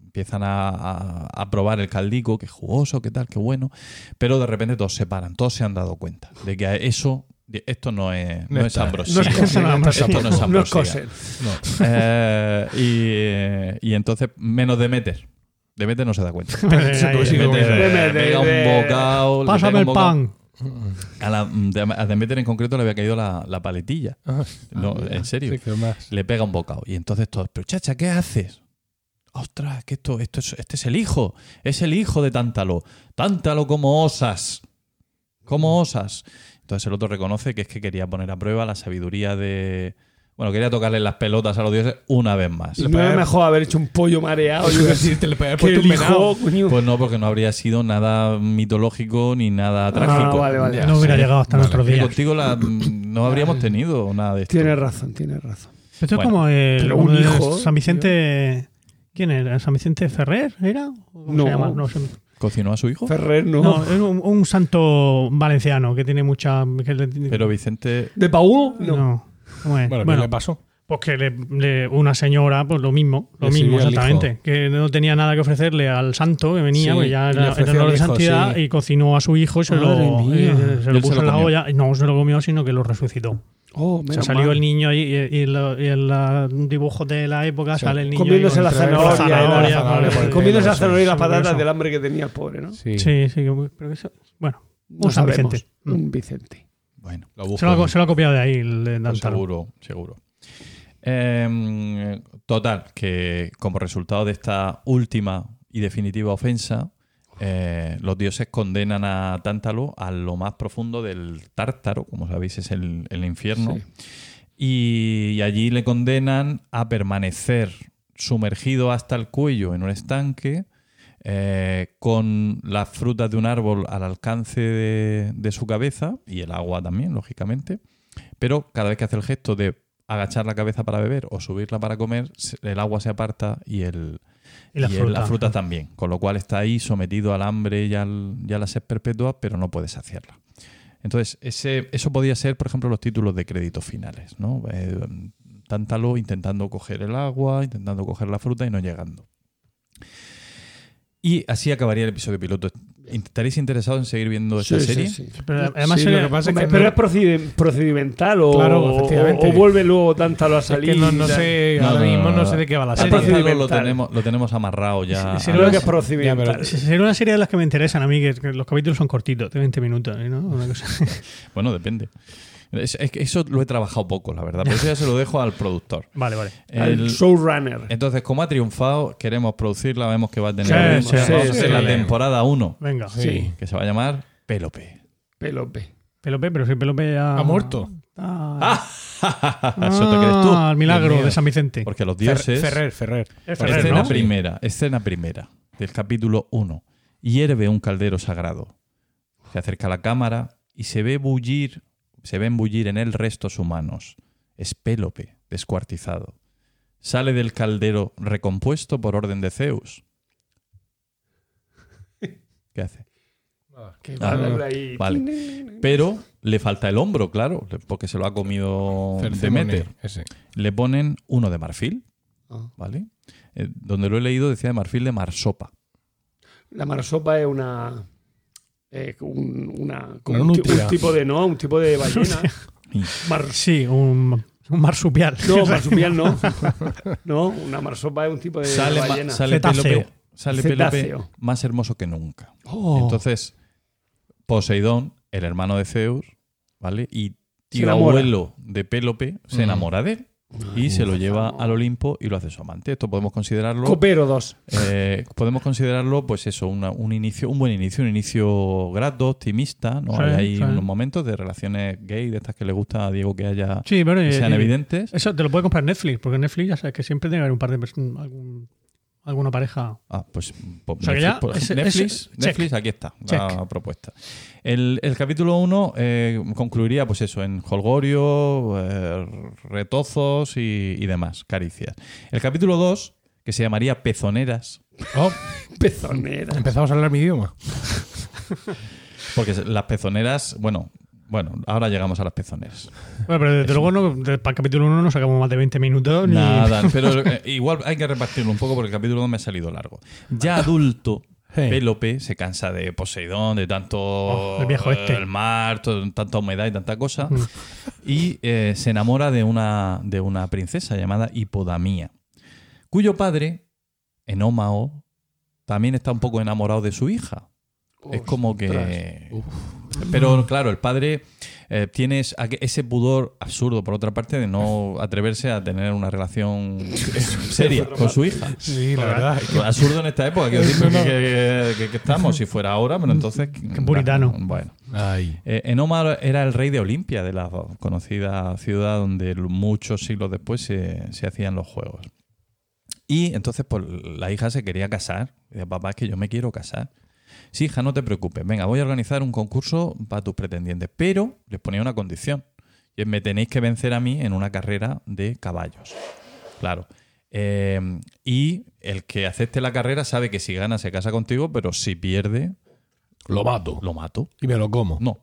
empiezan a, a- a probar el caldico, que jugoso, que tal, qué bueno. Pero de repente todos se paran, todos se han dado cuenta de que eso, de- esto no es, no No es ambrosía. No es No, no. Eh, y, eh, y entonces, menos Demeter. Demeter no se da cuenta. *laughs* Demeter eh, Demeter, pega un de- bocado. Pásame el pan. A, la, a Demeter en concreto le había caído la, la paletilla. Ah, No, mira. en serio. Sí, que más. Le pega un bocado. Y entonces todos, pero chacha, ¿qué haces? Ostras, que esto, esto es, este es el hijo. Es el hijo de Tántalo. Tántalo, como osas? ¿Cómo osas? Entonces el otro reconoce que es que quería poner a prueba la sabiduría de, Bueno, quería tocarle las pelotas a los dioses una vez más. Y no es mejor haber hecho un pollo mareado. yo qué sé, te le puesto un venado. hijo, coño. Pues no, porque no habría sido nada mitológico ni nada trágico. Ah, vale, vale. Ya no hubiera llegado hasta Vale. nuestros días. contigo la- no habríamos tenido nada de esto. Tienes razón, tienes razón. Esto Bueno, es como el, un hijo, San Vicente. ¿Quién era? ¿San Vicente Ferrer? ¿Era? ¿Cómo No. se llama? No sé. ¿Cocinó a su hijo? Ferrer, no. No, es un, un santo valenciano que tiene mucha. que le- Pero Vicente. ¿De Paú? no. No. ¿Cómo es? Bueno, Bueno, ¿qué le pasó? pues que le- le- una señora, pues lo mismo, lo Le mismo exactamente. Que no tenía nada que ofrecerle al santo que venía, Sí, pues ya era, era honor de hijo, santidad sí. y cocinó a su hijo y se, lo, y se lo puso lo en la comió. olla. Y no se lo comió, sino que lo resucitó. Oh, O sea, salió mal. el niño ahí y, y lo- y en la- un dibujo de la época sale el niño Comiéndose la zanahoria. el Comiéndose la zanahoria y las patatas del hambre que tenía el pobre, ¿no? Sí. Sí, sí, que- pero eso, bueno, No un San. Vicente. Un Vicente. Bueno, lo Se busco. lo, se lo ha copiado de ahí el Pues seguro, seguro. Eh, total, que como resultado de esta última y definitiva ofensa, eh, los dioses condenan a Tántalo a lo más profundo del Tártaro, como sabéis es el, el infierno, y, y allí le condenan a permanecer sumergido hasta el cuello en un estanque, eh, con las frutas de un árbol al alcance de, de su cabeza y el agua también, lógicamente. Pero cada vez que hace el gesto de agachar la cabeza para beber o subirla para comer, el agua se aparta y, el, Y la y fruta. la fruta también. Con lo cual está ahí sometido al hambre y, al, y a la sed perpetua, pero no puede saciarla. Entonces, ese, eso podía ser, por ejemplo, los títulos de créditos finales. ¿no? Eh, Tántalo intentando coger el agua, intentando coger la fruta y no llegando. Y así acabaría el episodio piloto. ¿Estaréis interesados en seguir viendo esta Sí, serie? sí, sí. Pero además sería- lo que pasa es que pero no- es procedi- procedimental o, Claro, o- efectivamente. o vuelve luego Tántalo a Es salir. que no, no sé, No, ahora no, mismo no, no, no. sé de qué va la serie. procedimental. Lo tenemos, lo tenemos amarrado ya. Sí, Creo que es Ya, procedimental. pero- Sería una serie de las que me interesan a mí, que, que los capítulos son cortitos, de 20 minutos. ¿no? Una cosa. *laughs* Bueno, depende. Es, es que eso lo he trabajado poco, la verdad. Pero eso ya se lo dejo al productor. *laughs* Vale, vale. Al El- showrunner. entonces, como ha triunfado, queremos producirla, vemos que va a tener. Sí, sí, Vamos a sí, hacer la sí. temporada 1, Venga. Sí. que se va a llamar Pélope. Pelope. Pelope, pero si Pelope ya... Ha muerto. Ah, *laughs* ¿Eso te crees tú? Ah, el milagro de San Vicente. Porque los dioses. Ferrer, Ferrer. Es Ferrer, escena ¿no? primera, escena primera del capítulo 1. Hierve un caldero sagrado. Se acerca a la cámara y se ve bullir, se ven bullir en él restos humanos. Es Pélope, descuartizado. Sale del caldero recompuesto por orden de Zeus. ¿Qué hace? Ah, va por ahí. Vale. Pero le falta el hombro, claro, porque se lo ha comido Demeter. Le ponen uno de marfil, Ah. ¿vale? Eh, donde lo he leído decía de marfil de marsopa. La marsopa es una. Eh, un, una, como Una un, tipo de no, un tipo de ballena. *laughs* Mar- Sí, un, un marsupial. no, *laughs* marsupial no. No, una marsopa es un tipo de sale, ma- ballena. sale Cetáceo. Cetáceo. más hermoso que nunca. Oh. Entonces, Poseidón, el hermano de Zeus, ¿vale? Y tío abuelo de Pélope se Mm. enamora de él y se lo lleva al Olimpo y lo hace su amante. Esto podemos considerarlo Copero 2. eh, podemos considerarlo, pues eso, una- un inicio, un buen inicio, un inicio grato, optimista, ¿no? Sí, hay ahí sí. unos momentos de relaciones gay, de estas que le gusta a Diego que haya Sí, pero que sean evidentes. Eso te lo puede comprar Netflix, porque Netflix ya sabes que siempre tiene que haber un par de algún- alguna pareja. Ah, pues, pues sea Netflix, ya, pues, ese- Netflix, ese- check. Netflix, aquí está la propuesta. El, el capítulo 1 concluiría, pues eso, en holgorio, eh, retozos y, y demás, caricias. El capítulo 2, que se llamaría Pezoneras, Oh, *laughs* Pezonera. empezamos a hablar mi idioma. porque las pezoneras, bueno, bueno, ahora llegamos a las pezoneras. Bueno, pero desde luego no, para el capítulo 1 no sacamos más de 20 minutos. Ni... Nada, pero eh, igual hay que repartirlo un poco porque el capítulo 2 me ha salido largo. Ya adulto, Sí. Pélope se cansa de Poseidón, de tanto Oh, el viejo este. el mar, todo- tanta humedad y tanta cosa, Mm. y eh, se enamora de una, de una princesa llamada Hipodamía, cuyo padre, Enómao, también está un poco enamorado de su hija. Es como que... Pero claro, el padre eh, tiene ese pudor absurdo, por otra parte, de no atreverse a tener una relación *laughs* seria con su hija. Sí, la verdad. Absurdo en esta época, quiero decir, que, que- estamos, si fuera ahora, pero entonces... puritano. Bueno, Ay. Eh, Enoma era el rey de Olimpia, de la conocida ciudad donde muchos siglos después se, se hacían los juegos. Y entonces pues, la hija se quería casar. Y papá, es que yo me quiero casar. Sí, hija, no te preocupes. Venga, voy a organizar un concurso para tus pretendientes. Pero les ponía una condición. Y me tenéis que vencer a mí en una carrera de caballos. Claro. Eh, y el que acepte la carrera sabe que si gana se casa contigo, pero si pierde, Lo mato. lo mato. Y me lo como. No,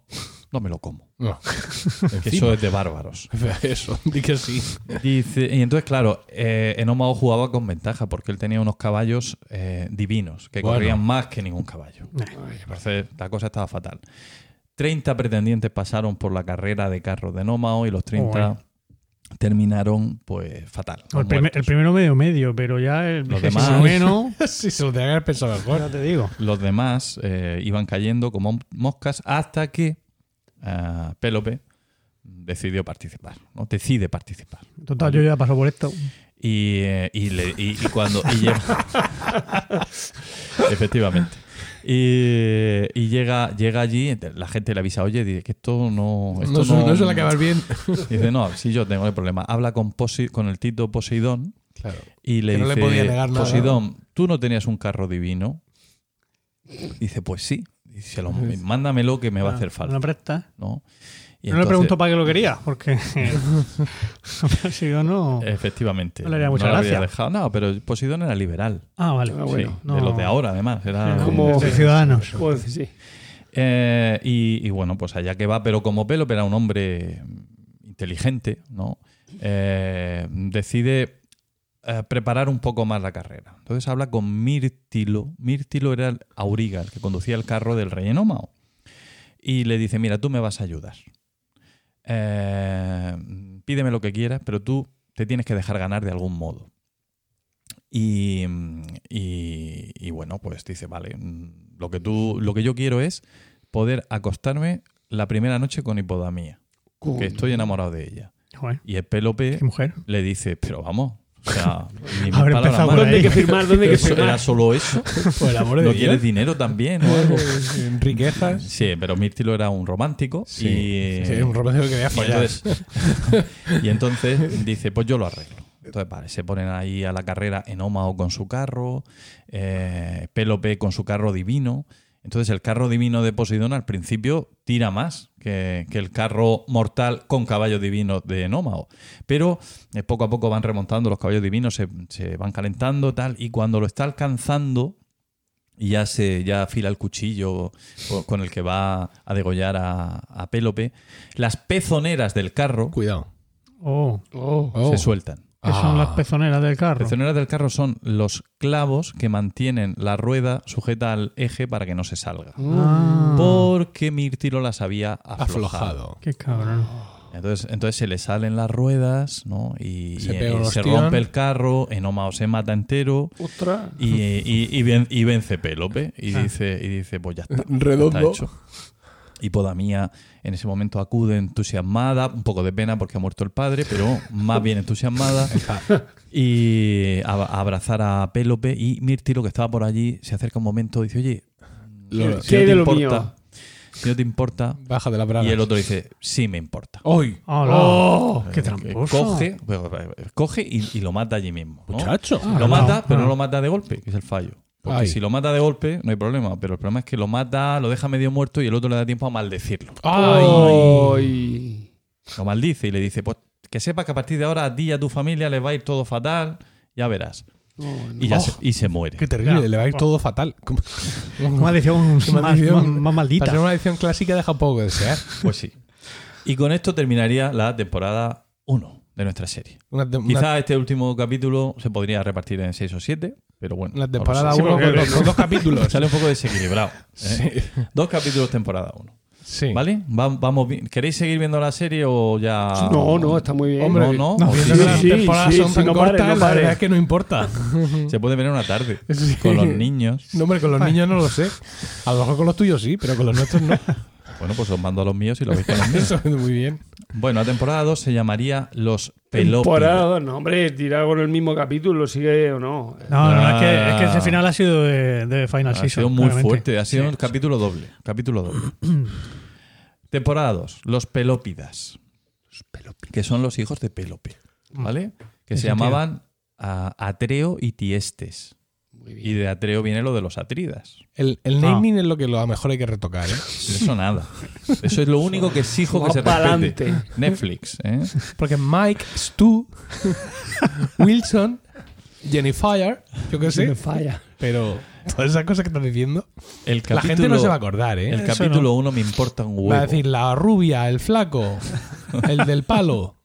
no me lo como. No. *laughs* Que eso es de bárbaros. *laughs* Eso, di que sí. Dice, y entonces, claro, eh, Enómago jugaba con ventaja porque él tenía unos caballos eh, divinos que Bueno. corrían más que ningún caballo. Entonces, la cosa estaba fatal. 30 pretendientes pasaron por la carrera de carros de Enómago y los 30 Joder. terminaron, pues, fatal. El, primer- muertos. el primero medio medio, pero ya el Los demás- noveno, *laughs* sí, se lo tenía que haber pensado mejor. ya te digo. Los demás eh, iban cayendo como moscas hasta que ah, Pélope decidió participar, ¿no? Decide participar. Total, yo ya paso por esto. Y, eh, y, le- y- y cuando. y llega- *laughs* Efectivamente. Y, y llega, llega allí, la gente le avisa, oye, dice que esto no. Esto No, no suele acabar bien. *laughs* Dice, no, si yo tengo el problema. Habla con, Posi- con el Tito Poseidón Claro. y le Que no le dice, podía negar nada. Poseidón, ¿tú no tenías un carro divino? Dice, pues sí. "Lo- mándamelo que me va a hacer ¿No falta. presta? ¿no? Y no le pregunto para qué lo quería, porque *laughs* si yo no. Efectivamente. No le haría mucha habría gracia. dejado. No, pero Poseidón era liberal. Ah, vale. Ah, bueno. Sí, No. de los de ahora, además. Era Como- De ciudadanos. *laughs* Sí. Eh, y, y bueno, pues allá que va, pero como Pélope era un hombre inteligente, ¿no? Eh, decide eh, preparar un poco más la carrera. Entonces habla con Mírtilo. Mírtilo era el auriga, el que conducía el carro del rey Enómao. Y le dice, mira, tú me vas a ayudar. Eh, pídeme lo que quieras, pero tú te tienes que dejar ganar de algún modo. Y, y- y bueno, pues dice, vale, mm, lo que, tú, lo que yo quiero es poder acostarme la primera noche con hipodamía, que estoy enamorado de ella. Joder, Y el Pélope qué mujer. le dice, pero vamos, o sea, ni Habrá empezado más. ¿Dónde hay que firmar? ¿Dónde hay que *laughs* Eso firmar? ¿Era solo eso? Por el amor de ¿No Dios. quieres dinero también o algo? Eh, Riquezas. Sí, pero Mírtilo era un romántico Sí. y, Sí, un romántico que quería y follar. entonces, *laughs* y entonces dice, pues yo lo arreglo. Entonces, vale, se ponen ahí a la carrera Enómao con su carro, eh, Pélope con su carro divino. Entonces el carro divino de Poseidón al principio tira más que, que el carro mortal con caballos divinos de Enómao. Pero eh, poco a poco van remontando, los caballos divinos se, se van calentando tal, y cuando lo está alcanzando y ya se ya afila el cuchillo co- con el que va a degollar a, a Pélope, las pezoneras del carro Cuidado. Oh, Oh. Oh. se sueltan. ¿Qué son Ah. las pezoneras del carro? Pezoneras del carro son los clavos que mantienen la rueda sujeta al eje para que no se salga. Ah, Porque Mírtilo las había aflojado. Aflojado. qué cabrón. Entonces, entonces se le salen las ruedas ¿no? y, Se y- pega y un se ostión. rompe el carro, Enómao se mata entero Ostras. y, y- y ven- y vence Pélope y dice, y dice, pues ya está. Redondo. está hecho. Hipodamía en ese momento acude entusiasmada, un poco de pena porque ha muerto el padre, pero más bien entusiasmada, *laughs* y a, a abrazar a Pélope. Y Mírtilo, que estaba por allí, se acerca un momento y dice, oye, Lo- si ¿Qué no te importa, mío? si no te importa. Baja de la braga. Y el otro dice, sí me importa. ¡Uy! Hola. Oh, qué Eh, tramposo. Coge, coge y, y lo mata allí mismo. ¿no? Muchacho. Lo mata, pero ah. no lo mata de golpe, que es el fallo. Porque Ay. si lo mata de golpe, no hay problema. Pero el problema es que lo mata, lo deja medio muerto y el otro le da tiempo a maldecirlo. ¡Ay! Ay. Lo maldice y le dice, pues que sepas que a partir de ahora a ti y a tu familia les va a ir todo fatal, ya verás. Oh, no. Y, ya se, y se muere. ¡Qué terrible! Ya. Le va a ir todo fatal. Como- Maldición *laughs* más, maldición. más- más Para maldita. ser una edición clásica deja poco que desear. Pues sí. Y con esto terminaría la temporada 1 de nuestra serie. Una, te- una- Quizá este último capítulo se podría repartir en 6 o 7, pero bueno. lo temporada sé. 1 porque- con, dos- con dos capítulos. Sale un poco desequilibrado. ¿eh? Sí. Dos capítulos temporada 1. Sí. ¿Vale? Va- vamos bien. ¿Queréis seguir viendo la serie o ya.? No, no, está muy bien. Hombre, no, no, no, viendo sí, que las sí, temporadas sí, son sí, tan no pare, cortas, no la verdad es que no importa. *laughs* Se puede ver una tarde Sí. con los niños. No, hombre, con los niños no lo sé. A lo mejor con los tuyos sí, pero con los nuestros no. *laughs* Bueno, pues os mando a los míos y lo veis con los míos. *laughs* Eso muy bien. Bueno, la temporada 2 se llamaría Los Pelópidos. Temporada, dos, no, hombre, tira con el mismo capítulo, sigue o no. No, no, es que, Ah. es que ese final ha sido de, de Final Ha Season. sido muy claramente. fuerte, ha sido Sí. un capítulo doble. Capítulo doble. *clears throat* Temporada 2. Los Pelópidas. Que son los hijos de Pélope. ¿Vale? Que se sentido. llamaban ah, Atreo y Tiestes. Y de Atreo viene lo de los Atridas. El, el naming es lo que lo- a lo mejor hay que retocar, ¿eh? Eso nada. Eso es lo único que exijo que se respete. Netflix, ¿eh? Porque Mike, Stu, Wilson, Jennifer, yo qué sé, falla. pero todas esas cosas que estás diciendo, El la gente no se va a acordar, ¿eh? El Eso capítulo 1 me importa un huevo. Va a decir la rubia, el flaco, el del palo.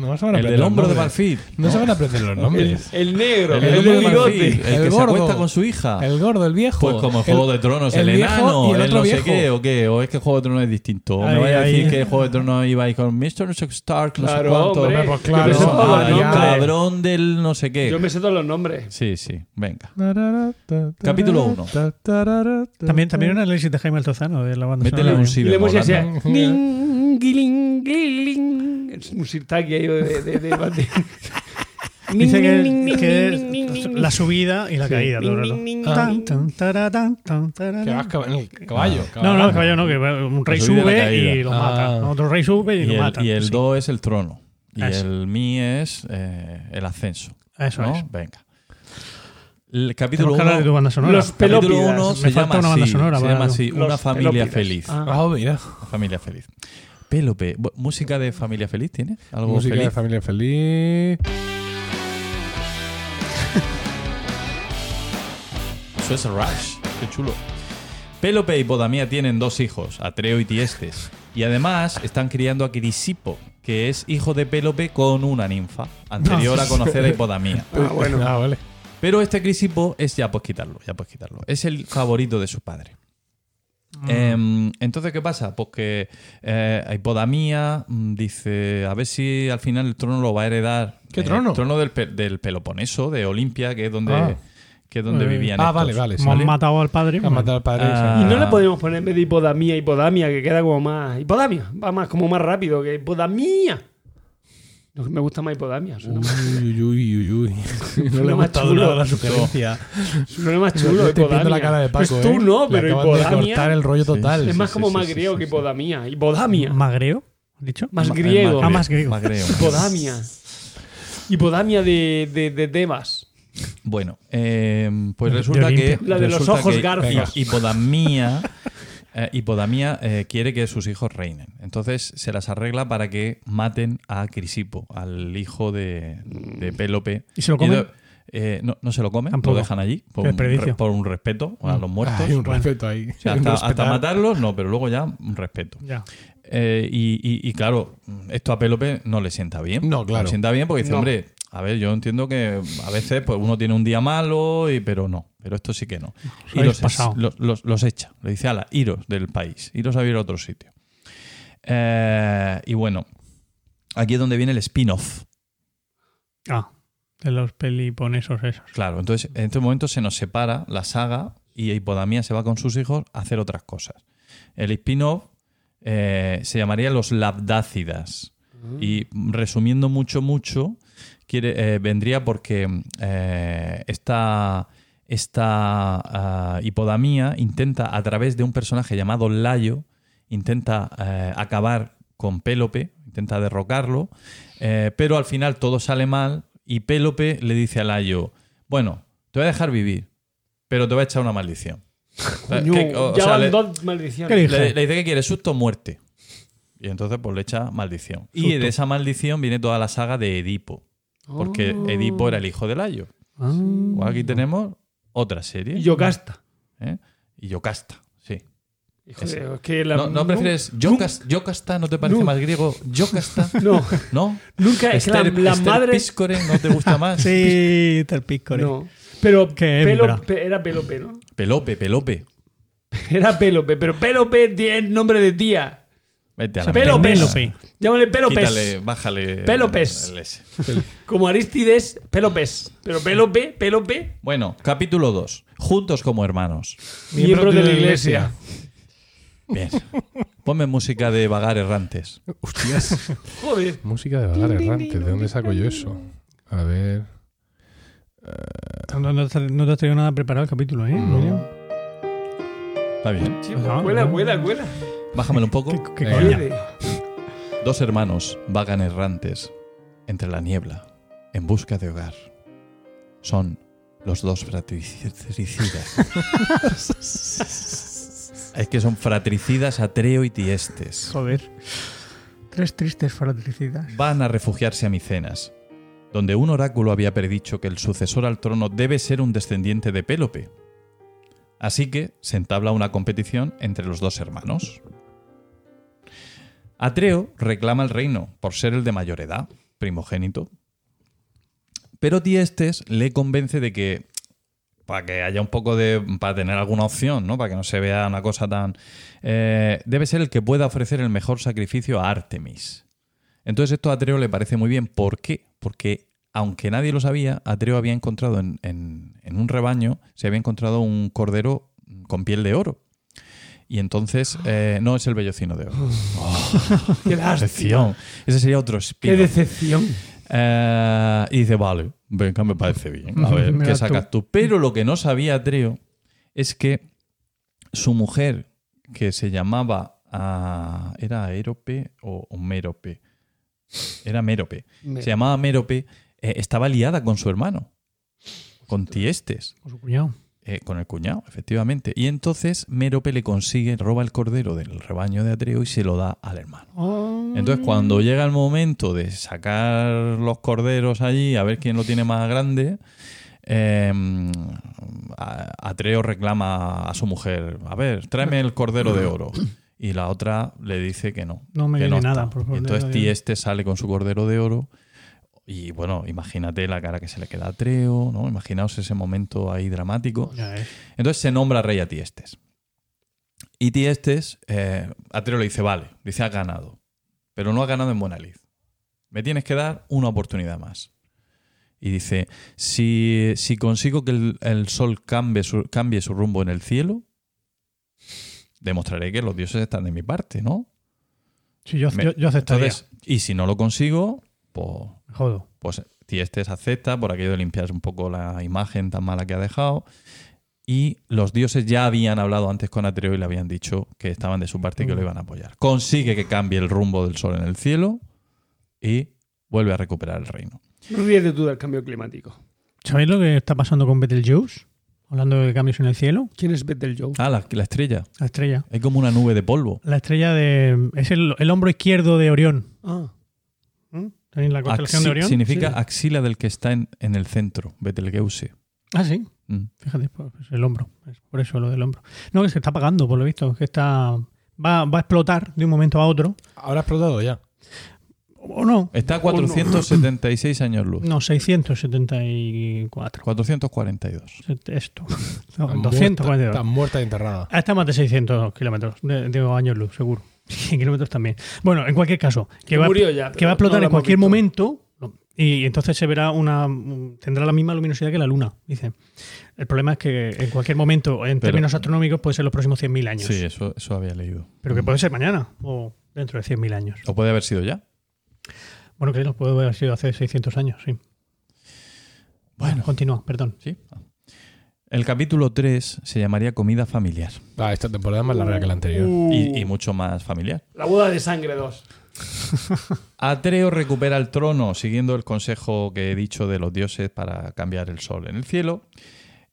No se van a el del hombro de marfil. No se van a aprender los nombres. el negro, El el, bigote. el, El que se gordo. acuesta con su hija. El gordo, el viejo. Pues como el- Juego de Tronos, el, enano, y el el, otro no sé qué, o qué, o es que Juego de Tronos es distinto. O me Ahí, vaya a ahí. decir que Juego de Tronos iba ahí con Mr. Stark, no Claro, sé cuánto. hombre. pues Yo claro. me sé todos los el nombres. cabrón del no sé qué. Yo me sé todos los nombres. Sí, sí, venga. Capítulo Capítulo uno. También, también un análisis de Jaime Altozano de la banda Métele un sí le Es un sirtaki ahí de... de, de, *laughs* Dice que, es la subida y la caída el Ah. Que vas cab- en el caballo. No, no, caballo no, que un rey sube y lo Ah. mata. Otro rey sube y, Y lo el, mata. y el Sí. 2 es el trono. Y Eso. el mi es eh, el ascenso. Eso ¿no? es. Venga. El capítulo Tenemos que hablar de tu 1 banda sonora. Los capítulo pelópidas. uno Me se falta llama una banda así, sonora se llama así, una familia pelópidas. feliz. Ah. Ah, mira. Familia feliz. Pélope. ¿Música de familia feliz tiene? ¿Algo Música feliz? de familia feliz. *laughs* Eso es Rush. Qué chulo. Pélope y Podamía tienen dos hijos, Atreo y Tiestes. Y además están criando a Crisipo, que es hijo de Pélope con una ninfa, anterior a *laughs* conocer a Hipodamía. Ah, bueno. Ah, vale. Pero este Crisipo es ya pues quitarlo, ya pues quitarlo. Es el favorito de su padre. Em, entonces, ¿qué pasa? Pues que eh, Hipodamía mm, dice, a ver si al final el trono lo va a heredar. ¿Qué eh, trono? El trono del, Pe- del Peloponeso, de Olimpia, que es donde, Ah. que es donde Eh, vivían Ah, estos. vale, vale. Como han matado al padre. Han matado al padre. Ah. sí. Y no le podemos poner en vez de hipodamia, hipodamia, que queda como más. Hipodamia, va más como más rápido que hipodamia. No, me gusta más hipodamia. Suena, Uy, uy, uy, uy. *laughs* No le ha más gustado chulo. nada la sugerencia. suena más Yo chulo. estoy viendo hipodamia. la cara de Paco, Pues tú ¿eh? no, pero hipodamia. cortar el rollo total. Es más sí, como sí, más sí, griego sí, que sí. hipodamia. Hipodamia. ¿Magreo? ¿Has dicho? Más Ma- griego. Ah, más griego. Magreo. Hipodamia. Hipodamia de, de, de Tebas. Bueno, eh, pues resulta que. La de los ojos que garzas. *laughs* *laughs* Hipodamía. eh, Hipodamía eh, quiere que sus hijos reinen. Entonces se las arregla para que maten a Crisipo, al hijo de, de Pélope. ¿Y se lo comen? eh, no, no se lo comen, Tampoco. lo dejan allí por un, desperdicio. re- por un respeto a los muertos. Hay un respeto ahí. O sea, *laughs* Un hasta, matarlos, no, pero luego ya un respeto. Ya. Eh, y, y- y claro, esto a Pélope no le sienta bien. No, claro. le sienta bien porque dice, No. hombre, a ver, yo entiendo que a veces pues uno tiene un día malo, y, pero no. Pero esto sí que no. Os Y los, es- pasado. los, los- los echa. Le dice, ala, iros del país. Iros a vivir a otro sitio. Eh, y bueno, aquí es donde viene el spin-off. Ah, de los peliponesos esos. Claro, entonces en este momento se nos separa la saga y Hipodamía se va con sus hijos a hacer otras cosas. El spin-off eh, se llamaría Los Labdácidas. Y resumiendo mucho, mucho, quiere, eh, vendría porque eh, esta, esta ah, hipodamía intenta, a través de un personaje llamado Layo, intenta eh, acabar con Pélope, intenta derrocarlo, eh, pero al final todo sale mal y Pélope le dice a Layo, bueno, te voy a dejar vivir, pero te voy a echar una maldición. *laughs* Coño, Que- o- o ya sea, van le- dos maldiciones. ¿Qué le, le dice que quiere susto o muerte. Y entonces pues le echa maldición. Y de esa maldición viene toda la saga de Edipo. Porque Oh. Edipo era el hijo de Layo. Ah. Pues aquí tenemos otra serie. Y Yocasta. ¿eh? Y Yocasta, sí. De- es que la- ¿No, no prefieres Yocas- Yocasta? ¿No te parece más griego? ¿Yocasta? *laughs* No, ¿No? nunca. Es que la, la Esther madre. Piscore no te gusta más? *laughs* Sí, Terpícore. No. Pero Qué pelo, pe- era Pelope, ¿no? Pelope, Pelope. *laughs* Era Pelope, pero Pelope tiene nombre de tía. Vete a la. Penélope. Llámale Pelopes. Quítale, bájale. Pelopes. el S. *laughs* Como Aristides, Pelopes. Pero Pelope, Pelope, Bueno, capítulo 2. Juntos como hermanos. miembro de la iglesia. Bien. Ponme música de vagar errantes. Hostias. Joder. Música de vagar errante. ¿De dónde saco yo eso? A ver. No, no te, no te has traído nada preparado el capítulo, ¿eh? Está bien. Sí, Ajá, cuela, ajá. cuela, cuela. Bájamelo un poco. ¿Qué, qué? Quiere. Dos hermanos vagan errantes entre la niebla en busca de hogar. Son los dos fratricidas. *laughs* es que son fratricidas Atreo y Tiestes. Joder. Tres tristes fratricidas. Van a refugiarse a Micenas, donde un oráculo había predicho que el sucesor al trono debe ser un descendiente de Pélope. Así que se entabla una competición entre los dos hermanos. Atreo reclama el reino por ser el de mayor edad, primogénito. Pero Tiestes le convence de que para que haya un poco de. para tener alguna opción, ¿no? Para que no se vea una cosa tan. eh, debe ser el que pueda ofrecer el mejor sacrificio a Artemis. Entonces esto a Atreo le parece muy bien. ¿Por qué? Porque aunque nadie lo sabía, Atreo había encontrado en, en- en un rebaño, se había encontrado un cordero con piel de oro. Y entonces, eh, no es el vellocino de oro. *laughs* Qué. Decepción. Ese sería otro Qué spin decepción. Eh, y dice, vale, venga, me parece bien. A *laughs* ver, ¿qué sacas tú? Pero lo que no sabía Atreo es que su mujer, que se llamaba. ah, ¿Era Aérope o, o Mérope? Era Mérope. Se llamaba Mérope, eh, estaba liada con su hermano, con Tiestes. Con su cuñado. Eh, con el cuñado, efectivamente. Y entonces Mérope le consigue, roba el cordero del rebaño de Atreo y se lo da al hermano. Entonces, cuando llega el momento de sacar los corderos allí, a ver quién lo tiene más grande, eh, a- Atreo reclama a su mujer, a ver, tráeme el cordero de oro. Y la otra le dice que no. No me que viene nada por entonces. Tieste sale con su cordero de oro. Y bueno, imagínate la cara que se le queda a Atreo, ¿no? Imaginaos ese momento ahí dramático. Entonces se nombra rey a Tiestes. Y Tiestes, eh, Atreo le dice, vale, dice, has ganado, pero no has ganado en buena lid. Me tienes que dar una oportunidad más. Y dice, si, si consigo que el, el sol cambie su, cambie su rumbo en el cielo, demostraré que los dioses están de mi parte, ¿no? Sí, yo, Me- yo, yo aceptaría. Entonces, y si no lo consigo, pues jodo. pues Tiestes acepta por aquello de limpiar un poco la imagen tan mala que ha dejado. Y los dioses ya habían hablado antes con Atreo y le habían dicho que estaban de su parte y que lo iban a apoyar. Consigue que cambie el rumbo del sol en el cielo y vuelve a recuperar el reino. Ríete tú del cambio climático. ¿Sabéis lo que está pasando con Betelgeuse? Hablando de cambios en el cielo. ¿Quién es Betelgeuse? Ah, la, la estrella. La estrella. Hay como una nube de polvo. La estrella de. Es el, el hombro izquierdo de Orión. Ah, ¿Mm? ¿Tenéis la constelación Axi- de Orión? significa Sí. axila del que está en, en el centro, Betelgeuse. Ah, sí. Mm. Fíjate, pues es el hombro. Es por eso lo del hombro. No, que se está apagando, por lo visto. Que está. Va, va a explotar de un momento a otro. Ahora ha explotado ya. ¿O no? Está a 476 años luz. No, 674. 442. Esto. *laughs* No, Está 242. muerta- Está muerta y enterrada. Ah, Está más de 600 kilómetros de, de años luz, seguro. *laughs* Y kilómetros también. Bueno, en cualquier caso, que, va, murió ya, que va a explotar no lo en cualquier visto. momento no, y entonces se verá una. tendrá la misma luminosidad que la luna, dice. El problema es que en cualquier momento, en Pero- términos astronómicos, puede ser los próximos 100.000 años. Sí, eso, eso había leído. Pero que puede ser mañana o dentro de 100.000 años. O puede haber sido ya. Bueno, que lo puede haber sido hace 600 años, sí. Bueno. Continúa, perdón. Sí. El capítulo 3 se llamaría Comida Familiar Ah, esta temporada es más larga que la anterior. Uh, y, y mucho más familiar. La boda de sangre 2. *laughs* Atreo recupera el trono siguiendo el consejo que he dicho de los dioses para cambiar el sol en el cielo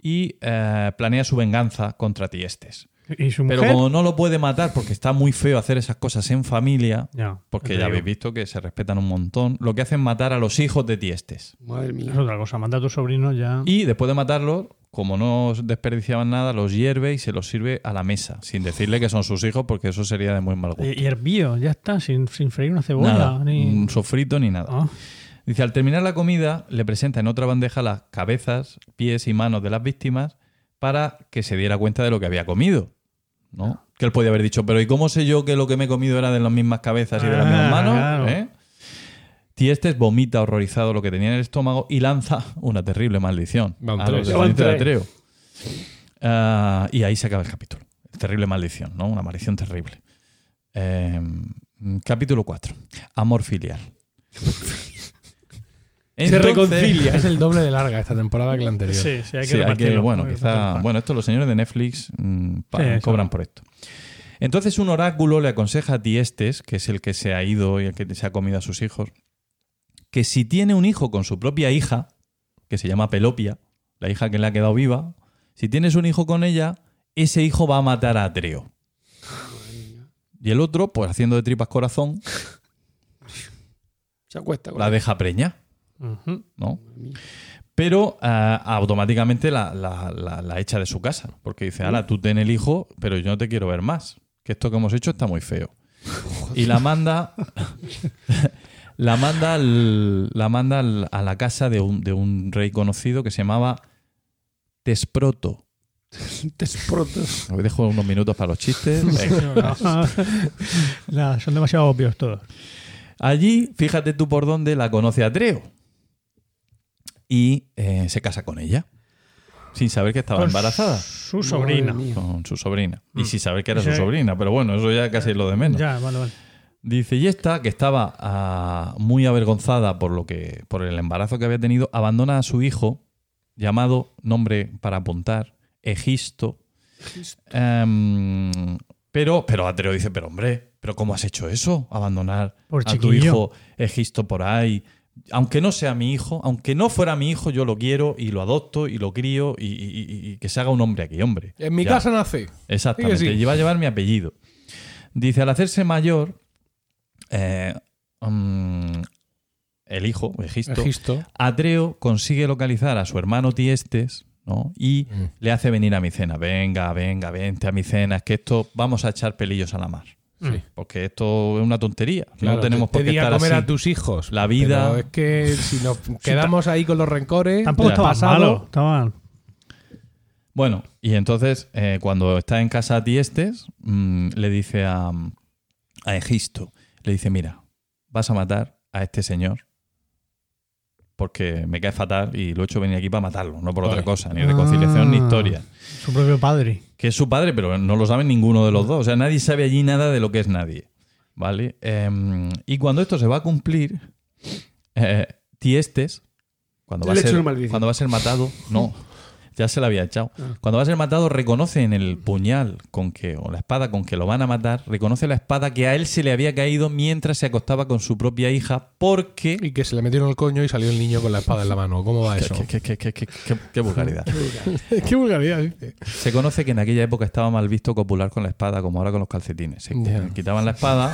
y eh, planea su venganza contra Tiestes. ¿Y su mujer? Pero como no lo puede matar porque está muy feo hacer esas cosas en familia, Ya, porque ya habéis visto que se respetan un montón, lo que hacen es matar a los hijos de Tiestes. Madre mía. Es otra cosa. Manda a tu sobrino ya. Y después de matarlos, como no desperdiciaban nada, los hierve y se los sirve a la mesa, sin decirle que son sus hijos, porque eso sería de muy mal gusto. Y, y hervido, ya está, sin, sin freír una cebolla. Nada, ni- un sofrito ni nada. Ah, Dice, al terminar la comida, le presenta en otra bandeja las cabezas, pies y manos de las víctimas para que se diera cuenta de lo que había comido. ¿no? Que él podía haber dicho, pero ¿y cómo sé yo que lo que me he comido era de las mismas cabezas y de las Ah, mismas manos? claro. ¿Eh? Tiestes vomita horrorizado lo que tenía en el estómago y lanza una terrible maldición Van a los de. Atreo. Ah, y ahí se acaba el capítulo. Terrible maldición, ¿no? Una maldición terrible. Eh, capítulo 4. Amor filial. *laughs* Se reconcilia. Es el doble de larga esta temporada que la anterior. sí, sí, hay que Sí, hay que, bueno, quizá, bueno, esto los señores de Netflix mm, pa- Sí, eso cobran por esto. Entonces un oráculo le aconseja a Tiestes, que es el que se ha ido y el que se ha comido a sus hijos, que si tiene un hijo con su propia hija, que se llama Pelopia, la hija que le ha quedado viva, si tienes un hijo con ella, ese hijo va a matar a Atreo. Y el otro, pues haciendo de tripas corazón, Se acuesta con la deja preña. ¿no? Pero ah, automáticamente la, la- la- la echa de su casa, porque dice, ahora tú ten el hijo, pero yo no te quiero ver más, que esto que hemos hecho está muy feo. *laughs* Y la manda, la manda, al- la manda al- a la casa de un, de un rey conocido que se llamaba Tesproto. *laughs* Tesprotos. Os dejo unos minutos para los chistes. *laughs* *laughs* Son demasiado obvios todos. Allí, fíjate tú por dónde la conoce Atreo. Y eh, se casa con ella. Sin saber que estaba Con embarazada. Su sobrina. Con su sobrina. Y Mm. sin saber que era Sí. su sobrina. Pero bueno, eso ya casi es lo de menos. Ya, vale, vale. Dice, y esta, que estaba ah, muy avergonzada por, lo que, por el embarazo que había tenido, abandona a su hijo, llamado, nombre para apuntar, Egisto. Em, pero, pero Atreo dice, pero hombre, ¿pero cómo has hecho eso? Abandonar Por a tu hijo Egisto por ahí. Aunque no sea mi hijo, aunque no fuera mi hijo, yo lo quiero y lo adopto y lo crío y, y- y- y que se haga un hombre aquí, hombre. En mi Ya. casa nace. Exactamente, sí. y va a llevar mi apellido. Dice, al hacerse mayor, eh, mm, el hijo, Egisto, Egisto. Atreo consigue localizar a su hermano Tiestes ¿no? y Mm. le hace venir a mi cena. Venga, venga, vente a mi cena, es que esto vamos a echar pelillos a la mar. Sí. Porque esto es una tontería. Claro, no tenemos te, por te qué estar comer así. a tus hijos. La vida- Pero es que si nos *laughs* quedamos ahí con los rencores. Tampoco estaba pasado, malo. Estaba... Bueno, y entonces eh, cuando está en casa Tiestes, mm, le dice a, a Egisto, le dice, mira, vas a matar a este señor porque me cae fatal y lo he hecho venir aquí para matarlo, no por Vale. otra cosa, ni reconciliación ni Ah. historia. Su propio padre. Que es su padre, pero no lo sabe ninguno de los dos. O sea, nadie sabe allí nada de lo que es nadie. ¿Vale? Em, y cuando esto se va a cumplir, eh, Tiestes, cuando va, a ser, cuando va a ser matado, no, ya se la había echado. Cuando va a ser matado, reconoce en el puñal con que, o la espada con que lo van a matar, reconoce la espada que a él se le había caído mientras se acostaba con su propia hija, porque. Y que se le metieron el coño y salió el niño con la espada en la mano. ¿Cómo va eso? Qué, qué- qué- qué- vulgaridad. *laughs* Qué vulgaridad, dice. Se conoce que en aquella época estaba mal visto copular con la espada, como ahora con los calcetines. Se quitaban la espada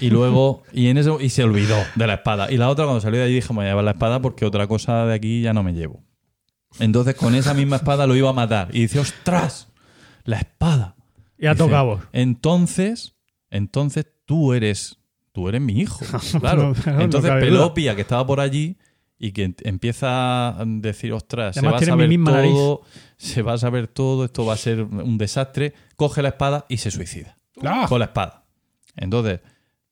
y luego. Y, en eso, y se olvidó de la espada. Y la otra, cuando salió de allí, dije: Me voy a llevar la espada porque otra cosa de aquí ya no me llevo. Entonces, con esa misma espada lo iba a matar. Y dice: ¡Ostras! La espada. Y a Dice, tocabos. Entonces, entonces tú eres, tú eres mi hijo. *laughs* Claro. No entonces. Pelopia, que estaba por allí y que empieza a decir, ostras, se va a saber nariz. todo, se va a saber todo, esto va a ser un desastre, coge la espada y se suicida. Ah. Con la espada. Entonces,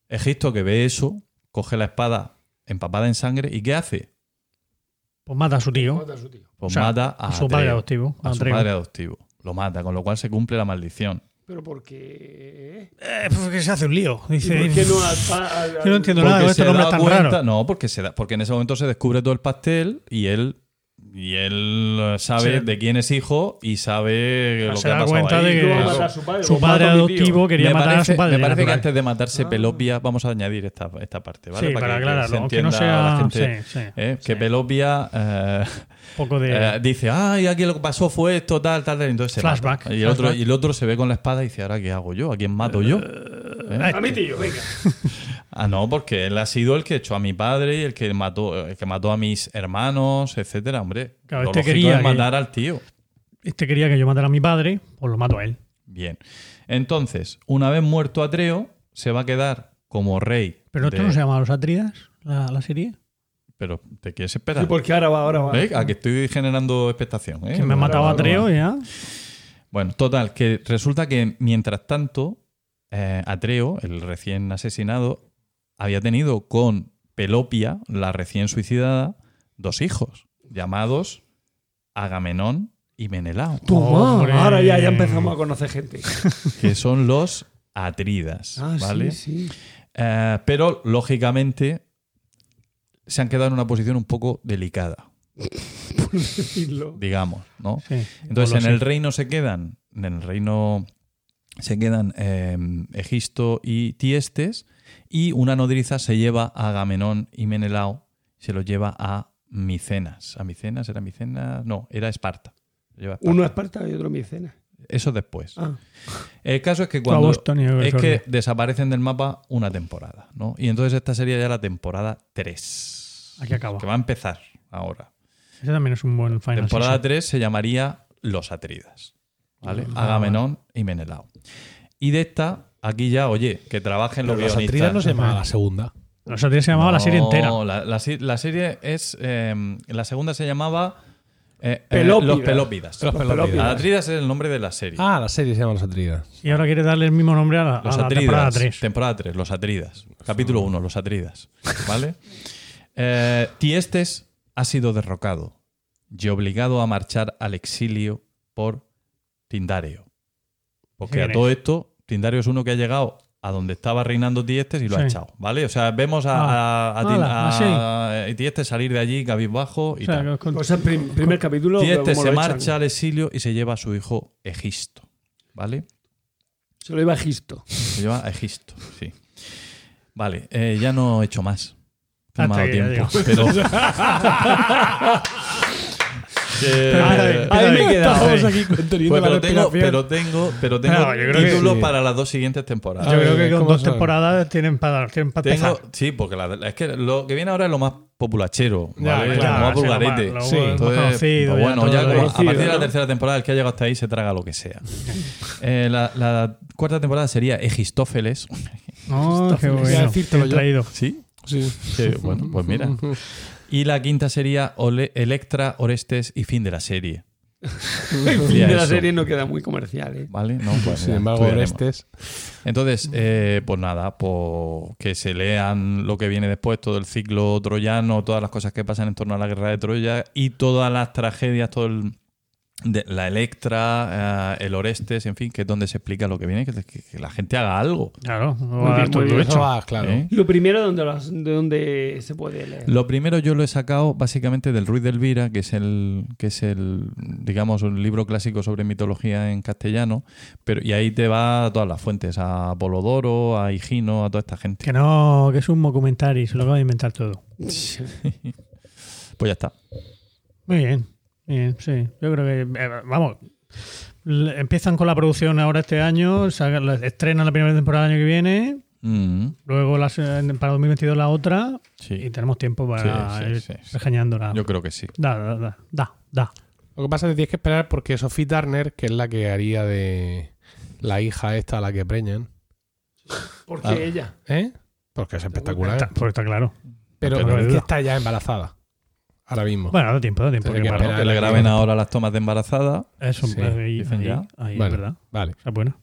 Egipto que ve eso, coge la espada empapada en sangre y ¿qué hace? Pues mata a su tío. Mata a su tío. Pues O sea, mata a, a su padre Atreo, adoptivo, a A su padre adoptivo. Lo mata, con lo cual se cumple la maldición. Pero porque. Eh, pues que se hace un lío. ¿Y Dice, por qué no al- al- al- Yo no entiendo Porque nada tan cuenta- raros. No, porque, se da, porque en ese momento se descubre todo el pastel y él y él eh, sabe Sí. de quién es hijo y sabe lo se que ha da pasado cuenta ahí. de que Claro. su padre. su adoptivo quería me matar parece, a su padre. me parece que antes de matarse Ah. Pelopia, vamos a añadir esta, esta parte, ¿vale? Sí, para, que- que, aclararlo. se Que, no entienda sea. la gente, sí, sí, ¿eh? sí. Que Pelopia *laughs* eh, poco de. eh, dice, ay, aquí lo que pasó fue esto, tal, tal, tal. Entonces se Flashback, mata. Y el, otro, y el otro se ve con la espada y dice, ¿ahora qué hago yo? ¿A quién mato yo? ¿Eh? A mi tío, venga. *laughs* Ah, no, porque él ha sido el que echó a mi padre y el que mató, el que mató a mis hermanos, etcétera, hombre. Claro, lo este quería es que- matar al tío. Este quería que yo matara a mi padre, pues lo mato a él. Bien. Entonces, una vez muerto Atreo, se va a quedar como rey. Pero esto de- no se llama Los Atridas, la, la serie. Pero te quieres esperar. Sí, porque ahora va, ahora va. ¿Eh? A que estoy generando expectación. ¿eh? Que me ha matado a Atreo ya. Bueno, total, que resulta que mientras tanto, eh, Atreo, el recién asesinado, había tenido con Pelopia, la recién suicidada, dos hijos, llamados Agamenón y Menelao, Toma, Hombre. ahora ya, ya empezamos a conocer gente. *laughs* que son los Atridas. Ah, ¿vale? sí, sí. Eh, pero, lógicamente, se han quedado en una posición un poco delicada, Por decirlo. digamos, ¿no? Sí, Entonces, no en el reino se quedan, en el reino se quedan eh, Egisto y Tiestes y una nodriza se lleva a Agamenón y Menelao, se los lleva a Micenas. ¿A Micenas? ¿Era Micenas? No, era Esparta. Se lleva a Esparta. Uno es Esparta y otro Micena. Eso después. Ah. El caso es que a cuando a es que desaparecen del mapa una temporada, ¿no? Y entonces esta sería ya la temporada 3. Aquí acaba. Que va a empezar ahora. Ese también es un buen final. temporada season. 3 se llamaría Los Atridas. ¿Vale? Ah, Agamenón y Menelao. Y de esta, aquí ya, oye, que trabajen los Pero los guionistas. Atridas no se llamaba la segunda. Los otros se llamaba la serie No, entera. La, la la serie es. eh, la segunda se llamaba. eh, eh, Pelópidas. los Pelópidas. Los Pelópidas. Las Atridas es el nombre de la serie. Ah, la serie se llama Los Atridas. Y ahora quiere darle el mismo nombre a la, a Los la Atridas. temporada 3. Temporada 3, Los Atridas. Capítulo 1, Los Atridas. ¿Vale? *laughs* Eh, Tiestes ha sido derrocado y obligado a marchar al exilio por Tindario. Porque a ¿Quién todo esto, Tindario es uno que ha llegado a donde estaba reinando Tiestes y lo ha echado. ¿Vale? O sea, vemos a, Ah. a- a Tin- Hala, a- a Tiestes salir de allí cabizbajo y O sea, tal. con- O sea, prim- primer capítulo. Tiestes se echan. marcha al exilio y se lleva a su hijo Egisto. ¿Vale? Se lo iba a Gisto. Se lleva a Egisto, sí. Vale, eh, ya no he hecho más. No me ha Hasta dado aquí, ya tiempo. Pero. *laughs* Que- espérate, Ahí me eh. aquí Pues, la pero, tengo, pero tengo, pero tengo No, yo creo que títulos sí. para las dos siguientes temporadas. yo creo que con ¿cómo dos son? temporadas tienen para, tienen para Tengo, empezar. sí, porque la- es que lo que viene ahora es lo más populachero, Ya, ¿vale? claro, lo más sí, lo vulgarete. más- lo Sí. más Entonces, conocido, pues bueno, todo ya lo como a conocido, partir de la ¿no? tercera temporada, el que ha llegado hasta ahí se traga lo que sea. *laughs* Eh, la, la cuarta temporada sería Egistófeles. No, qué Voy a bueno. decírtelo Bien yo. traído. ¿Sí? Sí. Sí, bueno, pues mira. *laughs* Y la quinta sería Ole- Electra, Orestes y fin de la serie. *laughs* El fin de la eso. serie no queda muy comercial, ¿eh? ¿Vale? No, pues Sin embargo. Orestes. Entonces, eh, pues nada, pues que se lean lo que viene después, todo el ciclo troyano, todas las cosas que pasan en torno a la guerra de Troya y todas las tragedias, todo el, de la Electra, eh, el Orestes, en fin, que es donde se explica lo que viene, que, que- que la gente haga algo. Claro, no Muy bien, muy bien. hecho. Claro. ¿eh? Lo primero, ¿de dónde, lo- de dónde se puede leer? Lo primero yo lo he sacado básicamente del Ruiz de Elvira, que es el, que es el, digamos, un libro clásico sobre mitología en castellano, pero y ahí te va a todas las fuentes, a Polodoro, a Higino, a toda esta gente. Que no, que es un documentary, se lo acaba de inventar todo. *laughs* Pues ya está. Muy bien, sí. Yo creo que, eh, vamos, empiezan con la producción ahora este año, estrenan la primera temporada el año que viene, Mm, luego la, se- para 2022 la otra, sí. y tenemos tiempo para Sí, sí, ir sí, sí. regañándola. Yo creo que sí. Da, da, da, da, da. Lo que pasa es que tienes que esperar porque Sophie Turner, que es la que haría de la hija esta a la que preñan, ¿Por qué Ah. ella? ¿eh? Porque es espectacular. Está, pues está claro. Pero, Pero es que está ya embarazada. Ahora mismo. Bueno, da tiempo, da tiempo. Que que le graben que- ahora las tomas de embarazada. Eso, Sí, ahí, dicen ahí, ya. ahí, Vale. es verdad. Vale. Esa es buena.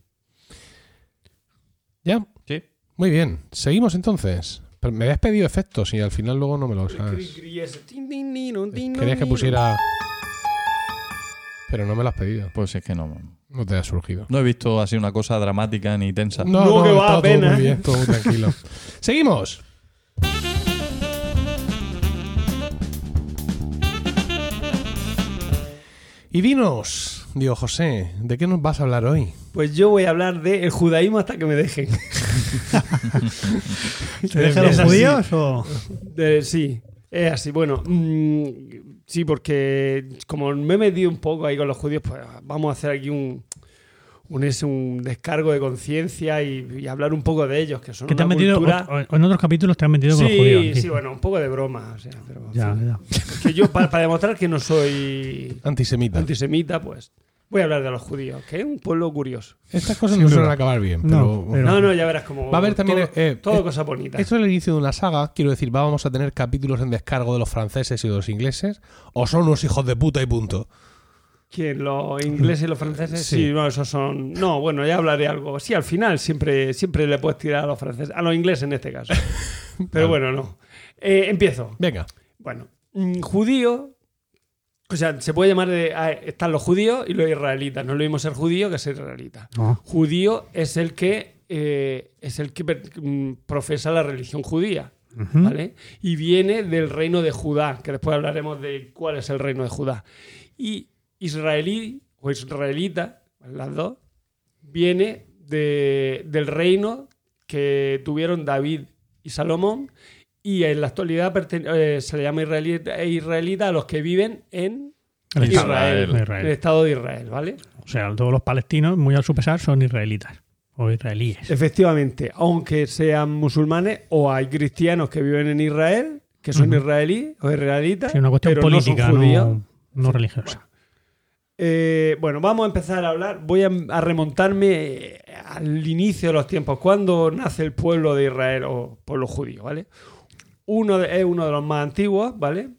¿Ya? Sí. Muy bien. Seguimos entonces. Pero me habías pedido efectos y al final luego no me los has... Querías que pusiera... Pero no me lo has pedido. Pues es que no. No te ha surgido. No he visto así una cosa dramática ni tensa. No, No, no, que va todo apenas. muy bien, todo muy tranquilo. *laughs* Seguimos. Y dinos, digo José, ¿de qué nos vas a hablar hoy? Pues yo voy a hablar del judaísmo hasta que me dejen. *laughs* ¿Te dejan los judíos o...? De- sí, es así. Bueno, mm, sí, porque como me he metido un poco ahí con los judíos, pues vamos a hacer aquí un, un, es un descargo de conciencia y, y hablar un poco de ellos, que son ¿Que te han una metido, cultura... o- o en otros capítulos te han metido con los Sí, judíos? sí, bueno, un poco de broma. O sea, pero, en Ya, fin. ya. Es que yo, para, para demostrar que no soy Antisemita. antisemita, pues voy a hablar de los judíos, que es un pueblo curioso. Estas cosas Sin no suelen acabar bien, pero... No, pero- No, no, ya verás cómo. Va a haber también, Todo, eh, todo eh, cosa bonita. ¿Esto es el inicio de una saga? Quiero decir, ¿vamos a tener capítulos en descargo de los franceses y de los ingleses? ¿O son unos hijos de puta y punto? ¿Quién? ¿Los ingleses y los franceses? Sí. Sí. no, esos son. No, bueno, ya hablaré algo. Sí, al final siempre, siempre le puedes tirar a los franceses, a los ingleses en este caso. *laughs* Pero bueno, no. Eh, empiezo. Venga. Bueno, mm, judío. O sea, se puede llamar de. ah, están los judíos y los israelitas. No es lo mismo ser judío que ser israelita. No. Judío es el que eh, es el que mm, profesa la religión judía. ¿vale? Y viene del reino de Judá, que después hablaremos de cuál es el reino de Judá. Y israelí o israelita, las dos, viene de- del reino que tuvieron David y Salomón y en la actualidad eh, se le llama israelita, israelita a los que viven en El Israel, Estado- Israel. en el Estado de Israel, ¿vale? O sea, todos los palestinos, muy a su pesar, son israelitas o israelíes. Efectivamente, aunque sean musulmanes o hay cristianos que viven en Israel, que son israelíes o israelitas, Es una cuestión pero política, no son judíos. no, no religiosa. Eh, bueno, vamos a empezar a hablar. Voy a, a remontarme eh, al inicio de los tiempos, cuando nace el pueblo de Israel o pueblo judío, ¿vale? Uno de- es uno de los más antiguos, ¿vale?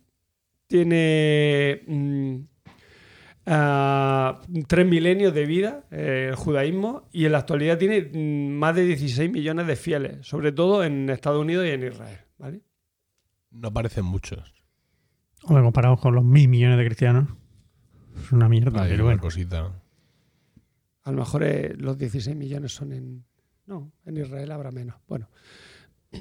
Tiene mm, ah, tres milenios de vida eh, el judaísmo y en la actualidad tiene mm, más de 16 millones de fieles, sobre todo en Estados Unidos y en Israel, ¿vale? No parecen muchos. Hombre, comparado con los mil millones de cristianos, es una mierda, Hay pero una bueno. cosita. A lo mejor eh, los 16 millones son en... No, en Israel habrá menos. Bueno,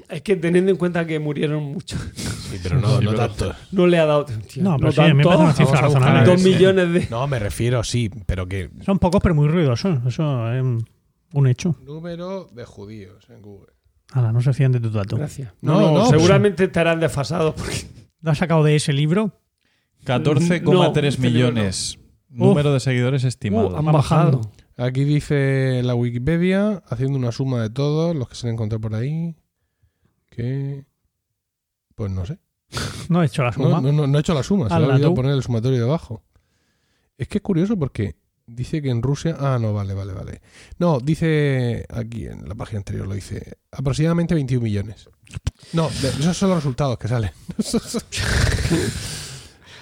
es que teniendo en cuenta que murieron muchos, Sí, pero no, Sí, *laughs* no pero- tantos. no le ha dado... tío, No, pero sí, tanto, me parece una cifra razonable. Dos millones de... No, me refiero, sí, pero que. Son pocos, pero muy ruidosos. Eso es un- hecho. Número de judíos en Google. Ala, no se fían de tus datos. Gracias. No, No, no, no, pues- seguramente estarán desfasados porque... ¿Lo has sacado de ese libro? 14,3 No, millones. Número de seguidores estimado. Uh, han bajado. Aquí dice la Wikipedia, haciendo una suma de todos los que se han encontrado por ahí. Que. Pues no sé. *laughs* No he hecho la suma. No, no, no, no he hecho la suma, se me ha olvidado poner el sumatorio debajo. Es que es curioso porque dice que en Rusia. Ah, no, vale, vale, vale. No, dice aquí en la página anterior lo dice aproximadamente 21 millones. No, esos son los resultados que salen. *laughs*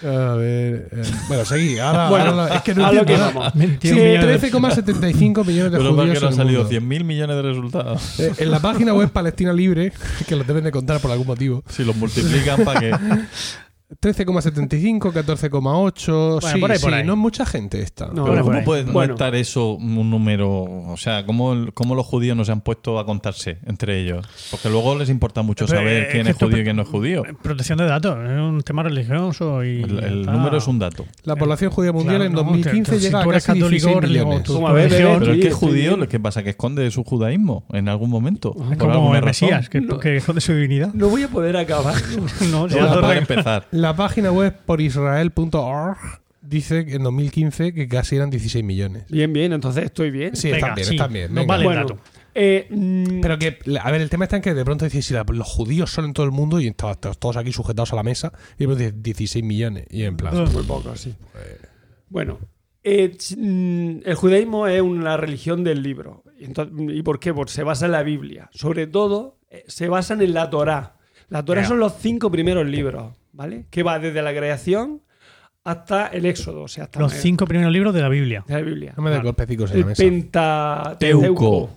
A ver. eh, bueno, seguí. Ahora, *laughs* Bueno, ahora lo- es que no entiendo. vamos. 21 Sí, millones de- 13,75 millones de Pero para que judíos no han salido mundo. 100.000 millones de resultados. Eh, en la página web Palestina Libre, *laughs* que los deben de contar por algún motivo, Si los multiplican para que. *laughs* 13,75, 14,8. Bueno, sí, por ahí, por sí, ahí. no es mucha gente esta. No, Pero ¿cómo ahí. puede no Bueno. estar eso un número? O sea, ¿cómo, ¿cómo los judíos no se han puesto a contarse entre ellos? Porque luego les importa mucho Pero, saber eh, quién es judío y quién no es judío. Protección de datos, es un tema religioso y. El, número es un dato. La población judía mundial Claro, en no, 2015 que- si llega a tú eres casi católico, 16 religión, millones. tú- a Pero es que es judío. ¿qué pasa? Que esconde su judaísmo en algún momento. Es como el. Mesías, que, No. que esconde su divinidad. No voy a poder acabar. *laughs* No, No, para torre- empezar. La página web por israel.org dice que en 2015 que casi eran 16 millones. Bien, bien, entonces estoy bien. Sí, Venga, están bien, sí, están bien. nos venga. vale el Bueno, dato. eh, mm, Pero que, a ver, el tema está en que de pronto dices, si la- los judíos son en todo el mundo y estaban todos aquí sujetados a la mesa, y de pronto dices 16 millones. Y en plan, Ah. muy poco, sí. Bueno, eh, ch- mm, el judaísmo es una religión del libro. Y, entonces- ¿y por qué? Porque se basa en la Biblia. Sobre todo, eh, se basan en la Torá. La Torá son los cinco primeros libros, ¿vale? Que va desde la creación hasta el Éxodo, o sea, hasta Los cinco primeros libros de la Biblia. de la Biblia. no me des Claro. golpecicos en la El mesa. Pentateuco.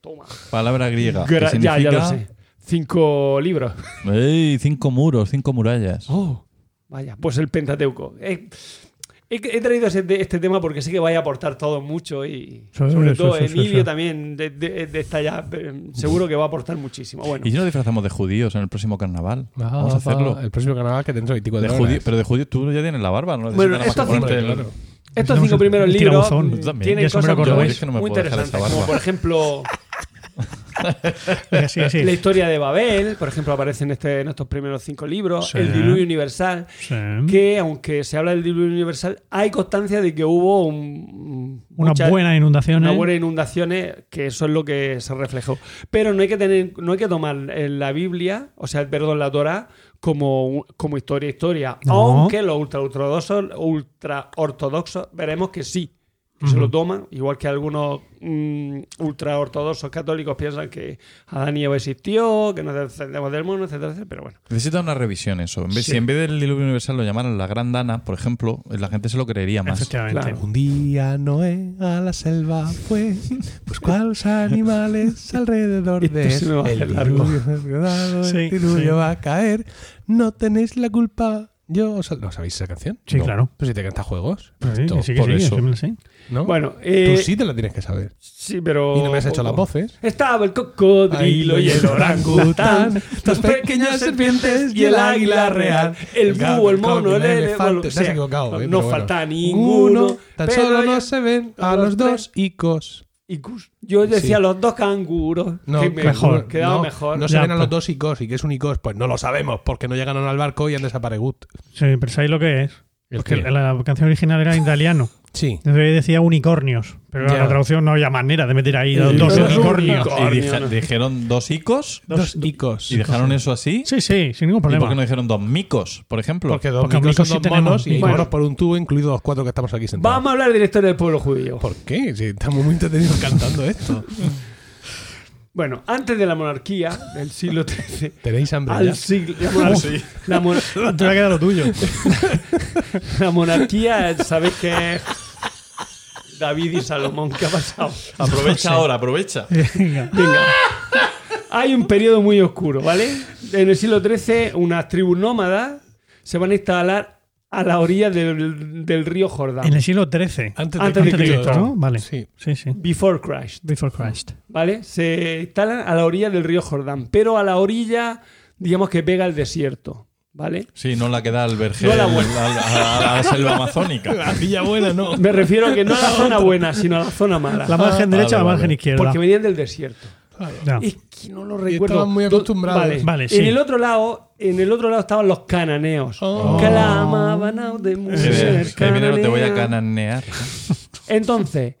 Toma. Palabra griega. que Gra- ya, ya lo significa- sé. Cinco libros. ¡Ey! Cinco muros, cinco murallas. Oh, vaya, pues el Pentateuco. Eh, he, he traído ese- este tema porque sé que vaya a aportar todo mucho y sobre todo sí, Emilio también de, de- de esta ya seguro que va a aportar muchísimo. Bueno, ¿Y si nos disfrazamos de judíos en el próximo carnaval? Ah, Vamos a hacerlo. El próximo carnaval que dentro de 24 De horas. judío- pero de judíos tú ya tienes la barba, ¿no? Bueno, nada más esto que ponerte hace- el- claro. estos cinco primeros libros tienen cosas muy, cordobés. Es que no me muy puedo dejar interesantes, esa como por ejemplo *laughs* *laughs* La historia de Babel, por ejemplo, aparece en, este, en estos primeros cinco libros, Sí. el diluvio universal, que aunque se habla del diluvio universal, hay constancia de que hubo un, Unas buenas inundaciones. Una buena inundaciones, que eso es lo que se reflejó. Pero no hay que tener, no hay que tomar en la Biblia, o sea, perdón, la Torah, como, como historia, historia. No. Aunque los ultra ortodoxos, ultra ortodoxos, veremos que sí, que se lo toman, igual que algunos mm, ultra ortodoxos católicos piensan que Adán y Eva existió, que nos descendemos del mundo, etcétera, etcétera. Pero bueno. Necesita una revisión eso. En vez, Sí. Si en vez del diluvio universal lo llamaran la gran dana, por ejemplo, la gente se lo creería más. Efectivamente. Claro. Un día Noé a la selva fue, *laughs* buscó *laughs* a los animales alrededor de se él. El diluvio es verdad, Sí, el diluvio sí. va a caer, no tenéis la culpa. Yo, os- ¿No sabéis esa canción? Sí, No. claro. Pero si te canta juegos, Sí, que sí, que por sí, eso. Bueno, Tú eh, sí te la tienes que saber. sí, pero. Y no me has hecho las voces. Estaba el cocodrilo y el orangután, dos pequeñas serpientes y el águila real, el búho, el mono, el elefante. Te has equivocado, ¿eh? No falta ninguno. Tan pero solo no se ven a los los dos icos. Icus. Yo decía Sí. los dos canguros. No, que me mejor. Quedaba no, mejor. No se Ya, ven a los pues. dos icos. ¿Y qué es un icos? Pues no lo sabemos, porque no llegaron al barco y han desaparecido. Sí, pero ¿sabéis lo que es? ¿El Porque la canción original era en italiano. Sí. Entonces decía unicornios. Pero Ya. en la traducción no había manera de meter ahí dos dos unicornios. Y dije- dijeron dos icos Dos icos. y dejaron eso así. Sí, sí, sin ningún ¿Y problema. por qué no dijeron dos micos, por ejemplo? Porque dos Porque micos micos son sí dos tenemos monos y micos. monos por un tubo, incluidos los cuatro que estamos aquí sentados. Vamos a hablar de la historia del pueblo judío. ¿Por qué? Si estamos muy entretenidos cantando esto. *laughs* Bueno, antes de la monarquía del siglo XIII, *laughs* ¿Tenéis hambre al ya? siglo, la, *laughs* monar- la mon- *laughs* Te va a quedar lo tuyo. la monarquía, ¿sabéis que es David y Salomón? ¿Qué ha pasado? Aprovecha ahora, aprovecha. Venga. Venga. Hay un periodo muy oscuro, ¿vale? En el siglo XIII, unas tribus nómadas se van a instalar a la orilla del, del río Jordán. En el siglo XIII. Antes, Antes de Cristo, ¿no? Vale. Sí. Sí, sí. Before Christ, Before Christ. ¿vale? Se instalan a la orilla del río Jordán, pero a la orilla, digamos que pega el desierto, ¿vale? Sí, no la que da al vergel, No la a, buena. a- a la selva amazónica. *laughs* La villa buena, no. Me refiero a que no a la *laughs* zona buena, sino a la zona mala. La margen vale, derecha o la vale. margen izquierda. Porque venían del desierto. Es que no lo recuerdo. estaban muy Do- acostumbrados. Vale. Vale, sí. En el otro lado, en el otro lado estaban los cananeos. Oh. Clamaban a de Sí, mujer sí, ahí viene, no te voy a cananea. cananear. *laughs* Entonces,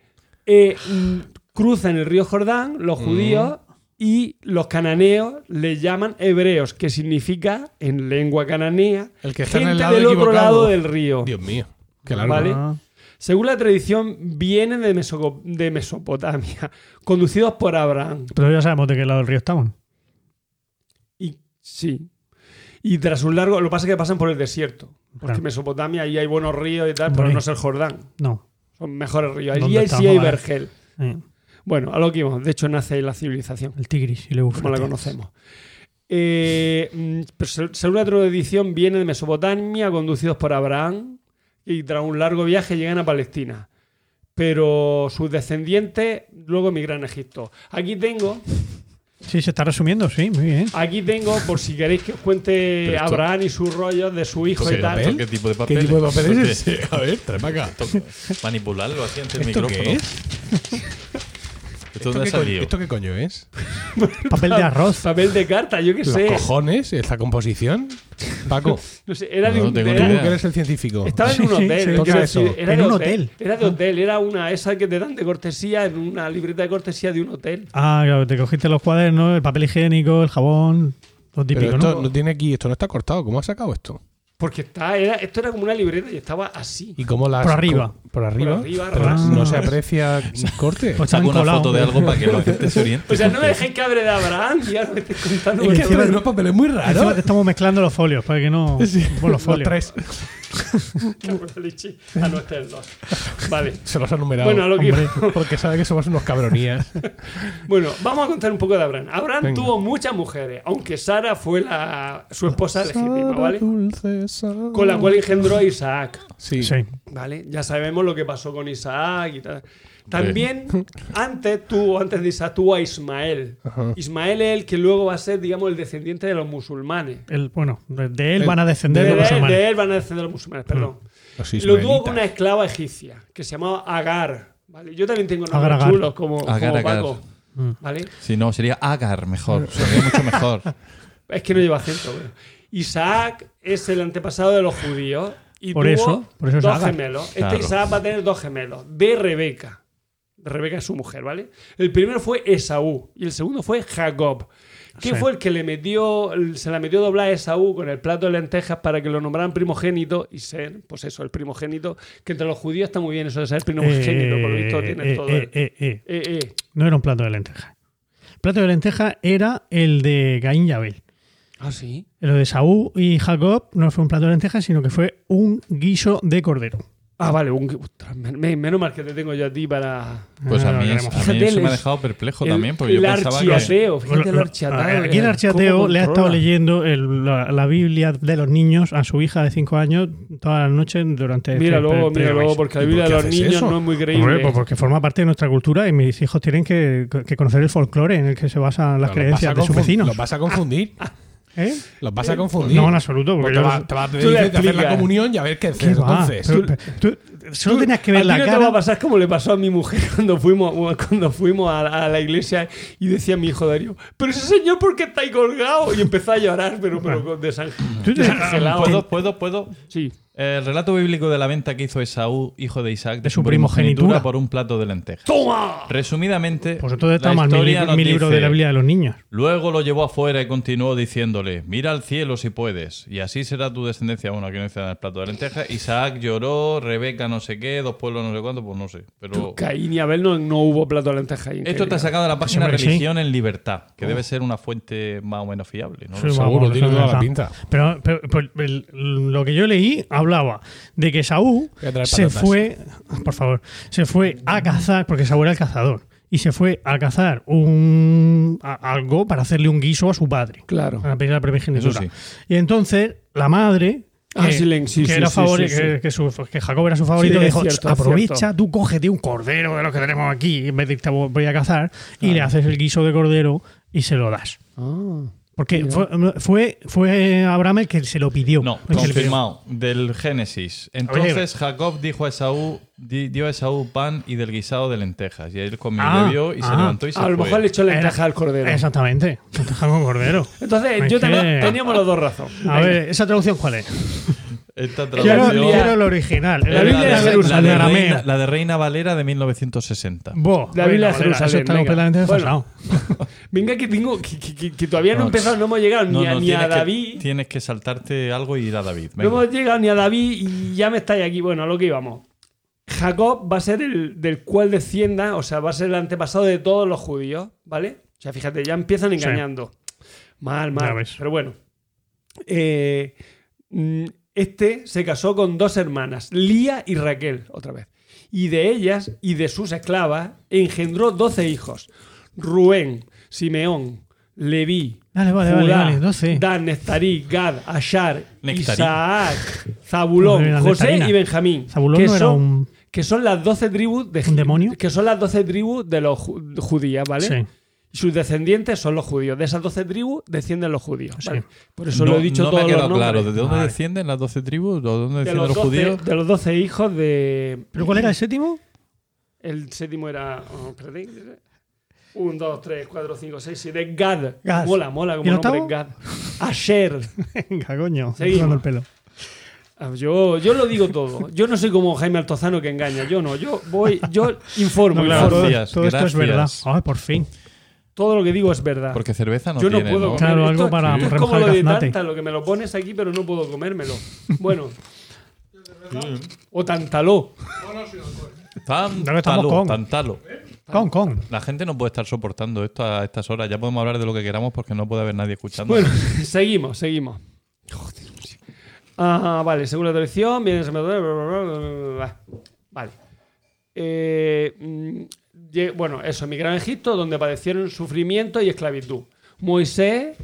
eh, mm, cruzan el río Jordán los judíos y los cananeos les llaman hebreos, que significa en lengua cananea El que está en el lado del otro lado del río. Dios mío. Qué largo. Vale. Ah. Según la tradición, vienen de, Mesopotamia, *laughs* conducidos por Abraham. Pero ya sabemos de qué lado del río estaban. Y sí. Y tras un largo, lo que pasa es que pasan por el desierto. Porque Claro. en Mesopotamia ahí hay buenos ríos y tal, Por pero ahí. no es el Jordán. No. Son mejores ríos. ¿Dónde Allí hay- sí hay vergel. Eh, Bueno, a lo que íbamos. De hecho, nace ahí la civilización, el Tigris y el como la conocemos. Eh, mm, según la tradición, vienen de Mesopotamia, conducidos por Abraham, y tras un largo viaje llegan a Palestina. Pero sus descendientes luego emigran a Egipto. Aquí tengo, Sí, se está resumiendo, sí, muy bien. aquí tengo, por si queréis que os cuente esto- Abraham y sus rollos de su hijo ¿Qué, y tal. ¿Qué tipo de ¿Qué papel? tipo de papel es? *laughs* A ver, trae para acá. *laughs* Manipularlo así ante el ¿Esto micrófono. qué es? *laughs* ¿Esto ¿Esto dónde qué, coño, salido? ¿Esto qué coño es? *laughs* Papel de arroz. Papel de carta, yo qué ¿Los sé. cojones? ¿Esta composición? Paco, *laughs* No sé, era de No un tengo era- tú que eres el científico. Estaba en un Sí, sí, hotel. sí. eso. Era En un hotel. hotel. Era de hotel. Era una esa que te dan de cortesía en una libreta de cortesía de un hotel. Ah, claro, te cogiste los cuadernos, el papel higiénico, el jabón, lo Pero típico, esto ¿no? no tiene aquí, esto no está cortado. ¿Cómo has sacado esto? Porque está, era, esto era como una libreta y estaba así. ¿Y cómo las Por arriba. Por arriba. Por arriba, ras. no se aprecia *laughs* corte. Pues Saco una foto de algo para que la gente se oriente. O sea, no me dejéis que hable de Abraham y ahora me estáis contando. Es que encima- unos papeles muy Encima raros. te estamos mezclando los folios para que no. Sí, Bueno, los folios. tres. Cabrón, leche. Ah, no, este es el dos. Vale. Se los ha numerado. Bueno, a lo que hombre, iba. porque sabe que somos unos cabronías. *laughs* Bueno, vamos a contar un poco de Abraham. Abraham Venga. tuvo muchas mujeres, aunque Sara fue la, su esposa legítima, ¿vale? dulce Sara. Con la cual engendró a Isaac. Sí. Sí. ¿Vale? Ya sabemos lo que pasó con Isaac y tal. También, *laughs* antes tuvo, antes de Isaac, tuvo a Ismael. Ajá. Ismael es el que luego va a ser, digamos, el descendiente de los musulmanes. El, bueno, de de él El- van a descender De, los él- musulmanes. de él van a descender los musulmanes, perdón. Los Lo tuvo con una esclava egipcia que se llamaba Agar. ¿vale? Yo también tengo nombres Agar, Agar. chulos como, Agar, como Agar. Paco. Mm. ¿Vale? Si no, sería Agar mejor. Sería mucho mejor. *laughs* Es que no lleva acento. güey. Isaac es el antepasado de los judíos. Y Por tuvo eso, por eso es dos gemelos. Este. Isaac va a tener dos gemelos. De Rebeca. Rebeca es su mujer, ¿vale? El primero fue Esaú y el segundo fue Jacob. Que Sí. fue el que le metió, se la metió doblar a Esaú con el plato de lentejas para que lo nombraran primogénito y ser, pues eso, el primogénito, que entre los judíos está muy bien eso de ser primogénito, por lo visto tiene eh, todo. eh, eh, eh. Eh, eh. No era un plato de lenteja. El plato de lenteja era el de Caín y Abel. Ah, sí. Lo de Saúl y Jacob no fue un plato de lentejas, sino que fue un guiso de cordero. Ah, vale. un- ostras, men- menos mal que te tengo yo a ti para. Pues a mí, lo es- a mí Fíjate, eso me ha el- dejado perplejo el- también, porque yo el pensaba que... archiateo, fíjate el archiateo. Aquí el ¿cómo archiateo le ha estado controla? leyendo el- la, la Biblia de los niños a su hija de 5 años todas las noches durante este Míralo, pre- míralo, pre-Grace. porque la ¿Y por Biblia qué de los haces niños eso? no es muy creíble. Hombre, pues porque forma parte de nuestra cultura y mis hijos tienen que, que conocer el folclore en el que se basan las Pero vas creencias a de sus confun- vecinos. Los vas a confundir. *laughs* ¿Eh? Los vas a confundir. No, en absoluto. Pues Porque te, va- te vas a pedir de hacer la comunión y a ver qué ¿Qué haces va? entonces. Pero- pero- tú- Solo Tú- tenías que ver a la no te va a cara. pasar como le pasó a mi mujer *laughs* cuando fuimos, cuando fuimos a, a la iglesia y decía mi hijo Darío, pero ese señor, ¿por qué está ahí colgado? Y empezó a llorar, pero, pero te- desangelado. ¿Puedo, puedo, puedo? Sí. El relato bíblico de la venta que hizo Esaú, hijo de Isaac, de, De su primogenitura. por un plato de lentejas. ¡Toma! Resumidamente, Pues entonces está la mal mi, historia libro- mi libro dice, de la Biblia de los niños. Luego lo llevó afuera y continuó diciéndole, mira al cielo si puedes, y así será tu descendencia. Bueno, aquí no dice del plato de lentejas. Isaac lloró, Rebeca no sé qué, dos pueblos no sé cuánto, pues no sé. Pero Caín y Abel no, no hubo plato de lentejas esto Caín y está sacado de la página sí. Religión en Libertad, que debe ser una fuente más o menos fiable. ¿no? Sí. Seguro, vamos, tiene toda la pinta. Pero, pero- pues, el- lo que yo leí hablaba de que Saúl se fue, por favor, se fue a cazar, porque Saúl era el cazador, y se fue a cazar un a- algo para hacerle un guiso a su padre, Claro. pedir la primogenitura. Sí. Y entonces la madre Ah, que, sí, Len, sí, que sí, era sí, sí. Que, que su- que Jacob era su favorito, es dijo, cierto, aprovecha, cierto. tú cógete un cordero de los que tenemos aquí, en vez de irte voy a cazar, y le haces el guiso de cordero y se lo das. Ah. Porque fue, fue, fue Abraham el que se lo pidió. No, confirmado. Del Génesis. Entonces Jacob dijo a Esaú, di- dio a Esaú pan y del guisado de lentejas. Y él comió Ah, y bebió y se ah. levantó y se A lo fue. mejor le echó lentejas al cordero. Exactamente. Lenteja con cordero. Entonces, Es yo que- teníamos los dos razones. A ver, ¿esa traducción cuál es? *laughs* Esta Quiero, traducción quiero el original. La Biblia de la, Jerusalén. de arameo. Reina, la de Reina Valera de 1960. Bo, La Biblia de Jerusalén, Eso está venga. completamente Bueno. desfasado. *laughs* Venga, que tengo. Que, que- que- que todavía no, No, he empezado, no hemos llegado No, ni, a, no, ni a que- David. tienes que saltarte algo y ir a David. No hemos llegado ni a David y ya me estáis aquí. Bueno, a lo que íbamos. Jacob va a ser el del cual descienda, o sea, va a ser el antepasado de todos los judíos, ¿vale? O sea, fíjate, ya empiezan engañando. Mal, mal. Pero bueno. Eh, mm, este se casó con dos hermanas, Lía y Raquel, otra vez. Y de ellas y de sus esclavas engendró doce hijos. Rubén, Simeón, Leví, Vale, vale, vale, Judá, 12. Dan, Neftarí, Gad, Ashar. Isaac, Zabulón, *laughs* José nectarina. y Benjamín. Zabulón que no era son, un- que son las doce tribus de ¿Un demonio? Que son las doce tribus de los ju- judías, ¿vale? Sí. Y sus descendientes son los judíos. De esas doce tribus descienden los judíos. Sí. ¿vale? Por eso no, lo he dicho no todos me ha quedado los claro. nombres. ¿De dónde Vale. descienden las 12 tribus? ¿De dónde de descienden los, los, 12, judíos? de los doce hijos de. ¿Pero cuál era el séptimo? El séptimo era. oh, espérate. Un, dos, tres, cuatro, cinco, seis, siete. Gad. Gad. Mola, mola ¿Y como el nombre octavo? Gad. Asher. Venga, coño. Seguimos. el pelo. Ah, Yo, yo lo digo todo. Yo no soy como Jaime Altozano que engaña. Yo no. Yo voy, yo informo. No, claro, informo. todo, Gracias, todo esto es gracias. verdad. Ay, por fin. Todo lo que digo es verdad. Porque cerveza no yo no tiene, puedo ¿no? comer. Claro, Esto- algo para esto es como lo de tanta, lo que me lo pones aquí, pero no puedo comérmelo. *laughs* Bueno. O tantaló. Tantalo, con. tantalo. Con, con. La gente no puede estar soportando esto a estas horas. Ya podemos hablar de lo que queramos porque no puede haber nadie escuchando. Bueno, *laughs* seguimos, seguimos. Ah, vale, bla, bla, bla. Vale. Eh, mm, bueno, eso, emigraron a Egipto, donde padecieron sufrimiento y esclavitud. Moisés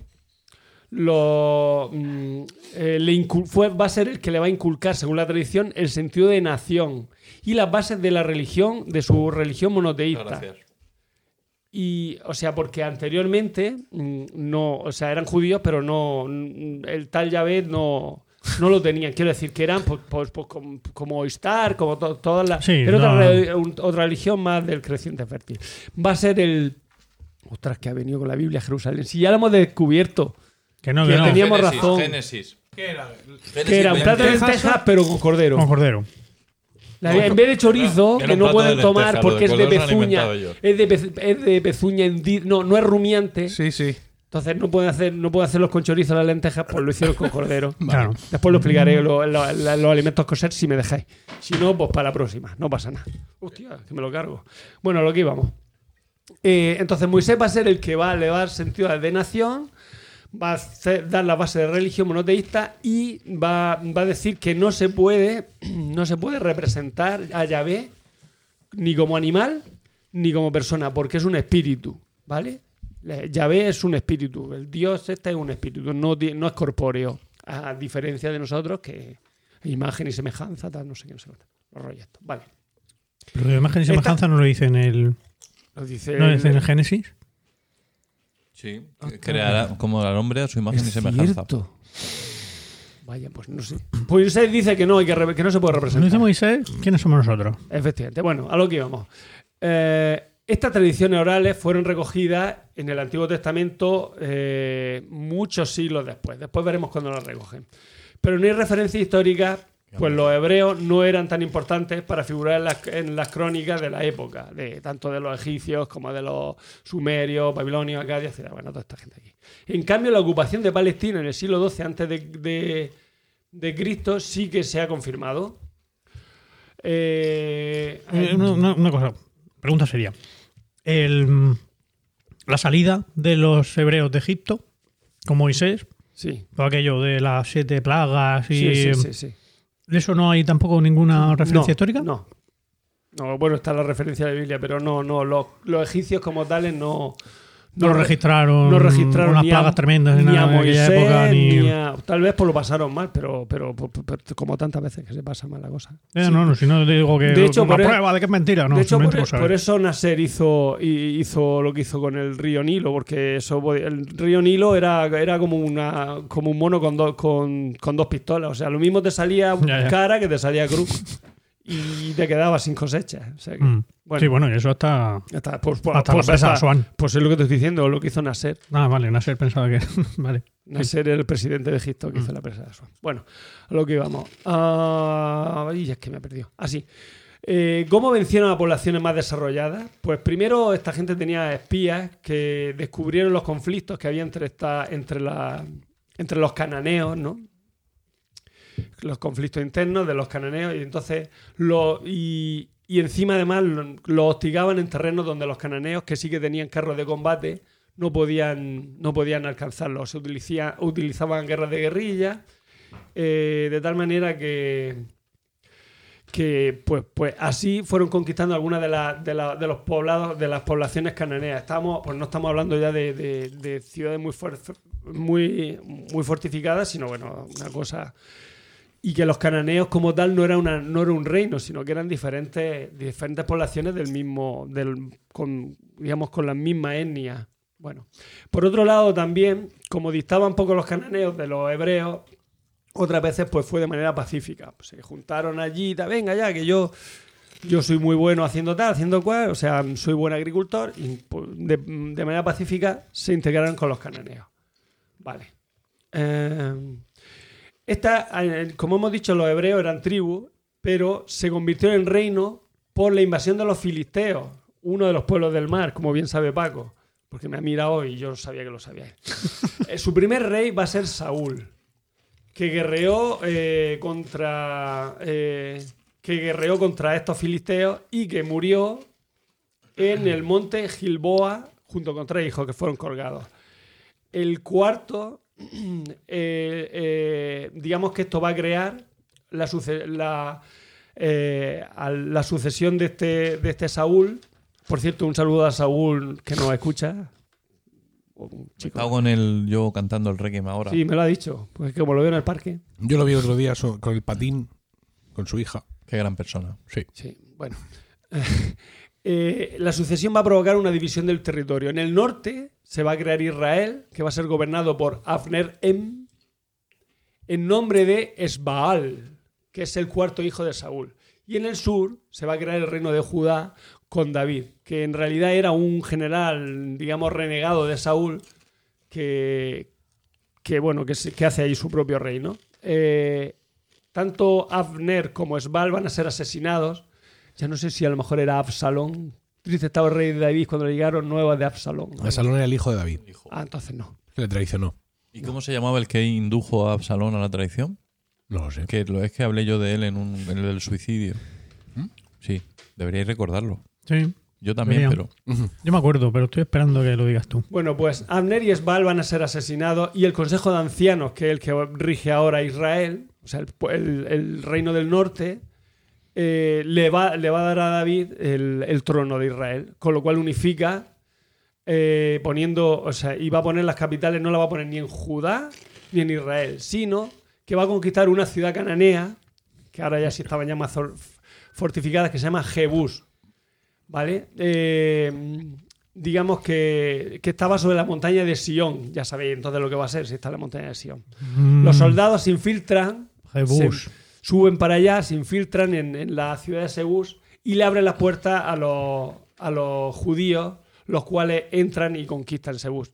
lo, mm, eh, le incul- fue, va a ser el que le va a inculcar, según la tradición, el sentido de nación y las bases de la religión, de su religión monoteísta. Gracias. Y, o sea, porque anteriormente mm, no, o sea, eran judíos, pero no, mm, el tal Yahvé no, no lo tenían. Quiero decir que eran pues, pues, pues, com- como Istar, como to- todas las. Sí, era otra, no. re- un- otra religión más del creciente fértil. Va a ser el. Ostras, que ha venido con la Biblia a Jerusalén. Si ya lo hemos descubierto, Que no, Que que no. teníamos razón. Génesis. ¿Qué era? que era un plato de lentejas, pero con cordero. Con cordero. La- en vez de chorizo, que no pueden de tomar porque de es de pezuña. inventado ellos. Es de, pez- es de pezuña, no, no es rumiante. Sí, sí. Entonces no pueden hacer, no pueden hacerlos con chorizo las lentejas, pues lo hicieron con cordero. *laughs* Claro. Después lo explicaré lo- lo- la- los alimentos coser si me dejáis. Si no, pues para la próxima. No pasa nada. Hostia, que me lo cargo. Bueno, a lo que íbamos. Eh, entonces Moisés va a ser el que va a elevar sentido de nación, va a hacer- dar la base de religión monoteísta y va, va a decir que no se puede, *clears throat* no se puede representar a Yahvé ni como animal ni como persona, porque es un espíritu, ¿vale? Le- Yahvé es un espíritu, el Dios este es un espíritu, no, no es corpóreo, a diferencia de nosotros que imagen y semejanza, tal, no sé qué, no sé cuánto. Los rollos vale. Pero imagen y semejanza no lo dice en el, Lo dice, no lo dice en el Génesis. Sí. Creará como al hombre a su imagen y Es semejanza. cierto. Vaya, pues no sé. Pues Moisés dice que no, hay que, re- que no se puede ¿No representar. dice Moisés? ¿Quiénes somos nosotros? Efectivamente. Bueno, a lo que íbamos. Eh, estas tradiciones orales fueron recogidas en el Antiguo Testamento eh, muchos siglos después. Después veremos cuándo las recogen. Pero no hay referencia histórica, pues los hebreos no eran tan importantes para figurar en las, en las crónicas de la época, de, tanto de los egipcios como de los sumerios, babilonios, acadios, etcétera. Bueno, toda esta gente aquí. En cambio, la ocupación de Palestina en el siglo XII antes de, de- de Cristo sí que se ha confirmado. Eh, Eh, Una, una- una cosa, pregunta seria. El, la salida de los hebreos de Egipto con Moisés, sí. todo aquello de las siete plagas y Sí, sí, sí, sí. ¿de eso no hay tampoco ninguna referencia No, histórica? No. No, bueno, está la referencia de la Biblia, pero no, no. Los, los egipcios como tales no. No, re- registraron, no registraron unas ni plagas a, tremendas ni en a Moisés, época. Ni... ni a- tal vez pues lo pasaron mal, pero, pero, pero- como tantas veces que se pasa mal la cosa. Eh, Sí. No, no, si no digo que De hecho, una por e- prueba de que es mentira, no, de hecho, por, simplemente por eso Nasser hizo, hi- hizo lo que hizo con el río Nilo, porque eso podía- el río Nilo era, era como una como un mono con, dos con, con dos pistolas. O sea, lo mismo te salía Ya, ya. cara que te salía cruz. Y te quedabas sin cosecha. O sea que, Mm. bueno, sí, bueno, y eso hasta, ya está. Pues, pues, hasta pues la presa. Swan. Pues es lo que te estoy diciendo, lo que hizo Nasser. Ah, vale, Nasser pensaba que. *laughs* vale. Nasser era el presidente de Egipto que hizo la presa de Aswan. Bueno, a lo que íbamos. Ah, y es que me he perdido. Así. ¿Cómo vencieron a poblaciones más desarrolladas? Pues primero esta gente tenía espías que descubrieron los conflictos que había entre, esta, entre, la, entre los cananeos, ¿no? Los conflictos internos de los cananeos y entonces lo, y, encima además lo, lo hostigaban en terrenos donde los cananeos que sí que tenían carros de combate no podían, no podían alcanzarlos. Se utilizaban guerras de guerrilla, eh, de tal manera que, que pues, pues así fueron conquistando algunas de, las- de, la- de los poblados, de las poblaciones cananeas. Estamos, pues no estamos hablando ya de, de- de ciudades muy, muy, muy fortificadas, sino bueno, una cosa. Y que los cananeos como tal no era, una, no era un reino, sino que eran diferentes, diferentes poblaciones del mismo, del, con, digamos, con las mismas etnias. Bueno, por otro lado también, como distaban poco los cananeos de los hebreos, otras veces pues fue de manera pacífica. Pues, se juntaron allí, venga ya, que yo, yo soy muy bueno haciendo tal, haciendo cual, o sea, soy buen agricultor, y pues, de, de manera pacífica se integraron con los cananeos. Vale. Eh, esta, eh, como hemos dicho, los hebreos eran tribus, pero se convirtieron en reino por la invasión de los filisteos, uno de los pueblos del mar, como bien sabe Paco, porque me ha mirado y yo sabía que lo sabía. *laughs* Eh, Su primer rey va a ser Saúl, que guerreó eh, contra eh, que guerreó contra estos filisteos y que murió en el monte Gilboa junto con tres hijos que fueron colgados. El cuarto, *clears throat* eh, eh, digamos que esto va a crear la, suce- la, eh, la sucesión de este, de este Saúl. Por cierto, un saludo a Saúl que nos escucha. Chico. Estaba con el yo cantando el reggae ahora. Sí, me lo ha dicho. Pues que como lo veo en el parque. Yo lo vi otro día con el patín, con su hija. Qué gran persona. Sí. Sí, bueno. *laughs* Eh, la sucesión va a provocar una división del territorio. En el norte se va a crear Israel, que va a ser gobernado por Abner Em, en nombre de Esbaal, que es el cuarto hijo de Saúl. Y en el sur se va a crear el reino de Judá con David, que en realidad era un general, digamos, renegado de Saúl, que, bueno, que, hace ahí su propio reino. Eh, tanto Abner como Esbal van a ser asesinados. Ya no sé si a lo mejor era Absalón. Triste estaba el rey de David cuando le llegaron nuevas de Absalón. Absalón era el hijo de David, Ah, entonces no. que le traicionó. ¿Y cómo se llamaba el que indujo a Absalón a la traición? No lo sé. Que lo es que hablé yo de él en, un, en el suicidio. ¿Mm? Sí, deberíais recordarlo. Sí, Yo también, pero yo me acuerdo, pero estoy esperando que lo digas tú. Bueno, pues Abner y Esbal van a ser asesinados y el Consejo de Ancianos, que es el que rige ahora a Israel, o sea, el, el- el reino del norte, eh, le, va, le va a dar a David el, el trono de Israel, con lo cual unifica eh, poniendo, o sea, y va a poner las capitales, no la va a poner ni en Judá ni en Israel, sino que va a conquistar una ciudad cananea, que ahora ya sí estaban ya más fortificadas, que se llama Jebús. ¿Vale? Eh, digamos que, que estaba sobre la montaña de Sion. Ya sabéis entonces lo que va a ser si está en la montaña de Sion. Los soldados se infiltran, Jebús. se- suben para allá, se infiltran en, en la ciudad de Sebús y le abren las puertas a los, a los judíos, los cuales entran y conquistan Sebús.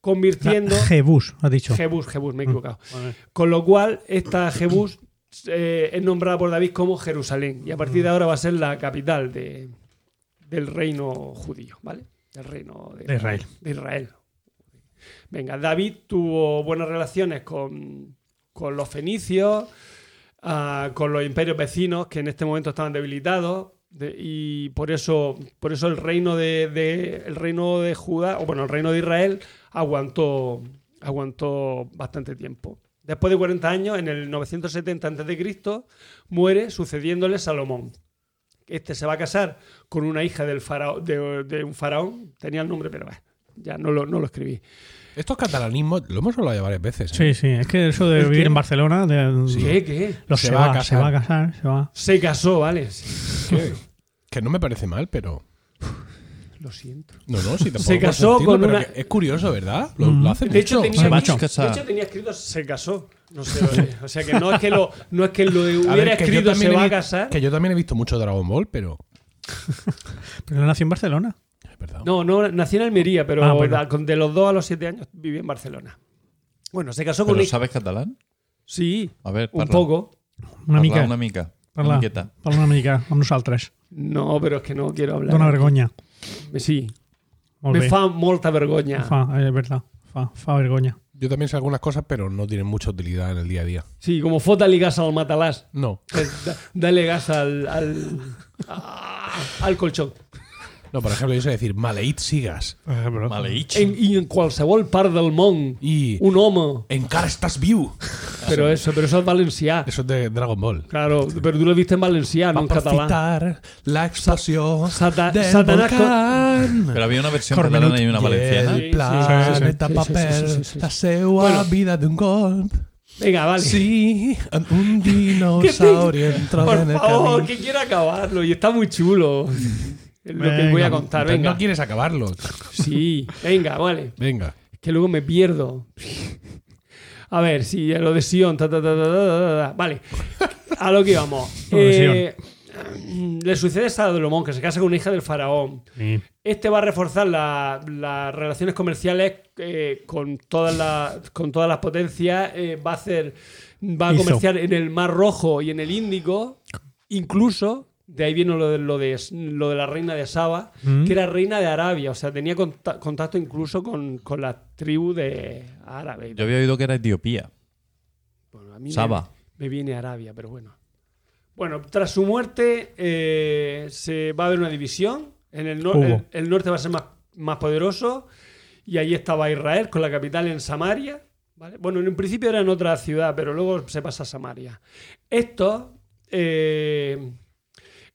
Convirtiendo. Jebús, has dicho. Jebús, Jebús, me he equivocado. Con lo cual, esta Jebús eh, es nombrada por David como Jerusalén. Y a partir de ahora va a ser la capital de- del reino judío, ¿vale? Del reino de, De Israel. de Israel. Venga, David tuvo buenas relaciones con, con los fenicios, con los imperios vecinos que en este momento estaban debilitados. de- y por eso, por eso el reino de, el reino de Judá, o bueno, el reino de Israel aguantó, aguantó bastante tiempo. Después de 40 años, en el 970 a.C., muere sucediéndole Salomón. Este se va a casar con una hija del faraón, de, un faraón. Tenía el nombre, pero ya no lo, no lo escribí. Estos catalanismos lo hemos hablado ya varias veces. ¿eh? Sí, sí, es que eso de ¿El vivir qué? en Barcelona, de, ¿Qué? ¿Qué? los Se se, va a casar. se va a casar, se va. Se casó, ¿vale? Sí, Que, que no me parece mal, pero. lo siento. No, no, sí, *laughs* tampoco Se casó sentirlo, con una- Es curioso, ¿verdad? Lo, lo hace De hecho, mucho. tenía, se de hecho, tenía escrito se casó. No sé, o sea que no es que lo, no es que lo hubiera ver, que yo escrito se he va a casar. Que yo también he visto mucho Dragon Ball, pero. *laughs* Pero él nació en Barcelona. Es. No, no, nací en Almería, pero Ah, bueno. da- con- de los dos a los siete años viví en Barcelona. Bueno, se casó con una- sabes catalán? Sí, A ver, un parla. poco. Una Parla mica. Una mica. Parla. Una. Parla una mica amb nosaltres. No, però és que no quiero hablar. Dona vergonya. Sí, Molt me bé. fa molta vergonya. Fa, eh, és verdad. Fa, fa vergonya. Yo también sé algunas cosas, pero no tienen mucha utilidad en el día a día. Sí, como fota-li gas al matalàs. No. Eh, da- Dale gas al, al, *laughs* al colchón. No, por ejemplo, yo sé decir maleït sigas. Maleït. En, I en qualsevol part del món, Y un home. encara estás viu. Però eso, però eso és valencià. Eso es de Dragon Ball. Claro, però tu l'has vist en valencià, no en català. citar la explosión Sata- del Satanás volcán. Però havia una versió Cormenut. catalana i una valenciana. El planeta sí, sí, sí, paper, sí, sí, sí, sí. la seua Bueno. vida de un golpe. Vinga, vale. Sí, un *laughs* dinosaurio entró Por en el favor, camino. que quiero acabarlo y está muy chulo. Lo que voy a contar. Venga. No quieres acabarlo. Sí, venga, vale. Venga. que luego me pierdo. A ver, si lo de Sion, ta, ta, ta, ta, ta, ta, ta. vale. A lo que íbamos. *laughs* Eh, le sucede a Salomón, que se casa con una hija del faraón. Sí. Este va a reforzar la- las relaciones comerciales eh, con, todas las, con todas las potencias. eh, va a hacer. Va a Hizo. comerciar en el Mar Rojo y en el Índico. Incluso. De ahí viene lo de, lo de, lo de la reina de Saba, Mm. que era reina de Arabia. O sea, tenía conta- contacto incluso con, con la tribu de árabes. Yo había oído que era Etiopía. Bueno, a mí me- Saba. Me, viene Arabia, pero bueno. Bueno, tras su muerte eh, se va a haber una división. En el, el, el norte va a ser más, más poderoso y allí estaba Israel con la capital en Samaria. ¿vale? Bueno, en un principio era en otra ciudad, pero luego se pasa a Samaria. Esto, eh,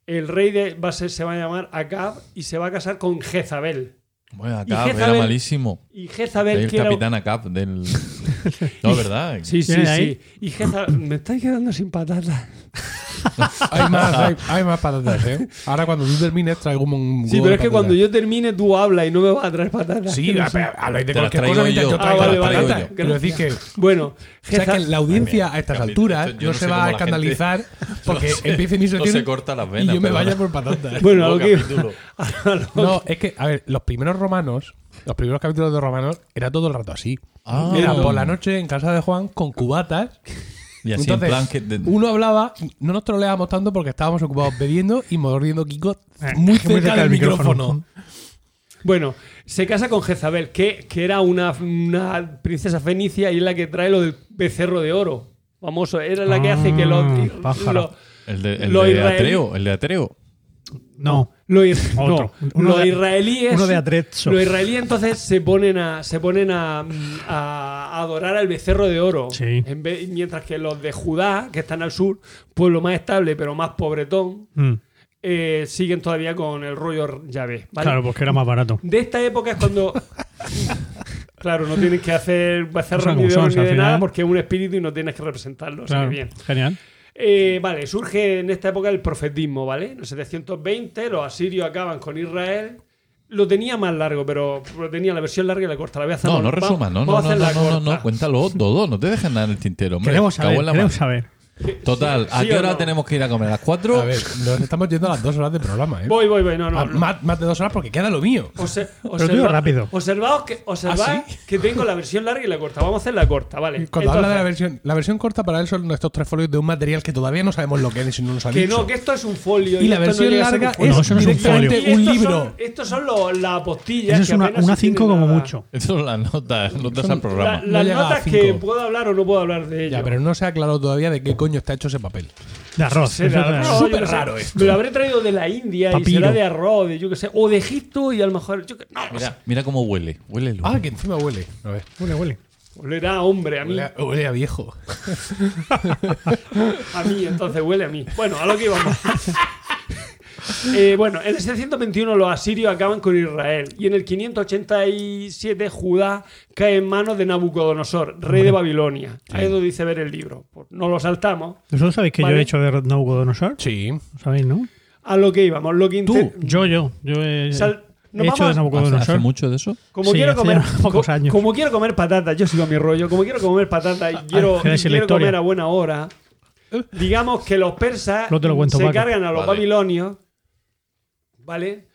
el rey de, va a ser, se va a llamar Acab y se va a casar con Jezabel. Bueno, Y Acap era Jezabel- malísimo. Y Jezabel, El que era- capitán Acap del... *laughs* No, ¿verdad? Sí, sí, ¿Viene sí. ahí? Y Jezabel, me estáis quedando sin patatas. *laughs* Hay más, hay, hay más patatas, ¿eh? Ahora cuando tú termines traigo un, Sí, pero es que cuando yo termine tú hablas y no me vas a traer patatas. Sí, *laughs* no sé. habláis de cualquier cosa yo. yo Ah, traigo vale, las vale, patatas. vale. Quiero decir que... *laughs* Bueno, O sea que la audiencia a estas Capítulo, alturas esto yo no no se va a escandalizar porque empiece mi No sección se corta las y venas. yo me vaya por patatas. bueno, a lo que, No, es que, a ver, los primeros romanos, los primeros capítulos de romanos, era todo el rato así. Ah. Era por la noche en casa de Juan con cubatas. Y así Entonces, en plan que... de- uno hablaba, no nos troleábamos tanto porque estábamos ocupados bebiendo y mordiendo Kiko muy Muy cerca, del micrófono. bueno, se casa con Jezabel, que, que era una, una princesa fenicia y es la que trae lo del becerro de oro. Famoso, era la que hace que los. Ah, pájaro. los- El de, el Lo de israelí- Atreo. El de Atreo. No. Ir- *laughs* Otro. no, Uno de- israelíes. uno de Atrezzo. Los israelíes entonces se ponen a se ponen a, a adorar al becerro de oro. Sí. En vez- mientras que los de Judá, que están al sur, pueblo más estable pero más pobretón, Mm. eh, siguen todavía con el rollo Yahvé. ¿vale? Claro, porque era más barato. De esta época es cuando. *laughs* claro, no tienes que hacer becerro Son ni de son, ni de nada final. porque es un espíritu y no tienes que representarlo. o sea Claro. bien. Genial. Eh, vale, surge en esta época el profetismo, ¿vale? En el 720 los asirios acaban con Israel Lo tenía más largo, pero lo tenía la versión larga y la corta. La voy a hacer No, no resumas, no, no, no, no, no, no, corta. no, cuéntalo todo, no te dejes nada en el tintero, hombre. Queremos saber, queremos saber. Total, ¿a ¿Sí qué hora no? tenemos que ir a comer? ¿A las cuatro? A ver, nos estamos yendo a las dos horas de programa, ¿eh? Voy, voy, voy. No, no. Ah, no. más, más de dos horas porque queda lo mío. *laughs* Obse- Pero digo rápido. Observaos que, observad ¿Ah, sí? que tengo la versión larga y la corta. Vamos a hacer la corta, ¿vale? Cuando habla de la versión, la versión corta para él son estos tres folios de un material que todavía no sabemos lo que es y no nos ha Que dicho. no, que esto es un folio. y la no versión larga. No, es eso no es un folio. libro. Son, estos son los- las postillas. Eso es que una, apenas una se tienen 5 como mucho. Estas son las notas, notas al programa. Las notas que puedo hablar o no puedo hablar de ello. Ya, pero no se ha aclarado todavía de qué coño está hecho ese papel. De arroz. Será arroz, yo súper sé. raro esto. Me lo habré traído de la India y Papiro. será de arroz, de yo qué sé, o de Egipto y a lo mejor. Yo que, no, Mira, mira cómo huele. Huele Ah, que encima huele. A ver. Huele, huele. Olerá a hombre, a mí. Huele a, huele a viejo. *laughs* A mí, entonces huele a mí. Bueno, a lo que íbamos. *laughs* Eh, bueno, en el 721 los asirios acaban con Israel y en el 587 Judá cae en manos de Nabucodonosor, rey de Babilonia. Ahí es donde dice ver el libro. Pues no lo saltamos. ¿Vosotros sabéis que yo he hecho de Nabucodonosor? Sí. ¿Lo sabéis, no? A lo que íbamos. Lo que inte- Yo, yo. Yo he, Sal- he hecho de ¿Hace, Nabucodonosor. hace mucho de eso? Como Sí, quiero hace comer ya *laughs* pocos co- años. como quiero comer patatas, yo sigo a mi rollo. Como quiero comer patatas y quiero, la quiero historia. comer a buena hora, digamos que los persas Luego te lo cuento, se Paco. cargan a los Vale. babilonios, ¿vale?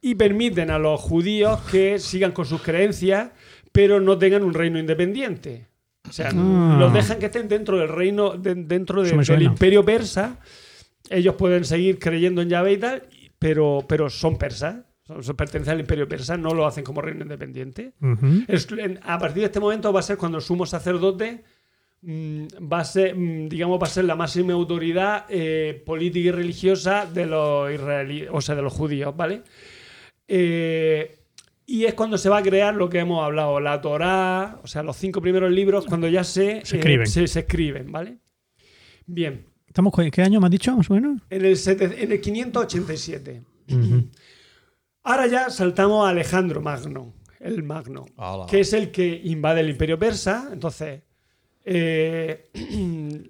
Y permiten a los judíos que sigan con sus creencias, pero no tengan un reino independiente. O sea, Ah. los dejan que estén dentro del reino, de- dentro de- del imperio persa. Ellos pueden seguir creyendo en Yahvé y tal, pero, pero son persas. Son, pertenecen al imperio persa, no lo hacen como reino independiente. Ujú. Es- en- a partir de este momento va a ser cuando el sumo sacerdote va a ser, mm, digamos, va a ser la máxima autoridad eh, política y religiosa de los israelíes, o sea, de los judíos, ¿vale? Eh, y es cuando se va a crear lo que hemos hablado, la Torá, o sea, los cinco primeros libros, cuando ya se, Se eh, escriben. se, se escriben, ¿vale? Bien, ¿Estamos, con- ¿Qué año me has dicho, más o menos? en el, sete- en el 587. Ujú. Ahora ya saltamos a Alejandro Magno, el Magno, que es el que invade el imperio persa. Entonces, eh, *clears throat*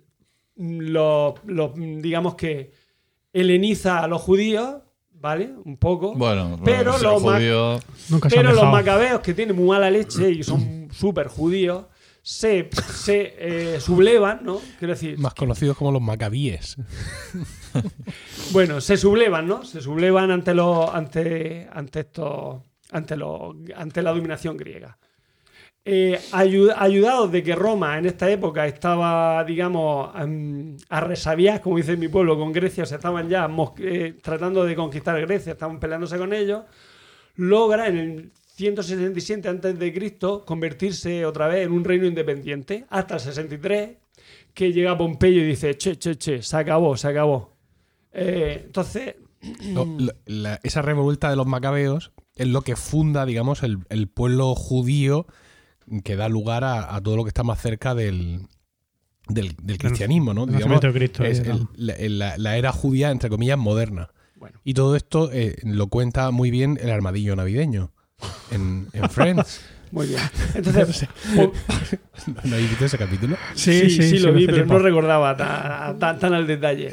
lo- lo- digamos que heleniza a los judíos, ¿vale? Un poco. Bueno, Pero los. Nunca se han Pero los macabeos, que tienen muy mala leche y son súper judíos, se, se eh, sublevan, ¿no? Quiero decir, Más conocidos como los macabíes. *laughs* Bueno, se sublevan, ¿no? Se sublevan ante los ante ante estos ante los ante la dominación griega. Eh, ayu- ayudados de que Roma en esta época estaba, digamos, em, a resabiar, como dice mi pueblo, con Grecia, o sea, estaban ya eh, tratando de conquistar Grecia, estaban peleándose con ellos, logra en el 167 antes de Cristo convertirse otra vez en un reino independiente, hasta el 63, que llega Pompeyo y dice, che, che, che, se acabó, se acabó. Eh, entonces, No, la- la- esa revuelta de los macabeos es lo que funda, digamos, el, el pueblo judío que da lugar a, a todo lo que está más cerca del, del, del cristianismo, ¿no? Digamos, de Cristo, es ahí, el- ¿no? la, era judía, entre comillas, moderna. Bueno. Y todo esto eh, lo cuenta muy bien el armadillo navideño en, en Friends. *laughs* muy bien. *laughs* Entonces, Pom- ¿No habéis *laughs* visto ese capítulo? sí, sí, lo hace vi, pero tiempo. no recordaba tan, tan, tan al detalle.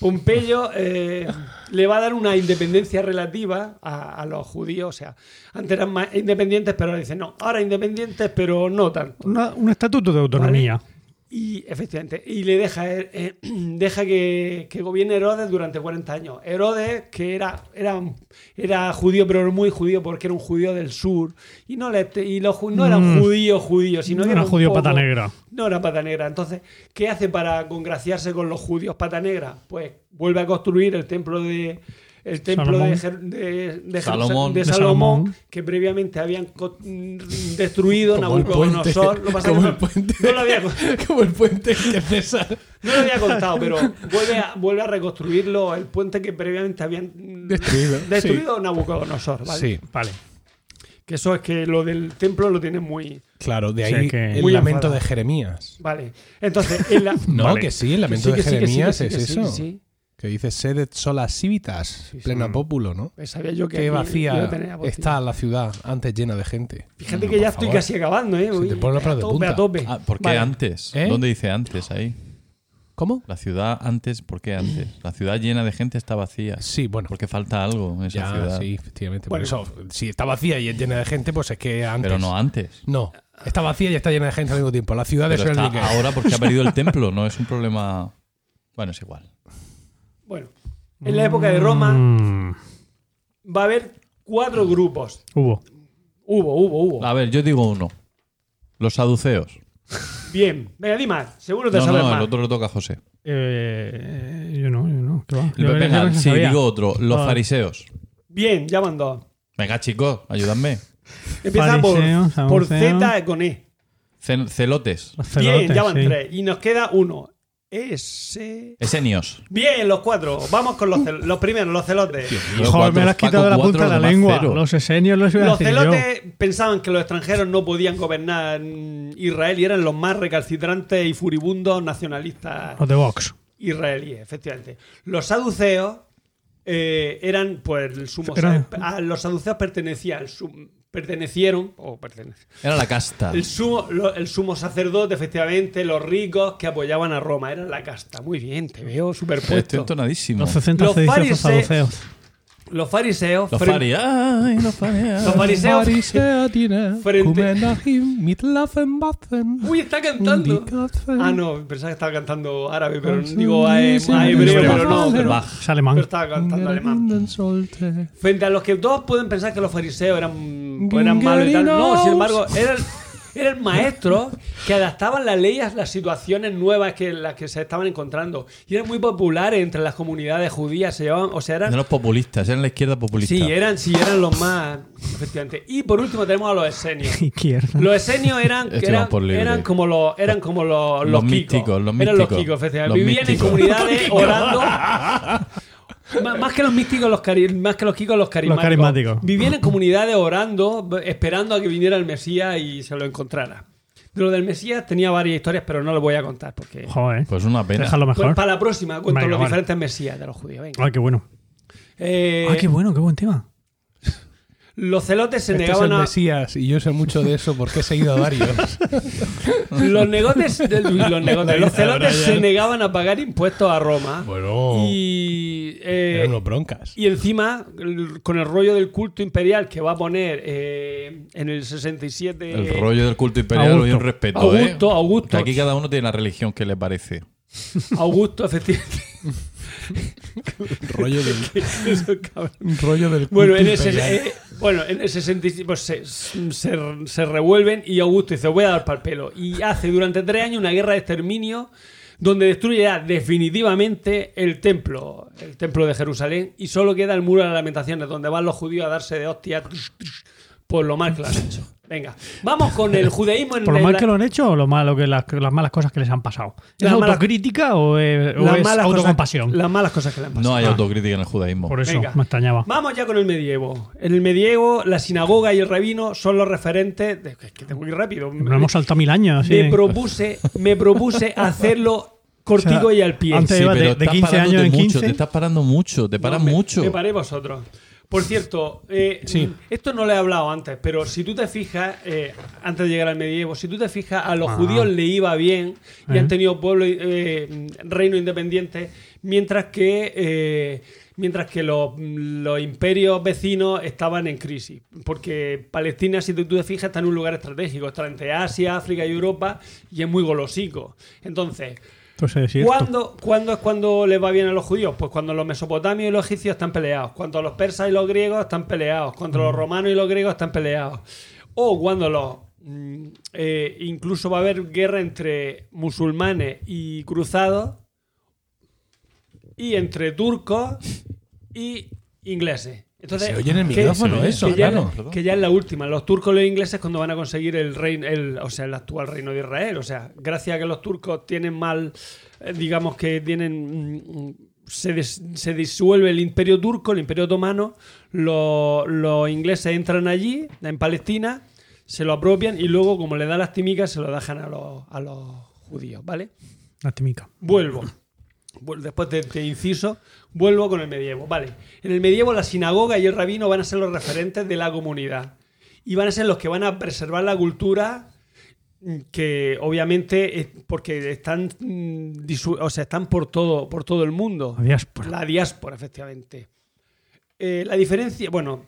Pompeyo eh, le va a dar una independencia relativa a, a los judíos. O sea, antes eran más independientes, pero ahora dicen, no, ahora independientes, pero no tanto. Una- un estatuto de autonomía. Y efectivamente, y le deja, eh, eh, *clears throat* deja que, que gobierne Herodes durante 40 años. Herodes, que era, era, era judío, pero muy judío porque era un judío del sur. Y no, le, y los, no era un Mm. judío judío, sino que Era un judío poco- pata negra. No era pata negra. Entonces, ¿qué hace para congraciarse con los judíos pata negra? Pues vuelve a construir el templo de el templo de, Salomón. Jer- de, Salomón. de De Salomón, Salomón. que previamente habían destruido Como el puente. Nabucodonosor. Lo Como el no- puente. no lo había, *laughs* Como el puente que César. no lo había contado, pero vuelve a, vuelve a reconstruirlo el puente que previamente habían Destruido, destruido Nabucodonosor, ¿vale? Sí, Vale. Que eso es que lo del templo lo tiene muy. claro, de O sea ahí que- el Muy lamento enfadado. de Jeremías. Vale. Entonces, en la. *laughs* No, Vale. que sí, el lamento de sí, que sí, que sí, Jeremías que es eso. Que dice sedet sola civitas, Sí, sí. plena pópulo, ¿no? Pues sabía yo que Qué vacía está la ciudad antes llena de gente. Fíjate No, que ya estoy casi acabando, ¿eh? Se te los pelos a de tope, punta. a tope. Ah, ¿Por qué Vale. antes? ¿Eh? ¿Dónde dice antes ahí? ¿Cómo? La ciudad antes, ¿por qué antes? La ciudad llena de gente está vacía. Sí, bueno. Porque falta algo en esa Ya, ciudad. sí, efectivamente. Bueno. Por eso, si está vacía y es llena de gente, pues es que antes. Pero no antes. No, está vacía y está llena de gente al mismo tiempo. La ciudad de Pero que- ahora porque ha perdido el *laughs* templo, no es un problema. Bueno, es igual. Bueno, en la época de Roma Mm, va a haber cuatro grupos. hubo. Hubo, hubo, hubo. A ver, yo digo uno. Los saduceos. Bien, venga, di más. Seguro te No, sabes no, más. el otro lo toca a José. Eh, yo no, yo no. ¿qué va? Yo- yo Venga, no sí, sabía. digo otro. Los Ah. fariseos. Bien, ya van dos. Venga, chicos, ayúdame. Empieza por, Fariseos, por saduceos. Z con E. Cel- celotes. Bien, celotes, ya van sí. tres. Y nos queda uno. Ese. Esenios. Bien, los cuatro. Vamos con los, cel- los primeros, los celotes. Joder, me lo has quitado de la punta de la lengua. Los esenios los iba a Los decir yo. celotes pensaban que los extranjeros no podían gobernar mm, Israel y eran los más recalcitrantes y furibundos nacionalistas Los de Vox. israelíes, efectivamente. Los saduceos eh, eran, pues, el sumo Eran- a los saduceos pertenecían, al sum- pertenecieron, o pertenecen, Era la casta. el sumo, lo- el sumo sacerdote, efectivamente, los ricos que apoyaban a Roma, eran la casta. Muy bien, te veo Estoy superpuesto. entonadísimo. Los 60 Los sediciosos farise- saduceos. Los fariseos, Los frente- fari. Ay, los fari. los fariseos, Frente-. Uy, está cantando. Ah, no, pensaba que estaba cantando árabe, pero digo a, hebreo, pero no. Pero, Bach. Es alemán. pero estaba cantando alemán. Frente a los que todos pueden pensar que los fariseos eran, pues, eran malos y tal. No, sin embargo, eran, eran maestros que adaptaban las leyes a las situaciones nuevas que las que se estaban encontrando. Y eran muy populares entre las comunidades judías. Se llevaban, o sea, eran. Eran los populistas, eran la izquierda populista. Sí, eran, sí, eran los más. Efectivamente. Y por último tenemos a los esenios. *laughs* Izquierda. Los esenios eran, Este eran, eran como los eran como los, Los los, místicos, kikos. los Eran los kikos, efectivamente. Los Vivían místicos. en comunidades *laughs* orando. *laughs* Má- Más que los místicos, los cari- más que los kikos, los carismáticos. carismáticos. Vivían en comunidades orando, esperando a que viniera el Mesías y se lo encontrara. De lo del Mesías tenía varias historias, pero no lo voy a contar porque. Joder. Pues una pena. Déjalo Pues mejor. para la próxima cuento Venga, los vale. diferentes Mesías de los judíos. Venga. Ay, qué bueno. Eh, Ay, qué bueno, qué buen tema. Los celotes se Este es negaban el a. Mesías y yo sé mucho de eso porque he seguido a varios. *laughs* Los negotes, los, *laughs* negotes, los celotes se negaban a pagar impuestos a Roma. Bueno, Y, eh, eran unos broncas. y encima, con el rollo del culto imperial que va a poner eh, en el 67. El rollo del culto imperial Augusto. hoy un respeto, Augusto, ¿eh? Augusto. Que aquí cada uno tiene la religión que le parece. Augusto, efectivamente. *laughs* *laughs* rollo del, Eso, rollo del Bueno, en ese, eh, bueno, en el 67 pues se, se, se revuelven y Augusto dice, voy a dar pal pelo. Y hace durante tres años una guerra de exterminio donde destruye ya definitivamente el templo, el templo de Jerusalén, y solo queda el muro de las lamentaciones, donde van los judíos a darse de hostia por lo mal que lo han hecho. Venga, vamos con el judaísmo en ¿Por lo mal la- que lo han hecho o lo malo que las, las malas cosas que les han pasado? ¿Es Las malas- autocrítica o es, o las es malas cosas- autocompasión? las malas cosas que le han pasado. No hay Ah. autocrítica en el judaísmo. Por eso Venga. me extrañaba. Vamos ya con el medievo. En el medievo, la sinagoga y el rabino son los referentes. de- es que tengo que ir rápido. Nos hemos saltado mil años. me sí. propuse, me propuse *laughs* hacerlo cortico O sea, y al pie. antes Sí, de- de estás 15 parándote años en mucho, 15. Te estás parando mucho, te paras No, me- mucho. Me paré vosotros. Por cierto, eh, Sí. esto no lo he hablado antes, pero si tú te fijas, eh, antes de llegar al medievo, si tú te fijas, a los Ah. judíos le iba bien y Eh. han tenido pueblo, eh, reino independiente, mientras que, eh, mientras que los, los imperios vecinos estaban en crisis. Porque Palestina, si tú te fijas, está en un lugar estratégico, está entre Asia, África y Europa y es muy golosico. Entonces, Es cierto. ¿Cuándo, cuándo es cuando les va bien a los judíos? Pues cuando los mesopotamios y los egipcios están peleados, cuando los persas y los griegos están peleados, cuando los romanos y los griegos están peleados, o cuando los mm, eh, incluso va a haber guerra entre musulmanes y cruzados y entre turcos y ingleses. Entonces, Se oye en el micrófono que eso, que ya, claro. que ya es la última. Los turcos y los ingleses cuando van a conseguir el reino, el, o sea, el actual reino de Israel. O sea, gracias a que los turcos tienen mal, eh, digamos que tienen, mm, se, des- se disuelve el imperio turco, el imperio otomano, lo- los ingleses entran allí, en Palestina, se lo apropian y luego, como le da las timicas, se lo dejan a los, a los judíos, ¿vale? La timica. Vuelvo. Vuel- Después de, de inciso, vuelvo con el medievo. Vale. En el medievo la sinagoga y el rabino van a ser los referentes de la comunidad. Y van a ser los que van a preservar la cultura que obviamente es porque están, mm, o sea, están por todo, por todo el mundo. La diáspora. La diáspora, efectivamente. Eh, la diferencia, bueno,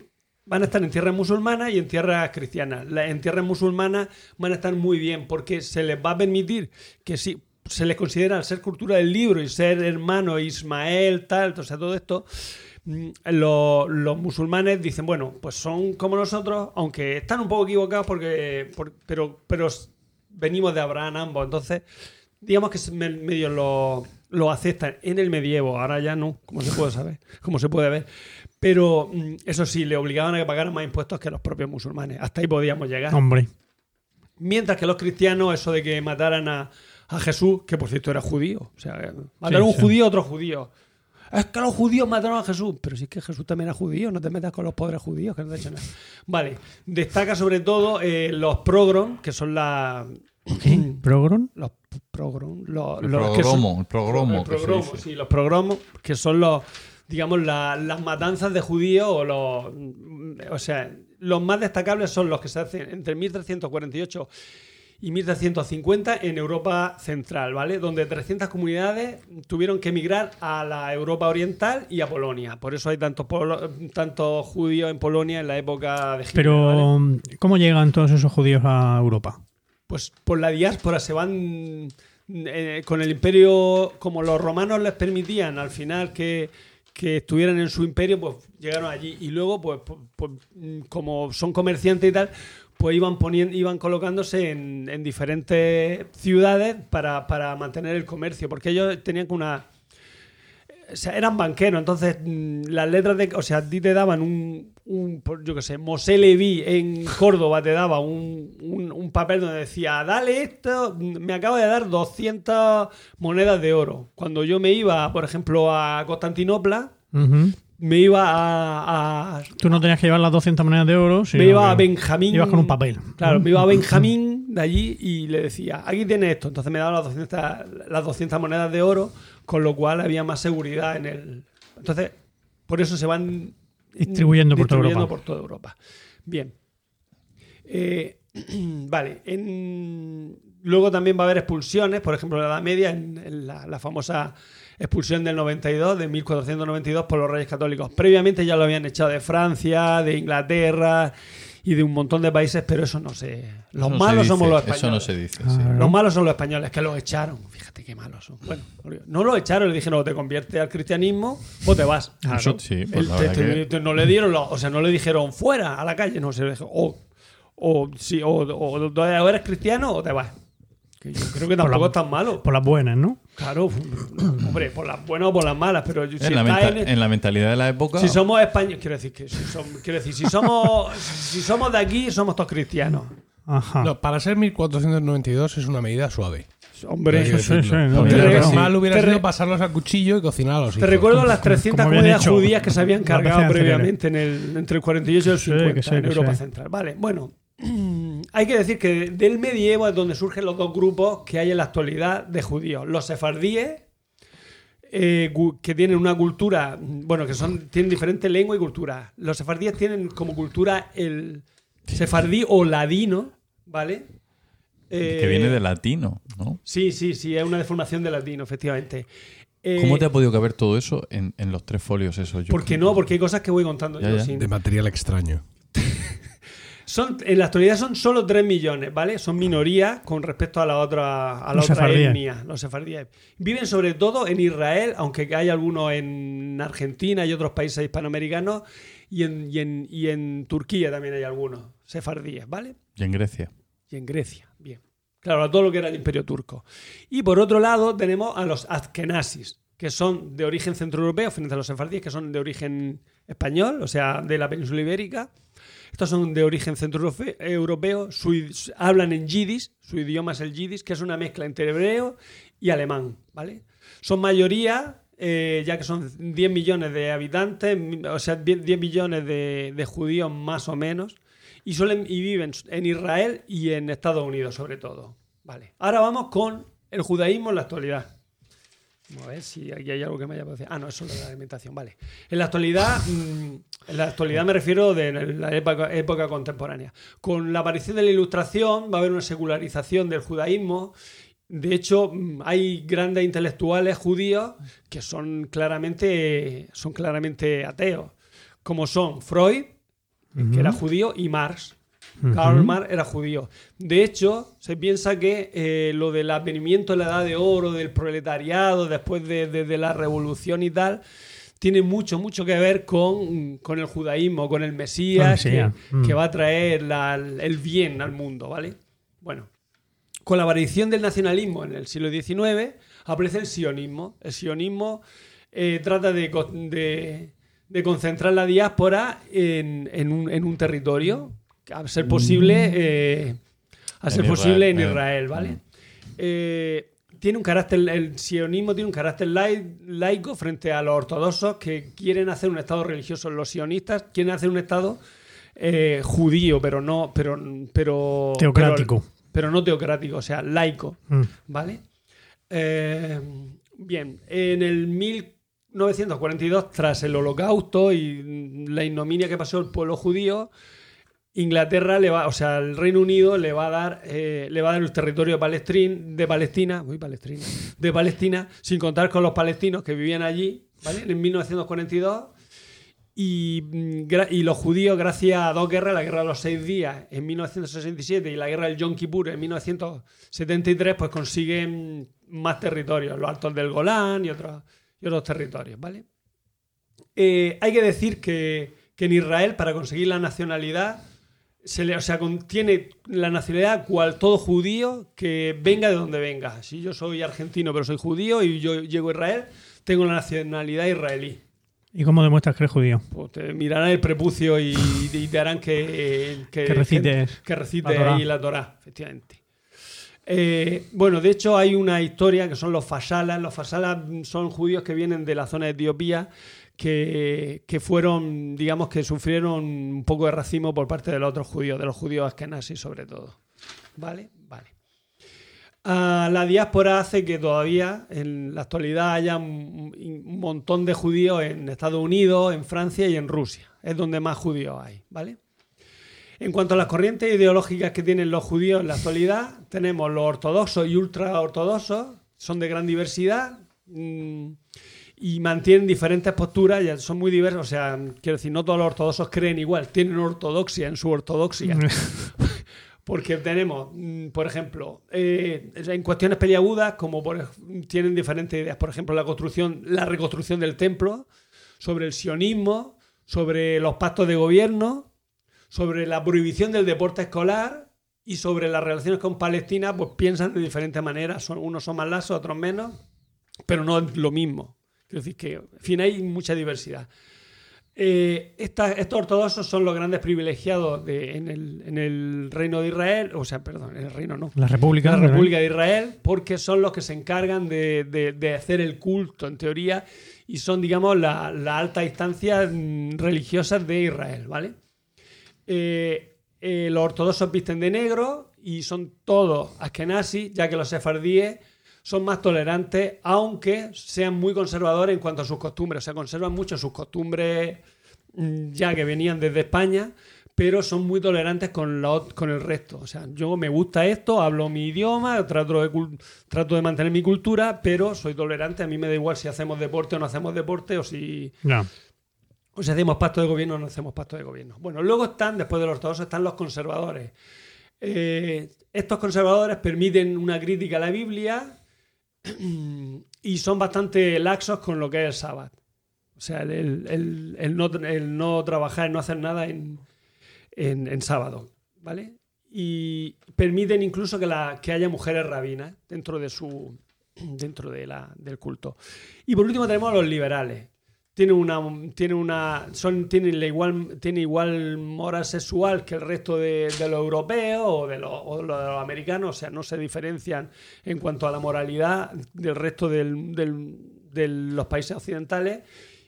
van a estar en tierras musulmanas y en tierras cristianas. La- en tierras musulmanas van a estar muy bien porque se les va a permitir que si se les considera al ser cultura del libro y ser hermano Ismael, tal, o sea, todo esto, mm, lo- los musulmanes dicen, bueno, pues son como nosotros, aunque están un poco equivocados porque, por- pero, pero venimos de Abraham ambos, entonces digamos que medio lo, lo aceptan en el medievo, ahora ya no, como se puede saber, como se puede ver. Pero mm, eso sí, le obligaban a que pagaran más impuestos que los propios musulmanes. Hasta ahí podíamos llegar. Hombre. Mientras que los cristianos, eso de que mataran a, a Jesús, que por cierto era judío. O sea, mataron a un sí. judío a otro judío. Es que los judíos mataron a Jesús. Pero si es que Jesús también era judío, no te metas con los pobres judíos, que no te echan nada. Vale. Destaca sobre todo eh, los progrom, que son la, ¿Progron? los progrom, los, El los son- progromo, el progromo el que se progromo, dice. sí, los progromos, que son los, digamos, la- las matanzas de judíos o los, o sea, los más destacables son los que se hacen entre 1348 y 1350 en Europa Central, ¿vale? Donde 300 comunidades tuvieron que emigrar a la Europa Oriental y a Polonia. Por eso hay tantos, tantos judíos en Polonia en la época de Hitler, ¿vale? Pero, ¿cómo llegan todos esos judíos a Europa? pues por la diáspora se van eh, con el imperio, como los romanos les permitían al final que, que estuvieran en su imperio, pues llegaron allí y luego, pues, pues, pues, como son comerciantes y tal, pues iban poniendo, iban colocándose en, en diferentes ciudades para, para mantener el comercio, porque ellos tenían que una o sea, eran banqueros, entonces mm, las letras de. O sea, a ti te daban un. yo qué sé, Mosé en Córdoba te daba un, un- papel donde decía, dale esto, me acabo de dar 200 monedas de oro. Cuando yo me iba, por ejemplo, a Constantinopla, Ujú. Me iba a. a- Tú no tenías que llevar las 200 monedas de oro. me sino iba a Benjamín. Ibas con un papel. Claro, me iba a Benjamín de allí y le decía, aquí tienes esto. Entonces me daba las 200, las 200 monedas de oro, con lo cual había más seguridad en el. Entonces, por eso se van Distribuyendo por toda distribuyendo Europa. por toda Europa. Bien. Eh, *clears throat* vale. en- Luego también va a haber expulsiones, por ejemplo, en la Edad Media, en, en la, la famosa expulsión del 92, de 1492, por los reyes católicos. Previamente ya lo habían echado de Francia, de Inglaterra y de un montón de países, pero eso no se. Los se malos dice, somos los españoles. Eso no se dice. Ah, sí. Los malos son los españoles, que los echaron. Fíjate qué malos son. Bueno, no los echaron, le dijeron, o te conviertes al cristianismo o te vas. Eso sí, pues El- la te- verdad te- que- te- no le dieron, lo- o sea, no le dijeron fuera, a la calle, no, se le dijo, o, o, sí, o, o- o eres cristiano o te vas. Que yo creo que tampoco la- es tan malo. Por las buenas, ¿no? Claro, *clears throat* hombre, por las buenas o por las malas, pero si, En la, menta- en- en la mentalidad de la época. si somos españoles, quiero decir que si som- quiero decir, si somos, *laughs* si somos de aquí, somos todos cristianos. Ajá. No, para ser 1492 es una medida suave. Hombre, Sí, sí, sí, no, lo normal hubiera sido pasarlos al cuchillo y cocinarlos. Te hijos. recuerdo las como- 300 como habían comunidades hecho judías que se habían cargado previamente en el, entre el 48 y el Sí, 50 que sí, en Europa. Central. Vale, bueno, *clears throat* hay que decir que del medievo es donde surgen los dos grupos que hay en la actualidad de judíos. Los sefardíes, eh, que tienen una cultura, bueno, que son tienen diferentes lenguas y culturas. Los sefardíes tienen como cultura el sefardí o ladino, ¿vale? que Eh, viene de latino, ¿no? Sí, sí, sí, es una deformación de latino, efectivamente. Eh, ¿Cómo te ha podido caber todo eso en, en los tres folios esos? Yo ¿Por qué no? Porque hay cosas que voy contando Ya, yo ya. sin- De material extraño. Son, en la actualidad son solo 3 millones, ¿vale? Son minoría con respecto a la otra, a la Los otra etnia, los sefardíes. Viven sobre todo en Israel, aunque hay algunos en Argentina y otros países hispanoamericanos, y en, y en, y en Turquía también hay algunos sefardíes, ¿vale? Y en Grecia. Y en Grecia, bien. Claro, a todo lo que era el imperio turco. Y por otro lado tenemos a los azkenazis, que son de origen centroeuropeo, frente a los sefardíes, que son de origen español, o sea, de la península ibérica. Estos son de origen centroeuropeo, hablan en yiddish, su idioma es el yiddish, que es una mezcla entre hebreo y alemán, ¿vale? Son mayoría, eh, ya que son 10 millones de habitantes, o sea, 10 10 millones de, de judíos más o menos, y, suelen, y viven en Israel y en Estados Unidos sobre todo. Vale. Ahora vamos con el judaísmo en la actualidad. Vamos a ver si aquí hay algo que me haya parecido. Ah, no, eso es la alimentación, vale. En la actualidad, mm, en la actualidad me refiero de la época, época contemporánea. Con la aparición de la ilustración va a haber una secularización del judaísmo. De hecho, mm, hay grandes intelectuales judíos que son claramente, son claramente ateos, como son Freud, que era judío, y Marx. Karl Marx era judío. De hecho, se piensa que eh, lo del advenimiento de la edad de oro, del proletariado, después de, de- de la revolución y tal, tiene mucho, mucho que ver con, con el judaísmo, con el Mesías, que, Mm. que va a traer la- el bien al mundo, ¿vale? Bueno, con la aparición del nacionalismo en el siglo XIX, aparece el sionismo. El sionismo eh, trata de, co- de- de concentrar la diáspora en, en un, en un territorio, a ser posible, eh, a En ser posible en Israel, eh. Israel, ¿vale? Eh, tiene un carácter, el sionismo tiene un carácter lai- laico frente a los ortodoxos que quieren hacer un estado religioso. Los sionistas quieren hacer un estado eh, judío, pero no, pero, pero Teocrático. pero- pero no teocrático, o sea, laico. Mm. ¿Vale? Eh, bien, en el 1942, tras el holocausto y la ignominia que pasó el pueblo judío, Inglaterra le va, o sea, el Reino Unido le va a dar, eh, le va a dar el territorio de Palestina, de Palestina, de Palestina, sin contar con los palestinos que vivían allí, ¿vale? En 1942. Y, mm, y los judíos, gracias a dos guerras, la guerra de los seis días en 1967 y la guerra del Yom Kippur en 1973, pues consiguen más territorios, los altos del Golán y otros, y otros territorios, ¿vale? Eh, hay que decir que, que en Israel, para conseguir la nacionalidad, se le, o sea, contiene la nacionalidad cual todo judío que venga de donde venga. Si yo soy argentino pero soy judío y yo llego a Israel, tengo la nacionalidad israelí. ¿Y cómo demuestras que eres judío? Pues te mirarán el prepucio y, y te harán que, Que recites que, recites la Torá. ahí la Torá, efectivamente. Eh, bueno, de hecho hay una historia que son los fasalas. Los fasalas son judíos que vienen de la zona de Etiopía que, que fueron, digamos, que sufrieron un poco de racismo por parte de los otros judíos, de los judíos askenazis sobre todo. ¿Vale? Vale. Ah, la diáspora hace que todavía en la actualidad haya un, montón de judíos en Estados Unidos, en Francia y en Rusia. Es donde más judíos hay, ¿vale? En cuanto a las corrientes ideológicas que tienen los judíos en la actualidad, tenemos los ortodoxos y ultraortodoxos, son de gran diversidad mm, y mantienen diferentes posturas, ya son muy diversos. O sea, quiero decir, no todos los ortodoxos creen igual, tienen ortodoxia en su ortodoxia. *laughs* Porque tenemos, mm, por ejemplo, eh, en cuestiones peliagudas, como por tienen diferentes ideas, por ejemplo, la construcción, la reconstrucción del templo, sobre el sionismo, sobre los pactos de gobierno, sobre la prohibición del deporte escolar y sobre las relaciones con Palestina, pues piensan de diferentes maneras. Son, unos son más lasos, otros menos, pero no es lo mismo. Quiero decir que, en fin, hay mucha diversidad. Eh, esta- estos ortodoxos son los grandes privilegiados de- en, el, en el reino de Israel, o sea, perdón, en el reino no, La República. la. República de Israel, porque son los que se encargan de, de- de hacer el culto, en teoría, y son, digamos, la, la alta instancia mm, religiosas de Israel, ¿vale? Eh, eh, los ortodoxos visten de negro y son todos askenazis, ya que los sefardíes son más tolerantes, aunque sean muy conservadores en cuanto a sus costumbres. O sea, conservan mucho sus costumbres mm, ya que venían desde España, pero son muy tolerantes con, la con el resto. O sea, yo me gusta esto, hablo mi idioma, trato de, trato de mantener mi cultura, pero soy tolerante. A mí me da igual si hacemos deporte o no hacemos deporte, o si, o si hacemos pacto de gobierno o no hacemos pacto de gobierno. Bueno, luego están, después de los ortodoxos, están los conservadores. Eh, estos conservadores permiten una crítica a la Biblia y son bastante laxos con lo que es el sábado. O sea, el, el- no, el no trabajar, el no hacer nada en, en- en sábado, ¿vale? Y permiten incluso que, la, que haya mujeres rabinas dentro de su dentro de la, del culto. Y por último tenemos a los liberales. Tienen una, tienen una, son, tienen, la igual, tienen igual moral sexual que el resto de, de los europeos o de los, de americanos, o sea, no se diferencian en cuanto a la moralidad del resto del- de los países occidentales.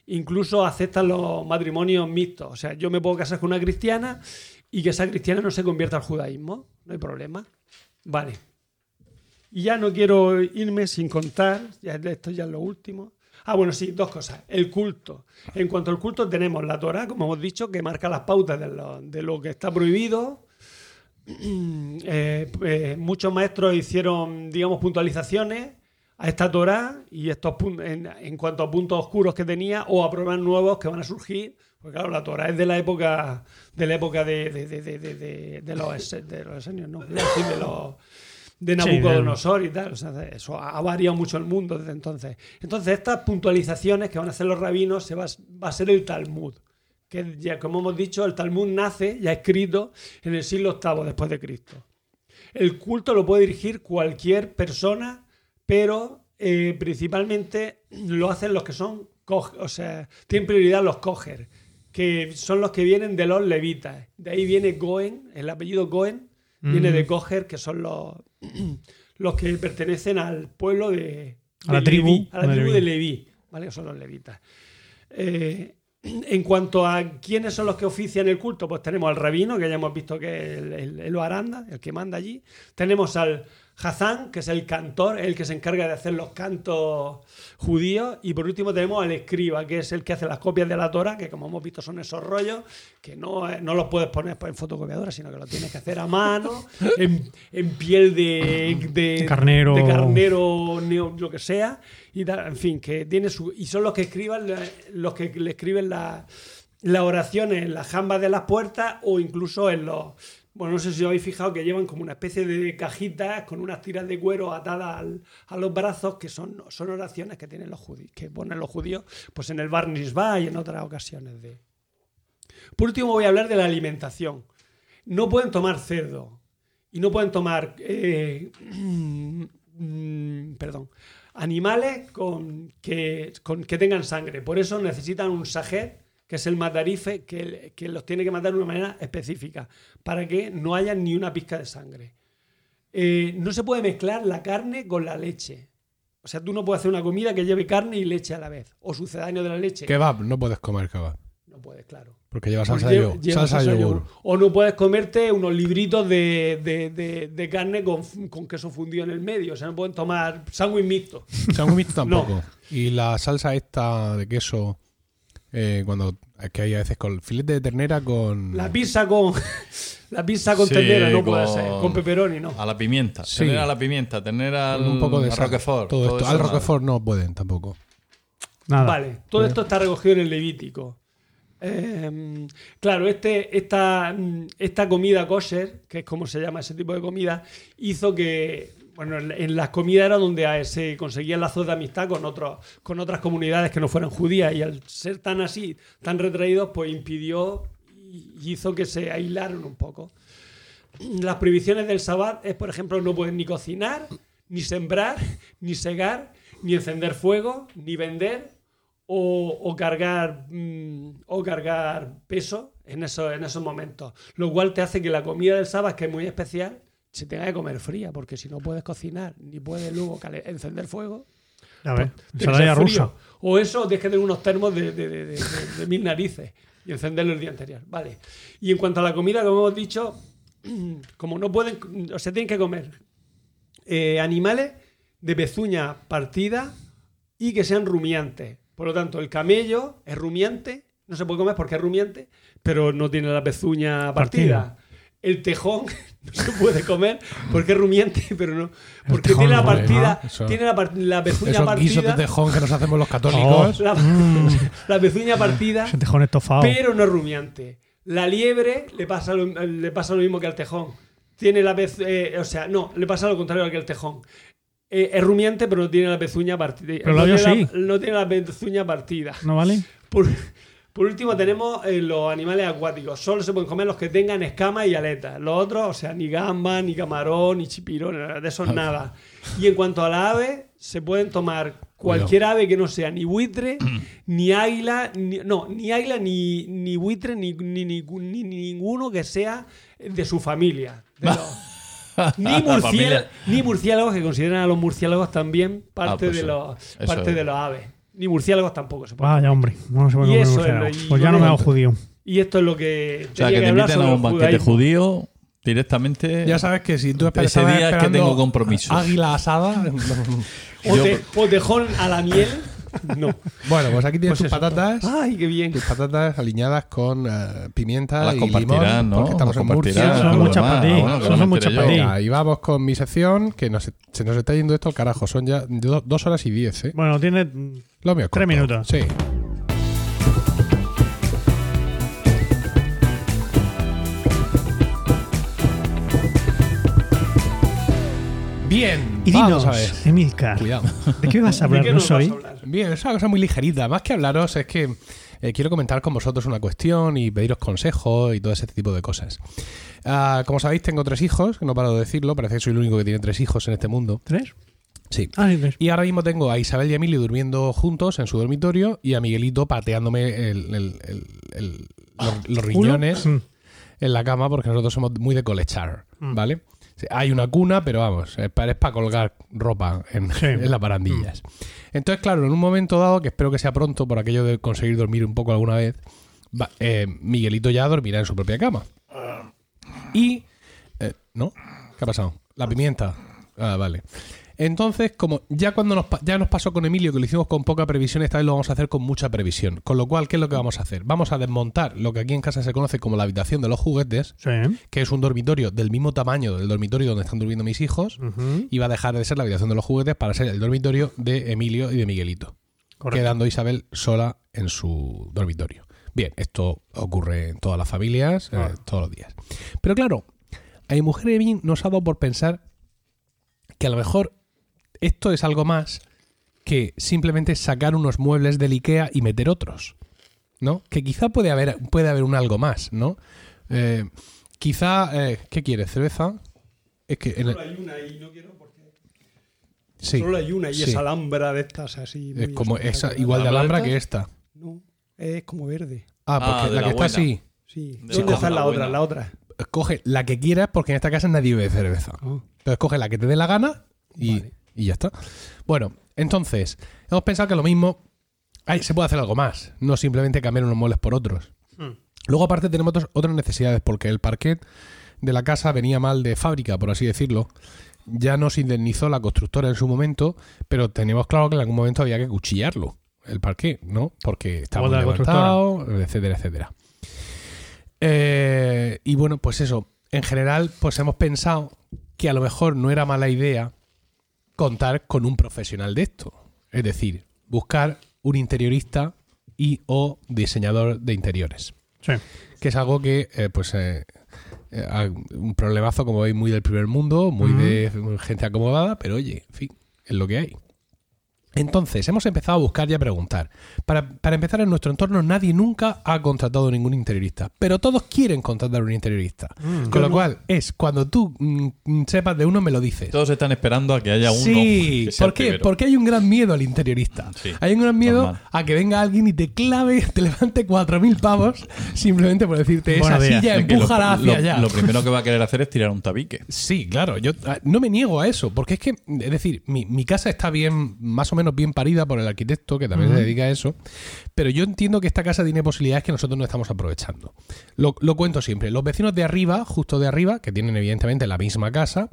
Incluso aceptan los matrimonios mixtos. O sea, yo me puedo casar con una cristiana y que esa cristiana no se convierta al judaísmo. No hay problema. Vale. Y ya no quiero irme sin contar, esto ya es lo último. Ah, bueno, sí, dos cosas. El culto. En cuanto al culto, tenemos la Torah, como hemos dicho, que marca las pautas de lo, que está prohibido. *clears throat* Eh, eh, muchos maestros hicieron, digamos, puntualizaciones a esta Torah y estos en, en cuanto a puntos oscuros que tenía o a problemas nuevos que van a surgir. Porque claro, la Torah es de la época de la época de, los de no, de los de Sí, Nabucodonosor y tal. O sea, eso ha variado mucho el mundo desde entonces. Entonces, estas puntualizaciones que van a hacer los rabinos se va, va a ser el Talmud. Que ya, como hemos dicho, el Talmud nace ya escrito en el siglo VIII después de Cristo. El culto lo puede dirigir cualquier persona, pero eh, principalmente lo hacen los que son, o sea, tienen prioridad los coger, que son los que vienen de los levitas. De ahí viene Goen, el apellido Goen viene Mm. de coger, que son los, *clears throat* los que pertenecen al pueblo de, A la tribu Leví, a la tribu Leví. de Leví, ¿vale? Que son los levitas. Eh, *clears throat* en cuanto a quiénes son los que ofician el culto, pues tenemos al rabino, que ya hemos visto que es el, el, el Aranda, el que manda allí. Tenemos al Hazán, que es el cantor, el que se encarga de hacer los cantos judíos. Y por último tenemos al escriba, que es el que hace las copias de la Torah, que como hemos visto son esos rollos que no, eh, no los puedes poner en fotocopiadora, sino que los tienes que hacer a mano, *laughs* en, en piel de, de Carnero. de carnero, neo- lo que sea. Y tal, en fin, que tiene su. Y son los que escriban los que le escriben la- las oraciones en las jambas de las puertas o incluso en los. Bueno, no sé si os habéis fijado que llevan como una especie de cajitas con unas tiras de cuero atadas a los brazos, que son, son oraciones que tienen los judíos, que ponen los judíos, pues en el Bar Mitzvah y en otras ocasiones de. Por último, voy a hablar de la alimentación. No pueden tomar cerdo y no pueden tomar, eh, *clears throat* perdón, animales con que, con que tengan sangre. Por eso necesitan un sajet, que es el matarife, que, que los tiene que matar de una manera específica, para que no haya ni una pizca de sangre. Eh, no se puede mezclar la carne con la leche. O sea, tú no puedes hacer una comida que lleve carne y leche a la vez, o sucedáneo de la leche. Kebab, no puedes comer kebab. No puedes, claro. Porque lleva Pues salsa, lleva- yo, lleva salsa, salsa yogur. yogur. O no puedes comerte unos libritos de, de- de- de carne con, con queso fundido en el medio. O sea, no pueden tomar sándwich mixto. Sándwich mixto *laughs* tampoco. Y la salsa esta de queso, eh, cuando es que hay a veces con filete de ternera con... La pizza con *laughs* la pizza con Sí, ternera no puede ser. Con pepperoni, no. A la pimienta. Sí. Tener a la pimienta, tener al, un poco de al sal, Roquefort. Todo esto. eso Al nada. Roquefort no pueden tampoco. Nada. Vale, todo esto está recogido en el Levítico. Eh, claro, este, esta, mm, esta comida kosher, que es como se llama ese tipo de comida, hizo que, bueno, en- las comidas era donde eh, se conseguían lazos de amistad con, otros, con otras comunidades que no fueran judías y al ser tan así, tan retraídos, pues impidió y hizo que se aislaron un poco. Las prohibiciones del sabbat es, por ejemplo, no pueden ni cocinar, ni sembrar, *laughs* ni segar, ni encender fuego, ni vender o, cargar mm, o cargar peso en esos, en esos momentos. Lo cual te hace que la comida del sábado, que es muy especial, se tenga que comer fría, porque si no puedes cocinar, ni puedes luego encender fuego, ser Ensalada frío. rusa. O eso, tienes que tener unos termos de, de- de- de- de- de mil narices y encenderlo el día anterior. Vale. Y en cuanto a la comida, como hemos dicho, *clears throat* como no pueden, o sea, tienen que comer eh, animales de pezuña partida y que sean rumiantes. Por lo tanto, el camello es rumiante, no se puede comer porque es rumiante, pero no tiene la pezuña partida. Partida. El tejón *laughs* no se puede comer porque es rumiante, *laughs* pero no. Porque tejón, tiene la partida, eso. tiene la, par- la pezuña Esos guisos de partida. tejón que nos hacemos los *laughs* católicos. La, Mm. la pezuña partida, Ese tejón estofado. pero no es rumiante. La liebre le pasa lo, le pasa lo mismo que al tejón. Tiene la pez, eh, o sea, no, le pasa lo contrario que al tejón. Eh, es rumiante, pero no tiene la pezuña partida. Pero no, lo tiene la, no tiene la pezuña partida. ¿No vale? Por, por último, tenemos eh, los animales acuáticos. Solo se pueden comer los que tengan escamas y aletas. Los otros, o sea, ni gamba, ni camarón, ni chipirón, de esos nada. Y en cuanto a las aves, se pueden tomar cualquier ave que no sea ni buitre, *clears throat* ni águila, ni, no, ni águila, ni, ni buitre, ni, ni, ni- ni- ni ninguno que sea de su familia. De los- *laughs* ni, La murciéla- familia. ni murciélagos, que consideran a los murciélagos también parte, Ah, pues de, sí. los, parte de los aves. Ni murciélagos tampoco se pueden. Vaya, hombre. No se puede Y comer eso es murciélago. lo- y Pues ya no me hago judío. Y esto es lo que O sea, que te inviten a un banquete judío Directamente. Ya sabes que si tú esperas Ese día es que tengo compromisos. Águila asada. *laughs* O, te- o tejón a la miel. No. bueno, pues aquí tienes Pues tus eso. patatas. Ay, qué bien. Tus patatas aliñadas con eh, pimienta Las y limón, ¿no? porque estamos Las en Murcia. Son muchas para ti, Ah, bueno, son muchas para y vamos con mi sección, que nos- se nos está yendo esto al carajo. Son ya do- dos horas y diez, ¿eh? Bueno, tiene. Lo mío es Tres corto. minutos. Sí. Bien, Y vamos dinos, a ver. Emilcar, Cuidado. ¿de qué vas a ¿De qué hablarnos hoy? Bien, es una cosa muy ligerita. Más que hablaros, es que eh, quiero comentar con vosotros una cuestión y pediros consejos y todo ese tipo de cosas. Ah, como sabéis, tengo tres hijos, que no paro de decirlo, parece que soy el único que tiene tres hijos en este mundo. ¿Tres? Sí. Ah. Y ahora mismo tengo a Isabel y Emilio durmiendo juntos en su dormitorio y a Miguelito pateándome el- el- el- el- los, los riñones Mm. en la cama porque nosotros somos muy de colechar, Mm. ¿vale? Hay una cuna, pero vamos, es para, colgar ropa en, Sí. *laughs* en las barandillas. Entonces, claro, en un momento dado, que espero que sea pronto por aquello de conseguir dormir un poco alguna vez, va- eh, Miguelito ya dormirá en su propia cama. Y... eh, ¿No? ¿Qué ha pasado? La pimienta. Ah, vale. Entonces, como ya cuando nos, ya nos pasó con Emilio, que lo hicimos con poca previsión, esta vez lo vamos a hacer con mucha previsión. Con lo cual, ¿qué es lo que vamos a hacer? Vamos a desmontar lo que aquí en casa se conoce como la habitación de los juguetes, Sí. que es un dormitorio del mismo tamaño del dormitorio donde están durmiendo mis hijos, y va a dejar de ser la habitación de los juguetes para ser el dormitorio de Emilio y de Miguelito, Correcto. quedando Isabel sola en su dormitorio. Bien, esto ocurre en todas las familias, eh, Ah. todos los días. Pero claro, a mi mujer mí nos ha dado por pensar que a lo mejor esto es algo más que simplemente sacar unos muebles del IKEA y meter otros, ¿no? Que quizá puede haber, puede haber un algo más, ¿no? Eh, quizá, eh, ¿qué quieres? ¿Cerveza? Es que en el- Solo hay una y no quiero porque. sí, Solo hay una y sí. es alhambra de estas así. es como esa, igual de ¿Alhambra que esta. No, es como verde. Ah, Ah, porque de la la que está así. Sí. De ¿Dónde la está la buena. otra? La otra. Coge la que quieras porque en esta casa nadie bebe cerveza. Ah. Entonces coge la que te dé la gana y, Vale. Y ya está. Bueno, entonces, hemos pensado que lo mismo ay, se puede hacer algo más, no simplemente cambiar unos muebles por otros. Hmm. Luego, aparte, tenemos otros- otras necesidades, porque el parquet de la casa venía mal de fábrica, por así decirlo. Ya nos indemnizó la constructora en su momento, pero teníamos claro que en algún momento había que cuchillarlo, el parquet, ¿no? Porque estaba muy levantado, etcétera, etcétera. Eh, y bueno, pues eso. En general, pues hemos pensado que a lo mejor no era mala idea contar con un profesional de esto. Es decir, buscar un interiorista y o diseñador de interiores. Sí. Que es algo que, eh, pues, eh, eh, un problemazo, como veis, muy del primer mundo, muy de gente acomodada, pero oye, en fin, es lo que hay. Entonces, hemos empezado a buscar y a preguntar. Para, para empezar, en nuestro entorno nadie nunca ha contratado ningún interiorista, pero todos quieren contratar un interiorista. Mm. Con lo cual, es cuando tú mm, mm, sepas de uno, me lo dices. Todos están esperando a que haya uno. Sí, *laughs* que sea ¿por qué? Porque hay un gran miedo al interiorista. Sí, hay un gran miedo normal. a que venga alguien y te clave, *laughs* te levante 4.000 pavos simplemente por decirte esa silla, empújala hacia lo, allá. lo primero que va a querer hacer es tirar un tabique. Sí, claro, yo ah, no me niego a eso, porque es que, es decir, mi, mi casa está bien, más o menos bien parida por el arquitecto, que también se dedica a eso, pero yo entiendo que esta casa tiene posibilidades que nosotros no estamos aprovechando. Lo, lo cuento siempre, los vecinos de arriba, justo de arriba, que tienen evidentemente la misma casa,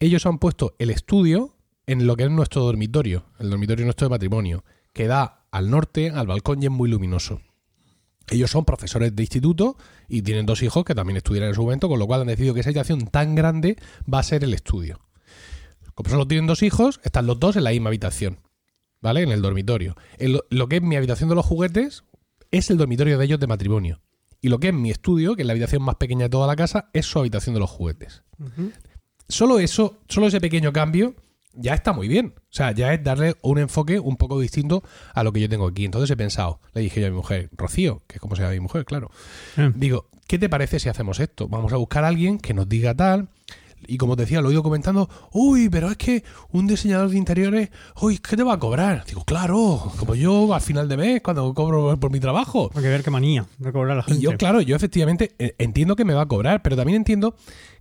ellos han puesto el estudio en lo que es nuestro dormitorio, el dormitorio nuestro de matrimonio, que da al norte, al balcón y es muy luminoso. Ellos son profesores de instituto y tienen dos hijos que también estudiarán en su momento, con lo cual han decidido que esa habitación tan grande va a ser el estudio. Como solo tienen dos hijos, están los dos en la misma habitación, ¿vale? En el dormitorio. Lo que es mi habitación de los juguetes es el dormitorio de ellos de matrimonio. Y lo que es mi estudio, que es la habitación más pequeña de toda la casa, es su habitación de los juguetes. Solo eso, solo ese pequeño cambio, ya está muy bien. O sea, ya es darle un enfoque un poco distinto a lo que yo tengo aquí. Entonces he pensado, le dije yo a mi mujer, Rocío, que es como se llama mi mujer, claro. Eh. Digo, ¿qué te parece si hacemos esto? Vamos a buscar a alguien que nos diga tal. Y como te decía, lo he ido comentando, uy, pero es que un diseñador de interiores, uy, ¿qué te va a cobrar? Digo, claro, como yo al final de mes, cuando cobro por mi trabajo. Hay que ver qué manía de cobrar a la Y gente. yo, claro, yo efectivamente eh, entiendo que me va a cobrar, pero también entiendo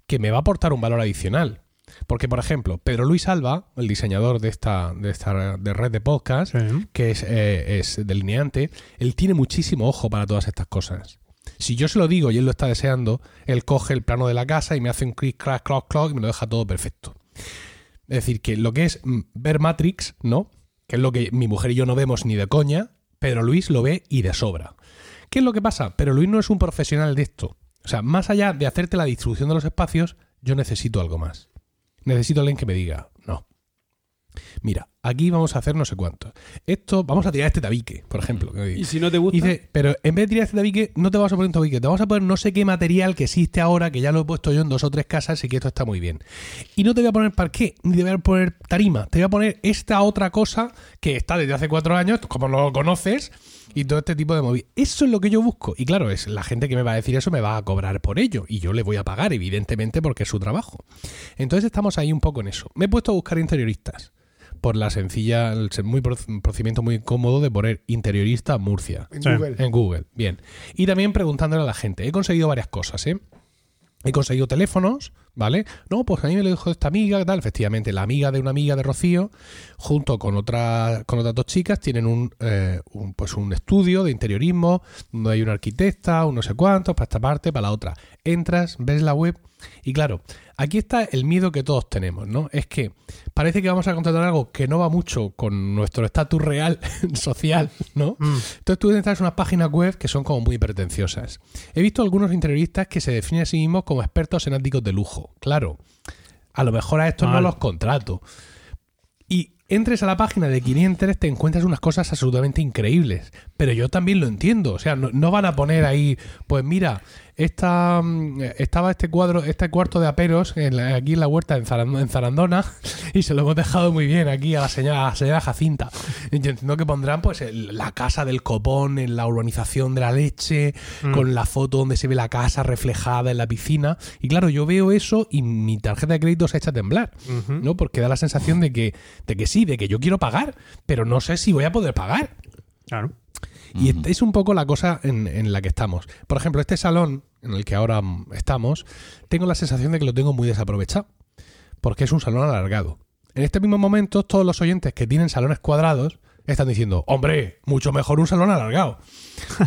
que me va a aportar un valor adicional. Porque, por ejemplo, Pedro Luis Alba, el diseñador de esta, de esta de red de podcast, Sí. que es, eh, es delineante, él tiene muchísimo ojo para todas estas cosas. Si yo se lo digo y él lo está deseando, él coge el plano de la casa y me hace un clic, crack, clock, clock y me lo deja todo perfecto. Es decir, que lo que es mm, ver Matrix, ¿no? Que es lo que mi mujer y yo no vemos ni de coña, Pedro Luis lo ve y de sobra. ¿Qué es lo que pasa? Pero Luis no es un profesional de esto. O sea, más allá de hacerte la distribución de los espacios, yo necesito algo más. Necesito alguien que me diga, no. Mira, aquí vamos a hacer no sé cuánto. Esto, vamos a tirar este tabique, por ejemplo. Y si no te gusta, Dice, pero en vez de tirar este tabique, no te vas a poner un tabique, te vamos a poner no sé qué material que existe ahora, que ya lo he puesto yo en dos o tres casas y que esto está muy bien. Y no te voy a poner parqué, ni te voy a poner tarima, te voy a poner esta otra cosa que está desde hace cuatro años, como lo conoces, y todo este tipo de móvil. Eso es lo que yo busco. Y claro, es la gente que me va a decir eso me va a cobrar por ello. Y yo le voy a pagar, evidentemente, porque es su trabajo. Entonces estamos ahí un poco en eso. Me he puesto a buscar interioristas. Por la sencilla, el muy pro- procedimiento muy cómodo de poner interionista Murcia. en Sí. Google. En Google, bien. Y también preguntándole a la gente. He conseguido varias cosas, ¿eh? He conseguido teléfonos, ¿vale? No, pues a mí me lo dijo esta amiga, ¿qué tal? Efectivamente, la amiga de una amiga de Rocío, junto con, otra, con otras dos chicas, tienen un, eh, un, pues un estudio de interiorismo, donde hay una arquitecta, un no sé cuántos, para esta parte, para la otra. Entras, ves la web, y claro, aquí está el miedo que todos tenemos, ¿no? Es que parece que vamos a contratar algo que no va mucho con nuestro estatus real *laughs* social, ¿no? Entonces tú entras a unas páginas web que son como muy pretenciosas. He visto algunos interioristas que se definen a sí mismos como expertos en áticos de lujo. Claro, a lo mejor a estos no los contrato. Y entres a la página de quien entres, te encuentras unas cosas absolutamente increíbles. Pero yo también lo entiendo. O sea, no, no van a poner ahí, pues mira, esta, mm, estaba este cuadro, este cuarto de aperos en la- aquí en la huerta en, Zaran- en Zarandona *laughs* y se lo hemos dejado muy bien aquí a la señora, a la señora Jacinta. Y Yo entiendo que pondrán pues el- la casa del copón en la urbanización de la leche, con la foto donde se ve la casa reflejada en la piscina. Y claro, yo veo eso y mi tarjeta de crédito se echa a temblar, ¿no? Porque da la sensación de que, de que sí, de que yo quiero pagar, pero no sé si voy a poder pagar. Claro. Y es un poco la cosa en, en la que estamos. Por ejemplo, este salón en el que ahora estamos, tengo la sensación de que lo tengo muy desaprovechado. Porque es un salón alargado. En este mismo momento, todos los oyentes que tienen salones cuadrados están diciendo, hombre, mucho mejor un salón alargado.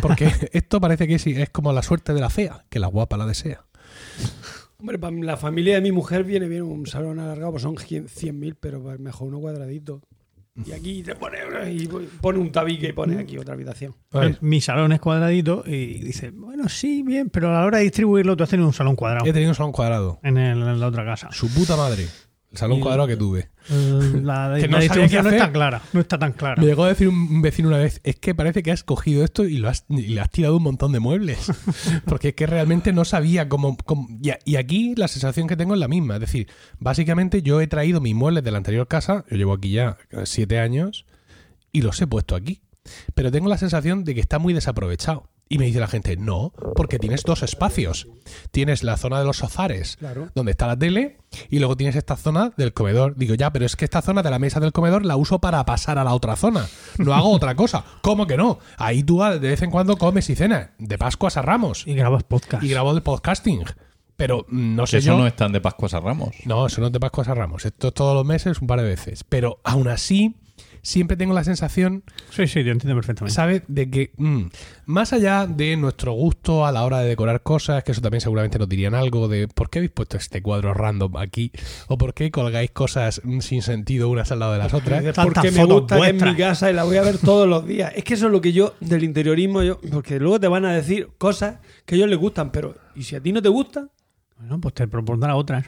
Porque *laughs* esto parece que es, es como la suerte de la fea, que la guapa la desea. Hombre, para la familia de mi mujer viene bien un salón alargado, pues son 100.000, pero pues mejor uno cuadradito. Y aquí te pone, y pone un tabique y pone aquí otra habitación. Vale. Mi salón es cuadradito y dice, bueno, sí, bien, pero a la hora de distribuirlo tú has tenido un salón cuadrado He tenido un salón cuadrado. en, el- en la otra casa. Su puta madre. El salón Y- cuadrado que tuve. La, *laughs* Que la no distribución qué no clara. No está tan clara. Me llegó a decir un vecino una vez, es que parece que has cogido esto y, lo has, y le has tirado un montón de muebles. *laughs* Porque es que realmente no sabía cómo... cómo- y, a- y aquí la sensación que tengo es la misma. Es decir, básicamente yo he traído mis muebles de la anterior casa, yo llevo aquí ya eh, siete años, y los he puesto aquí. Pero tengo la sensación de que está muy desaprovechado. Y me dice la gente, no, porque tienes dos espacios. Tienes la zona de los sofares, Claro. donde está la tele, y luego tienes esta zona del comedor. Digo, ya, pero es que esta zona de la mesa del comedor la uso para pasar a la otra zona. No hago otra cosa. *laughs* ¿Cómo que no? Ahí tú de vez en cuando comes y cenas. De Pascuas a Ramos. Y grabas podcast. Y grabo el podcasting. Pero mm, no sé eso yo. no están de Pascuas a Ramos. No, eso no es de Pascuas a Ramos. Esto es todos los meses, un par de veces. Pero aún así, siempre tengo la sensación Sí, sí, yo entiendo perfectamente. ¿sabes? De que mm, más allá de nuestro gusto a la hora de decorar cosas, que eso también seguramente nos dirían algo de por qué habéis puesto este cuadro random aquí o por qué colgáis cosas mm, sin sentido unas al lado de las otras. Porque me fotos gusta que es vuestras. mi casa y la voy a ver todos los días. Es que eso es lo que yo, del interiorismo, yo, porque luego te van a decir cosas que a ellos les gustan, pero ¿y si a ti no te gusta? Bueno, pues te propondrá otras.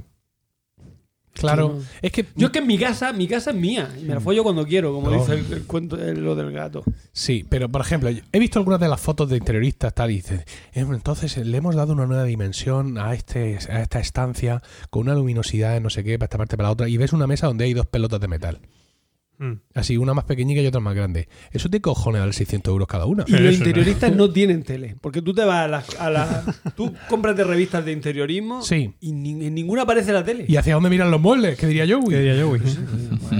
Claro, no. es que Yo es que en mi casa, mi casa es mía y me la follo cuando quiero, como No. dice el, el cuento lo del gato. Sí, pero por ejemplo, yo he visto algunas de las fotos de interioristas tal y dices, "Eh, entonces eh, le hemos dado una nueva dimensión a este a esta estancia con una luminosidad de no sé qué para esta parte para la otra y ves una mesa donde hay dos pelotas de metal. Mm. Así, una más pequeñita y otra más grande. Eso te cojones dar 600 euros cada una. Y los no. interioristas no tienen tele, porque tú te vas a la, a la- *laughs* tú compras de revistas de interiorismo Sí. y ni- en ninguna aparece la tele. ¿Y hacia dónde miran los muebles? ¿Qué diría yo? ¿Qué diría yo? Bueno,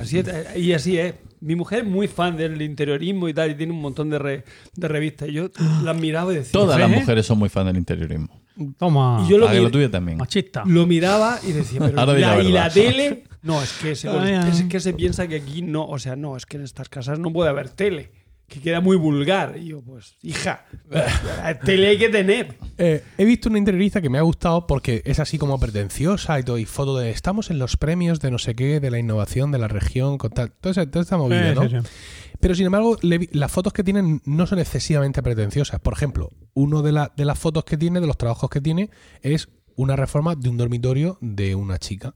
así es- y así es. Mi mujer es muy fan del interiorismo y tal, y tiene un montón de, re- de revistas. Y yo las miraba y decía. Todas las mujeres son muy fan del interiorismo. Toma. Y yo lo, Ah, que mir- lo tuyo también. Machista. lo miraba y decía, pero Ahora la- la y la tele. No, es que, se, *laughs* es que se piensa que aquí no. O sea, no, es que en estas casas no puede haber tele. que queda muy vulgar. Y yo, pues, hija, la *laughs* tele hay que tener. Eh, he visto una interiorista que me ha gustado porque es así como pretenciosa y todo, y foto de estamos en los premios de no sé qué, de la innovación de la región, con tal, toda, esa- toda esta movida, Eh, ¿no? sí, sí. Pero sin embargo, las fotos que tienen no son excesivamente pretenciosas. Por ejemplo, uno de, la- de las fotos que tiene, de los trabajos que tiene, es una reforma de un dormitorio de una chica.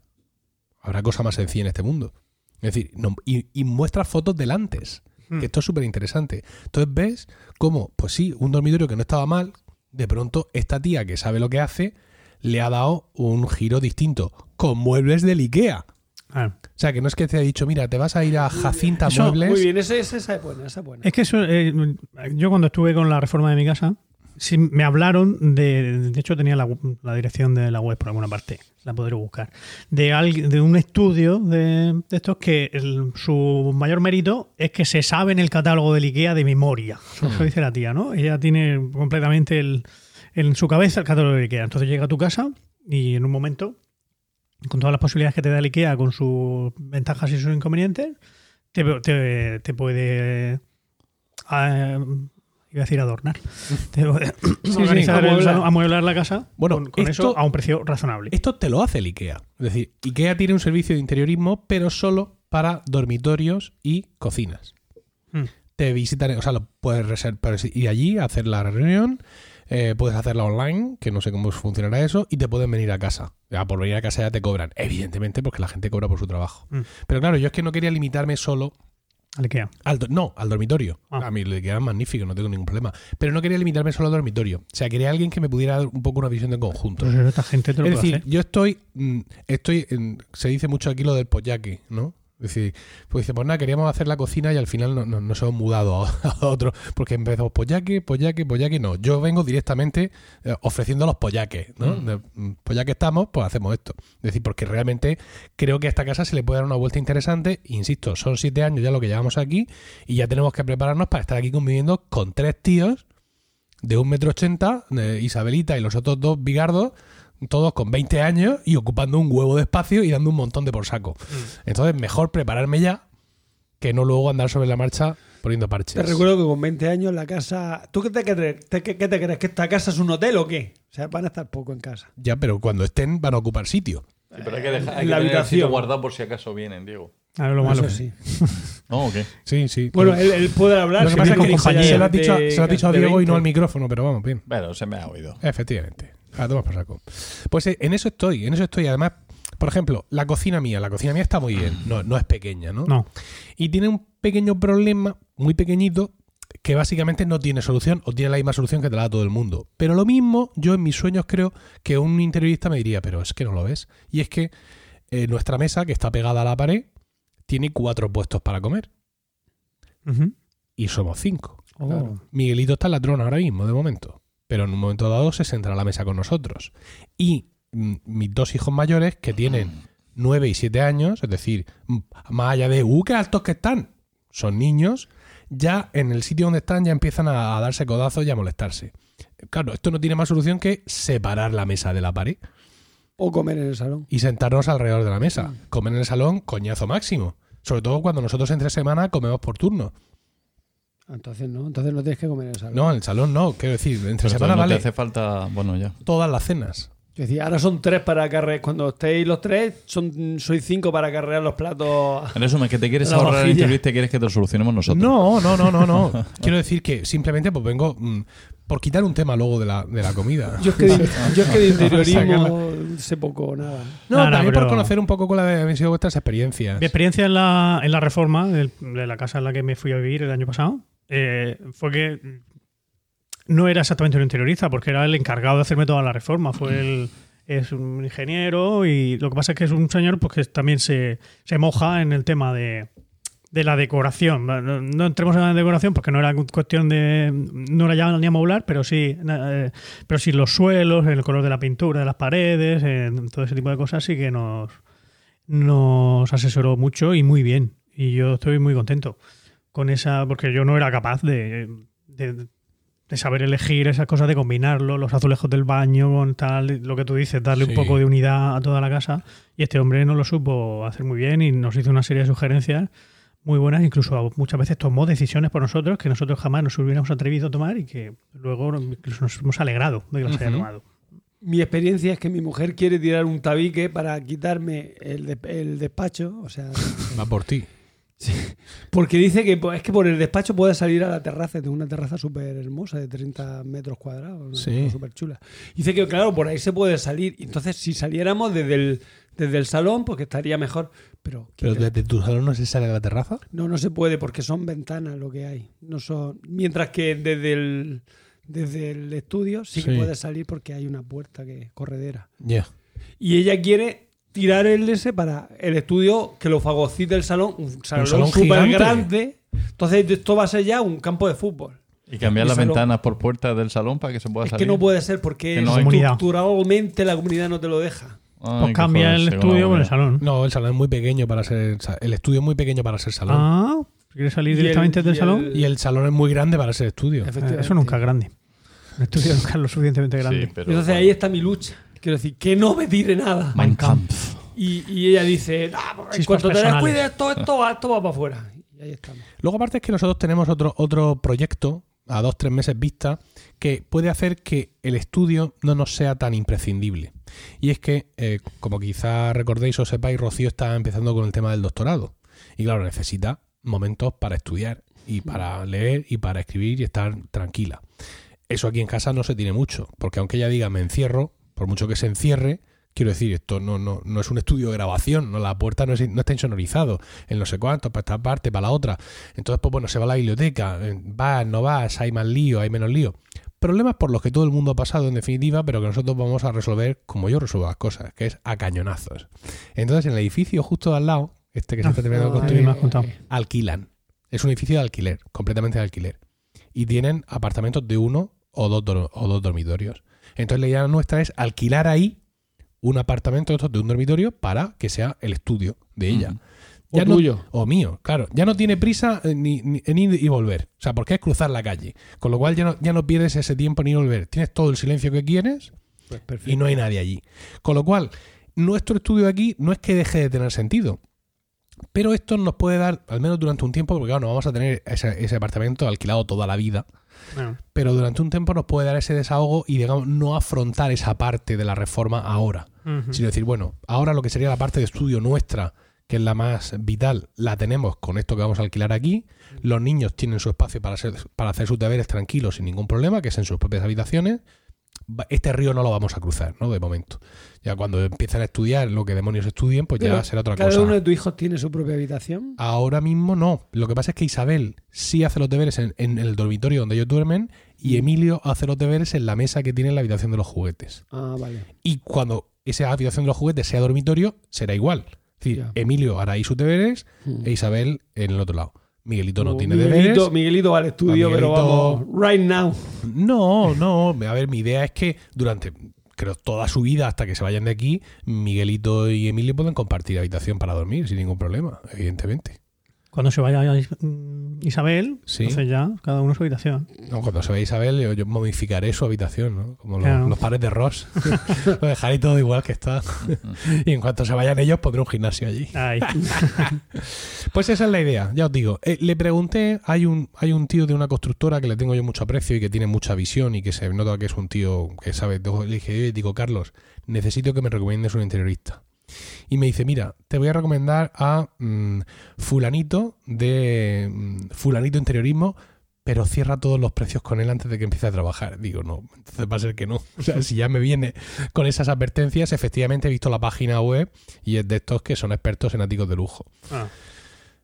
Habrá cosa más sencilla en este mundo. Es decir, no- y, y muestra fotos del antes. Hmm. Que esto es súper interesante. Entonces ves cómo, pues sí, un dormitorio que no estaba mal, de pronto esta tía que sabe lo que hace, le ha dado un giro distinto. Con muebles del IKEA. Ah. O sea, que no es que te haya dicho, mira, te vas a ir a Jacinta Eso, Muebles. Muy bien, esa, esa, esa es buena, esa es buena. Es que eso, eh, yo cuando estuve con la reforma de mi casa, sí me hablaron de, de hecho tenía la, la dirección de la web por alguna parte, la podré buscar, de, al- de un estudio de, de estos que el- su mayor mérito es que se sabe en el catálogo del IKEA de memoria. Eso dice la tía, ¿no? Ella tiene completamente el- en su cabeza el catálogo del IKEA. Entonces llega a tu casa y en un momento, con todas las posibilidades que te da el IKEA, con sus ventajas y sus inconvenientes, te, te- te puede ah, iba a decir adornar. Te puede *coughs* sí, amueblar. la casa Bueno, con, con esto- eso a un precio razonable. Esto te lo hace el IKEA. Es decir, IKEA tiene un servicio de interiorismo, pero solo para dormitorios y cocinas. Hmm. Te visitan, o sea, lo puedes reservar, ir allí, a hacer la reunión, eh, puedes hacerla online, que no sé cómo funcionará eso, y te pueden venir a casa. Ya por venir a casa ya te cobran, evidentemente, porque la gente cobra por su trabajo. Hmm. Pero claro, yo es que no quería limitarme solo Al IKEA. al no, al dormitorio. Ah. A mí le queda magnífico, no tengo ningún problema. Pero no quería limitarme solo al dormitorio. O sea, quería alguien que me pudiera dar un poco una visión de conjunto. Entonces esta gente te lo Es decir, hacer. yo estoy, mm, estoy se dice mucho aquí lo del pollaque, ¿no? Es decir, pues dice, pues nada, queríamos hacer la cocina y al final no- no- nos hemos mudado a, *laughs* otro, porque empezamos pollaque, pollaque, pollaque, no. Yo vengo directamente eh, ofreciendo los pollaques, ¿no? De, mm, pues ya que estamos, pues hacemos esto. Es decir, porque realmente creo que a esta casa se le puede dar una vuelta interesante. Insisto, son siete años ya lo que llevamos aquí y ya tenemos que prepararnos para estar aquí conviviendo con tres tíos de un metro ochenta, Isabelita y los otros dos bigardos, todos con 20 años y ocupando un huevo de espacio y dando un montón de por saco. Entonces, mejor prepararme ya que no luego andar sobre la marcha poniendo parches. Te recuerdo que con 20 años la casa... ¿Tú qué te, crees? ¿Te- qué, qué te crees? ¿Que esta casa es un hotel o qué? O sea, van a estar poco en casa. Ya, pero cuando estén van a ocupar sitio. Sí, pero hay que dejar hay que la tener el habitación. sitio guardado por si acaso vienen, Diego. A ver lo malo. Eso sí. ¿No o qué? Sí, sí. Bueno, él, él puede hablar. lo que pasa es que se lo de- dicho, se lo has dicho a Diego y no 20. al micrófono, pero vamos, bien. Bueno, se me ha oído. Efectivamente. A tomar por saco. Pues eh, en eso estoy, en eso estoy. Además, por ejemplo, la cocina mía. La cocina mía está muy bien. No, no es pequeña, ¿no? No. Y tiene un pequeño problema, muy pequeñito, que básicamente no tiene solución o tiene la misma solución que te la da todo el mundo. Pero lo mismo, yo en mis sueños creo que un interiorista me diría, pero es que no lo ves. Y es que eh, nuestra mesa, que está pegada a la pared, tiene cuatro puestos para comer. Y somos cinco. Oh. Miguelito está en la trona ahora mismo, de momento. Pero en un momento dado se sentará a la mesa con nosotros. Y mm, mis dos hijos mayores, que tienen 9 y 7 años, es decir, mm, más allá de, ¡uh, qué altos que están! Son niños, ya en el sitio donde están ya empiezan a, a darse codazos y a molestarse. Claro, esto no tiene más solución que separar la mesa de la pared O comer en el salón. y sentarnos alrededor de la mesa. Comer en el salón, coñazo máximo. Sobre todo cuando nosotros entre semana comemos por turno. Entonces no, entonces no tienes que comer en el salón. No, en el salón no, quiero decir, entre Pero semana no vale te hace falta. Bueno, ya. todas las cenas. Es decir, ahora son tres para carrear. Cuando estéis los tres, son, sois cinco para carrear los platos. En resumen, que te quieres *laughs* La ahorrar el vajilla. interiorista y quieres que te lo solucionemos nosotros. No, no, no, no, no. *laughs* Quiero decir que simplemente pues vengo mm, por quitar un tema luego de la, de la comida. Yo es que de, yo es que de *laughs* interiorismo sé poco o nada. No, No, no, también por conocer un poco cuáles habían sido vuestras experiencias. Mi experiencia en la, en la reforma de la casa en la que me fui a vivir el año pasado eh, fue que no era exactamente un interiorista, porque era el encargado de hacerme toda la reforma. Fue el, es un ingeniero y lo que pasa es que es un señor pues, que también se, se moja en el tema de, de la decoración. No, no entremos en la decoración porque no era cuestión de. No era ya ni amoblar, pero sí, eh, pero sí los suelos, el color de la pintura, de las paredes, eh, todo ese tipo de cosas sí que nos, nos asesoró mucho y muy bien. Y yo estoy muy contento con esa, porque yo no era capaz de, de, de saber elegir esas cosas, de combinarlo, los azulejos del baño con tal, lo que tú dices, darle Sí. un poco de unidad a toda la casa. Y este hombre no lo supo hacer muy bien y nos hizo una serie de sugerencias muy buenas, incluso muchas veces tomó decisiones por nosotros que nosotros jamás nos hubiéramos atrevido a tomar y que luego incluso nos hemos alegrado de que las haya tomado. Mi experiencia es que mi mujer quiere tirar un tabique para quitarme el, de- el despacho, o sea, Va por ti. Porque dice que pues, es que por el despacho puede salir a la terraza, tengo una terraza súper hermosa de 30 metros cuadrados, Sí. súper chula. Dice que claro, por ahí se puede salir, entonces si saliéramos desde el, desde el salón, pues que estaría mejor, pero, Pero desde tu salón no se sale a la terraza. no, no se puede porque son ventanas lo que hay, no son, mientras que desde el, desde el estudio sí que Sí. puedes salir porque hay una puerta que corredera. Ya. Y ella quiere tirar el S para el estudio que lo fagocite el salón, un salón, salón súper grande. Entonces esto va a ser ya un campo de fútbol. Y cambiar las ventanas por puertas del salón para que se pueda Es salir. que no puede ser porque Que no estructuralmente la comunidad no te lo deja. Ay, Pues cambia el estudio por el salón. No, el salón es muy pequeño para ser. El estudio es muy pequeño para ser salón. Ah, ¿quieres salir el- directamente del y salón? el- Y el salón es muy grande para ser estudio. Eh, Efectivamente. Eso nunca es grande. El estudio nunca es lo suficientemente grande. Sí, pero Entonces ahí está mi lucha. Quiero decir, que no me tire nada. Mein Kampf. Y, y ella dice, ah, en Chispas cuanto te descuides, esto, esto, va, esto va para afuera. Y ahí estamos. Luego, aparte, es que nosotros tenemos otro, otro proyecto a dos, tres meses vista que puede hacer que el estudio no nos sea tan imprescindible. Y es que, eh, como quizá recordéis o sepáis, Rocío está empezando con el tema del doctorado. Y claro, necesita momentos para estudiar y para leer y para escribir y estar tranquila. Eso aquí en casa no se tiene mucho, porque aunque ella diga me encierro, por mucho que se encierre, quiero decir, esto no, no, no es un estudio de grabación, no, la puerta no, es- no está insonorizado, en no sé cuánto, para esta parte, para la otra. Entonces, pues bueno, se va a la biblioteca, eh, vas, no vas, hay más lío, hay menos lío. Problemas por los que todo el mundo ha pasado en definitiva, pero que nosotros vamos a resolver como yo resuelvo las cosas, que es a cañonazos. Entonces, en el edificio justo de al lado, este que se está terminando de Ah, construir, alquilan. Es un edificio de alquiler, completamente de alquiler. Y tienen apartamentos de uno o dos, o dos dormitorios. Entonces la idea nuestra es alquilar ahí un apartamento de un dormitorio para que sea el estudio de ella. Ujú. O Ya no- tuyo. o mío, claro. Ya no tiene prisa eh, ni, ni- en ir y volver. O sea, porque es cruzar la calle. Con lo cual ya no, ya no pierdes ese tiempo ni volver. Tienes todo el silencio que quieres Pues y no hay nadie allí. Con lo cual, nuestro estudio aquí no es que deje de tener sentido. Pero esto nos puede dar, al menos durante un tiempo, porque claro, no vamos a tener ese, ese apartamento alquilado toda la vida, Bueno, pero durante un tiempo nos puede dar ese desahogo y, digamos, no afrontar esa parte de la reforma ahora. Sino decir, bueno, ahora lo que sería la parte de estudio nuestra, que es la más vital, la tenemos con esto que vamos a alquilar aquí. Los niños tienen su espacio para, ser- para hacer sus deberes tranquilos sin ningún problema, que es en sus propias habitaciones. Este río no lo vamos a cruzar, ¿no? De momento. Ya cuando empiezan a estudiar lo que demonios estudien, pues Pero ya será otra ¿Cada cosa. uno de tus hijos tiene su propia habitación? Ahora mismo no. Lo que pasa es que Isabel sí hace los deberes en, en el dormitorio donde ellos duermen y Emilio hace los deberes en la mesa que tiene en la habitación de los juguetes. Ah, vale. Y cuando esa habitación de los juguetes sea dormitorio, será igual. Es decir, Ya. Emilio hará ahí sus deberes Mm. e Isabel en el otro lado. Miguelito no tiene Miguelito, deberes. Miguelito va al estudio, pero vamos, right now. No, no. A ver, mi idea es que durante, creo, toda su vida, hasta que se vayan de aquí, Miguelito y Emilio pueden compartir habitación para dormir sin ningún problema, evidentemente. Cuando se vaya mm, Isabel, Sí. entonces ya cada uno su habitación. No, cuando se vaya Isabel, yo, yo modificaré su habitación, ¿no? Como los, Claro. los padres de Ross. *laughs* Lo dejaré todo igual que está. *laughs* y en cuanto se vayan ellos, pondré un gimnasio allí. *laughs* Pues esa es la idea, ya os digo. Eh, le pregunté, hay un, hay un tío de una constructora que le tengo yo mucho aprecio y que tiene mucha visión y que se nota que es un tío que sabe. Le dije, "Oye", digo, Carlos, necesito que me recomiendes un interiorista. Y me dice, mira, te voy a recomendar a mm, fulanito de mm, fulanito interiorismo, pero cierra todos los precios con él antes de que empiece a trabajar. Digo, no, entonces va a ser que no. *laughs* O sea, si ya me viene con esas advertencias, efectivamente he visto la página web y es de estos que son expertos en áticos de lujo. Ah.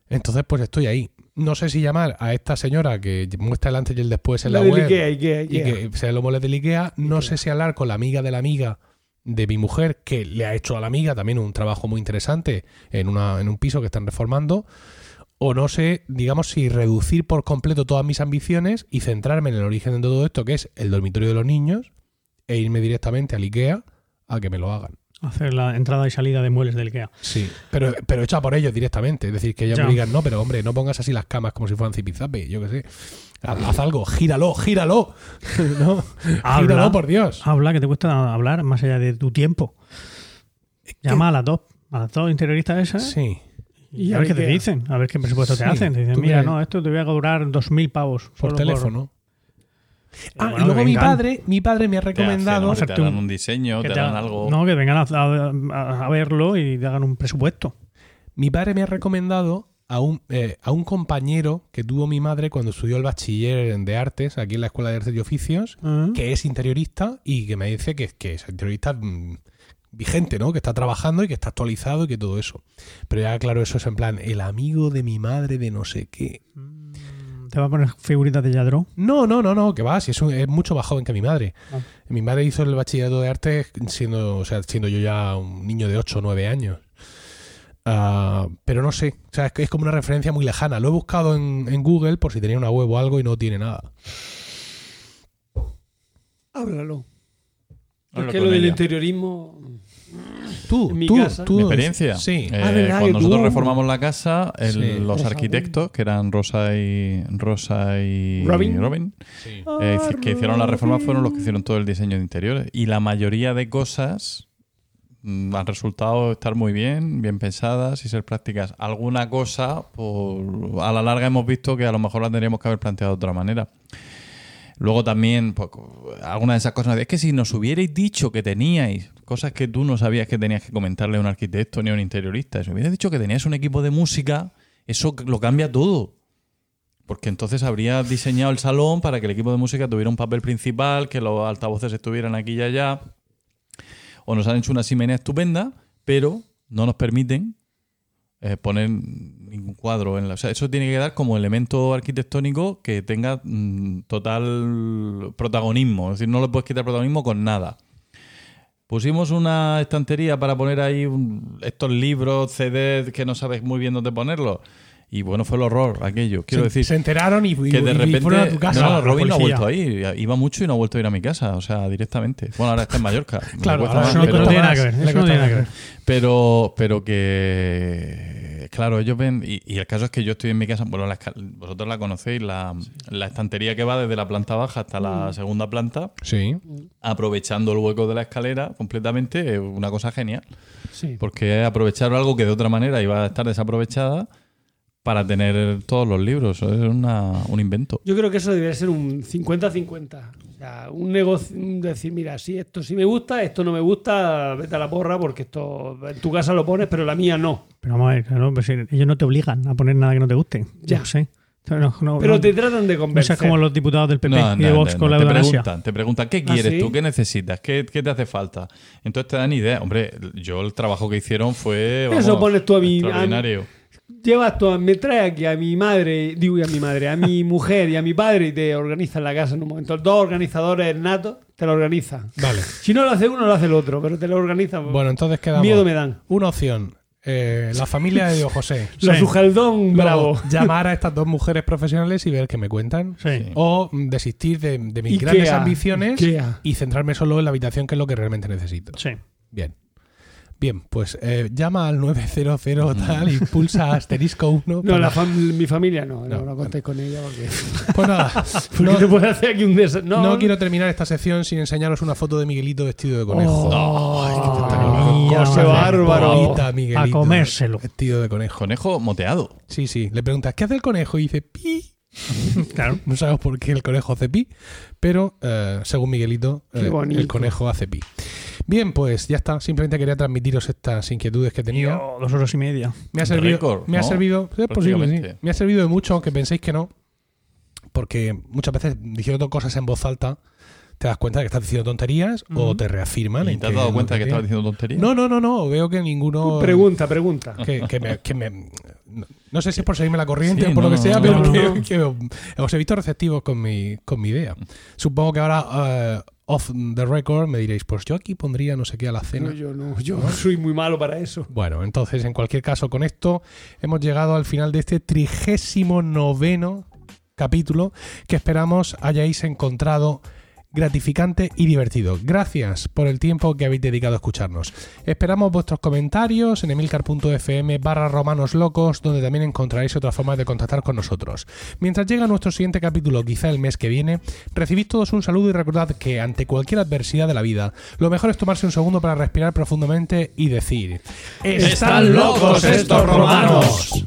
Entonces, pues estoy ahí. No sé si llamar a esta señora que muestra el antes y el después en la, web Ikea, Ikea, y que se lo mole del Ikea. No sé si hablar con la amiga de la amiga de mi mujer, que le ha hecho a la amiga también un trabajo muy interesante en, una, en un piso que están reformando. O no sé, digamos, si reducir por completo todas mis ambiciones y centrarme en el origen de todo esto, que es el dormitorio de los niños, e irme directamente al Ikea a que me lo hagan. Hacer la entrada y salida de muebles del IKEA. Sí, pero, pero hecha por ellos directamente. Es decir, que ellos Ya. me digan, no, pero hombre, no pongas así las camas como si fueran zipizape, yo qué sé. Haz, haz algo, gíralo, gíralo. *laughs* ¿No? Habla. Gíralo, por Dios. Habla, que te cuesta hablar más allá de tu tiempo. Llama a las dos, a las dos interioristas esas Sí. Y a ver qué te qué? dicen, a ver qué presupuesto te hacen. Te dicen, ¿tú mira, no, esto te voy a cobrar 2.000 pavos. Por teléfono. Ah, bueno, y luego mi padre, mi padre me ha Te hacen, recomendado. te dan un- diseño, que te te dan algo. No, que vengan a, a- a verlo y te hagan un presupuesto. Mi padre me ha recomendado a un, eh, a un compañero que tuvo mi madre cuando estudió el bachiller de artes aquí en la Escuela de Artes y Oficios, que es interiorista y que me dice que, que es interiorista mm, vigente, ¿no? Que está trabajando y que está actualizado y que todo eso. Pero ya, claro, eso es en plan, el amigo de mi madre de no sé qué. Te va a poner figuritas de Yadro. No, no, no, no, que va, si es, un- es mucho más joven que mi madre. Ah. Mi madre hizo el bachillerato de artes siendo, o sea, siendo yo ya un niño de 8 o 9 años. Ah, pero no sé, o sea, es, que es como una referencia muy lejana. Lo he buscado en, en Google por si tenía una web o algo y no tiene nada. Háblalo. Habla Porque con lo del interiorismo. Tú, mi tú, casa. tú. Mi experiencia. Sí. Eh, Ah, verdad, cuando nosotros tú- reformamos la casa, el- Sí. los arquitectos, que eran Rosa y Rosa y Robin. Sí. eh, que hicieron la reforma, fueron los que hicieron todo el diseño de interiores. Y la mayoría de cosas mm, han resultado estar muy bien, bien pensadas y ser prácticas. Alguna cosa, por, a la larga hemos visto que a lo mejor la tendríamos que haber planteado de otra manera. Luego también, pues, algunas de esas cosas, es que si nos hubierais dicho que teníais cosas que tú no sabías que tenías que comentarle a un arquitecto ni a un interiorista, si hubierais dicho que tenías un equipo de música, eso lo cambia todo. Porque entonces habría diseñado el salón para que el equipo de música tuviera un papel principal, que los altavoces estuvieran aquí y allá. O nos han hecho una chimenea estupenda, pero no nos permiten eh, poner ningún cuadro en la. O sea, eso tiene que dar como elemento arquitectónico que tenga mm, total protagonismo. Es decir, no le puedes quitar protagonismo con nada. Pusimos una estantería para poner ahí un- estos libros, CDs que no sabes muy bien dónde ponerlos. Y bueno, fue el horror aquello. Quiero se, decir, se enteraron y, y- que de y repente. fueron a tu casa. No, Robin no ha vuelto a ir. Iba mucho y no ha vuelto a ir a mi casa. O sea, directamente. Bueno, ahora está en Mallorca. *laughs* Claro, ahora más, no, le pero- no tiene nada que ver. pero, pero que, claro, ellos ven, y, y el caso es que yo estoy en mi casa, bueno, la vosotros la conocéis, la, la estantería que va desde la planta baja hasta la segunda planta, Sí. aprovechando el hueco de la escalera completamente, es una cosa genial, Sí. porque es aprovechar algo que de otra manera iba a estar desaprovechada para tener todos los libros, es una- un invento. Yo creo que eso debería ser un 50-50. Sea, un negocio, un decir, mira, sí, esto sí me gusta, esto no me gusta, vete a la porra porque esto en tu casa lo pones, pero la mía no. Pero vamos a ver, claro, pues, ellos no te obligan a poner nada que no te guste. Ya. No sé. No, no- Pero no- te tratan de no convencer. seas como los diputados del PP No, y de no, Vox no, con no, la te preguntan, te preguntan, ¿qué ¿Ah, quieres sí? tú? ¿Qué necesitas? ¿Qué, qué te hace falta? Entonces te dan idea. Hombre, yo el trabajo que hicieron fue vamos, Eso pones tú a mi- a- extraordinario. Llevas tú, me traes aquí a mi madre, digo y a mi madre, a mi *laughs* mujer y a mi padre y te organizan la casa en un momento. Dos organizadores natos te lo organizan. Vale. Si no lo hace uno, lo hace el otro, pero te lo organizan. Bueno, entonces quedamos. Miedo me dan. Una opción. eh, la familia de Dios José. *laughs* Los Sí. Ujaldón Luego, bravo. llamar a *laughs* estas dos mujeres profesionales y ver qué me cuentan. Sí. O desistir de, de mis Ikea. grandes ambiciones Ikea. y centrarme solo en la habitación, que es lo que realmente necesito. Sí. Bien. Bien, pues eh, llama al 900 tal y pulsa asterisco 1. No, para- la fam- mi familia no, no, No, no contéis con ella porque, *laughs* Pues nada, *laughs* porque no, te puede hacer aquí un des... No, no quiero terminar esta sección sin enseñaros una foto de Miguelito vestido de conejo. Oh, Ay, qué. Bárbaro. Bonita, Miguelito, A comérselo. Vestido de conejo. Conejo moteado. Sí, sí. Le preguntas, ¿qué hace el conejo? Y dice, pi. *laughs* Claro. No sabemos por qué el conejo hace pi, pero eh, según Miguelito, eh, el conejo hace pi. Bien, pues ya está. Simplemente quería transmitiros estas inquietudes que tenía. Tío, dos horas y media. Me ha servido, me ha servido, es posible, sí. Prácticamente. Me ha servido de mucho, aunque penséis que no, porque muchas veces diciendo cosas en voz alta te das cuenta de que estás diciendo tonterías o te reafirman. ¿Y en te has que dado cuenta que tienes. estabas diciendo tonterías? No, no, no, no. Veo que ninguno. Pregunta, pregunta. Que, que me, que me- no, no sé si es por seguirme la corriente Sí, o por no, lo que sea, no, pero no, que, no. que os he visto receptivos con mi, con mi idea. Supongo que ahora, eh, off the record, me diréis, pues yo aquí pondría no sé qué a la cena. No, yo no, yo soy muy malo para eso. Bueno, entonces, en cualquier caso, con esto hemos llegado al final de este trigésimo noveno capítulo que esperamos hayáis encontrado gratificante y divertido. Gracias por el tiempo que habéis dedicado a escucharnos. Esperamos vuestros comentarios en emilcar.fm barra romanoslocos, donde también encontraréis otras formas de contactar con nosotros. Mientras llega nuestro siguiente capítulo, quizá el mes que viene, recibid todos un saludo y recordad que ante cualquier adversidad de la vida, lo mejor es tomarse un segundo para respirar profundamente y decir ¡Están locos estos romanos!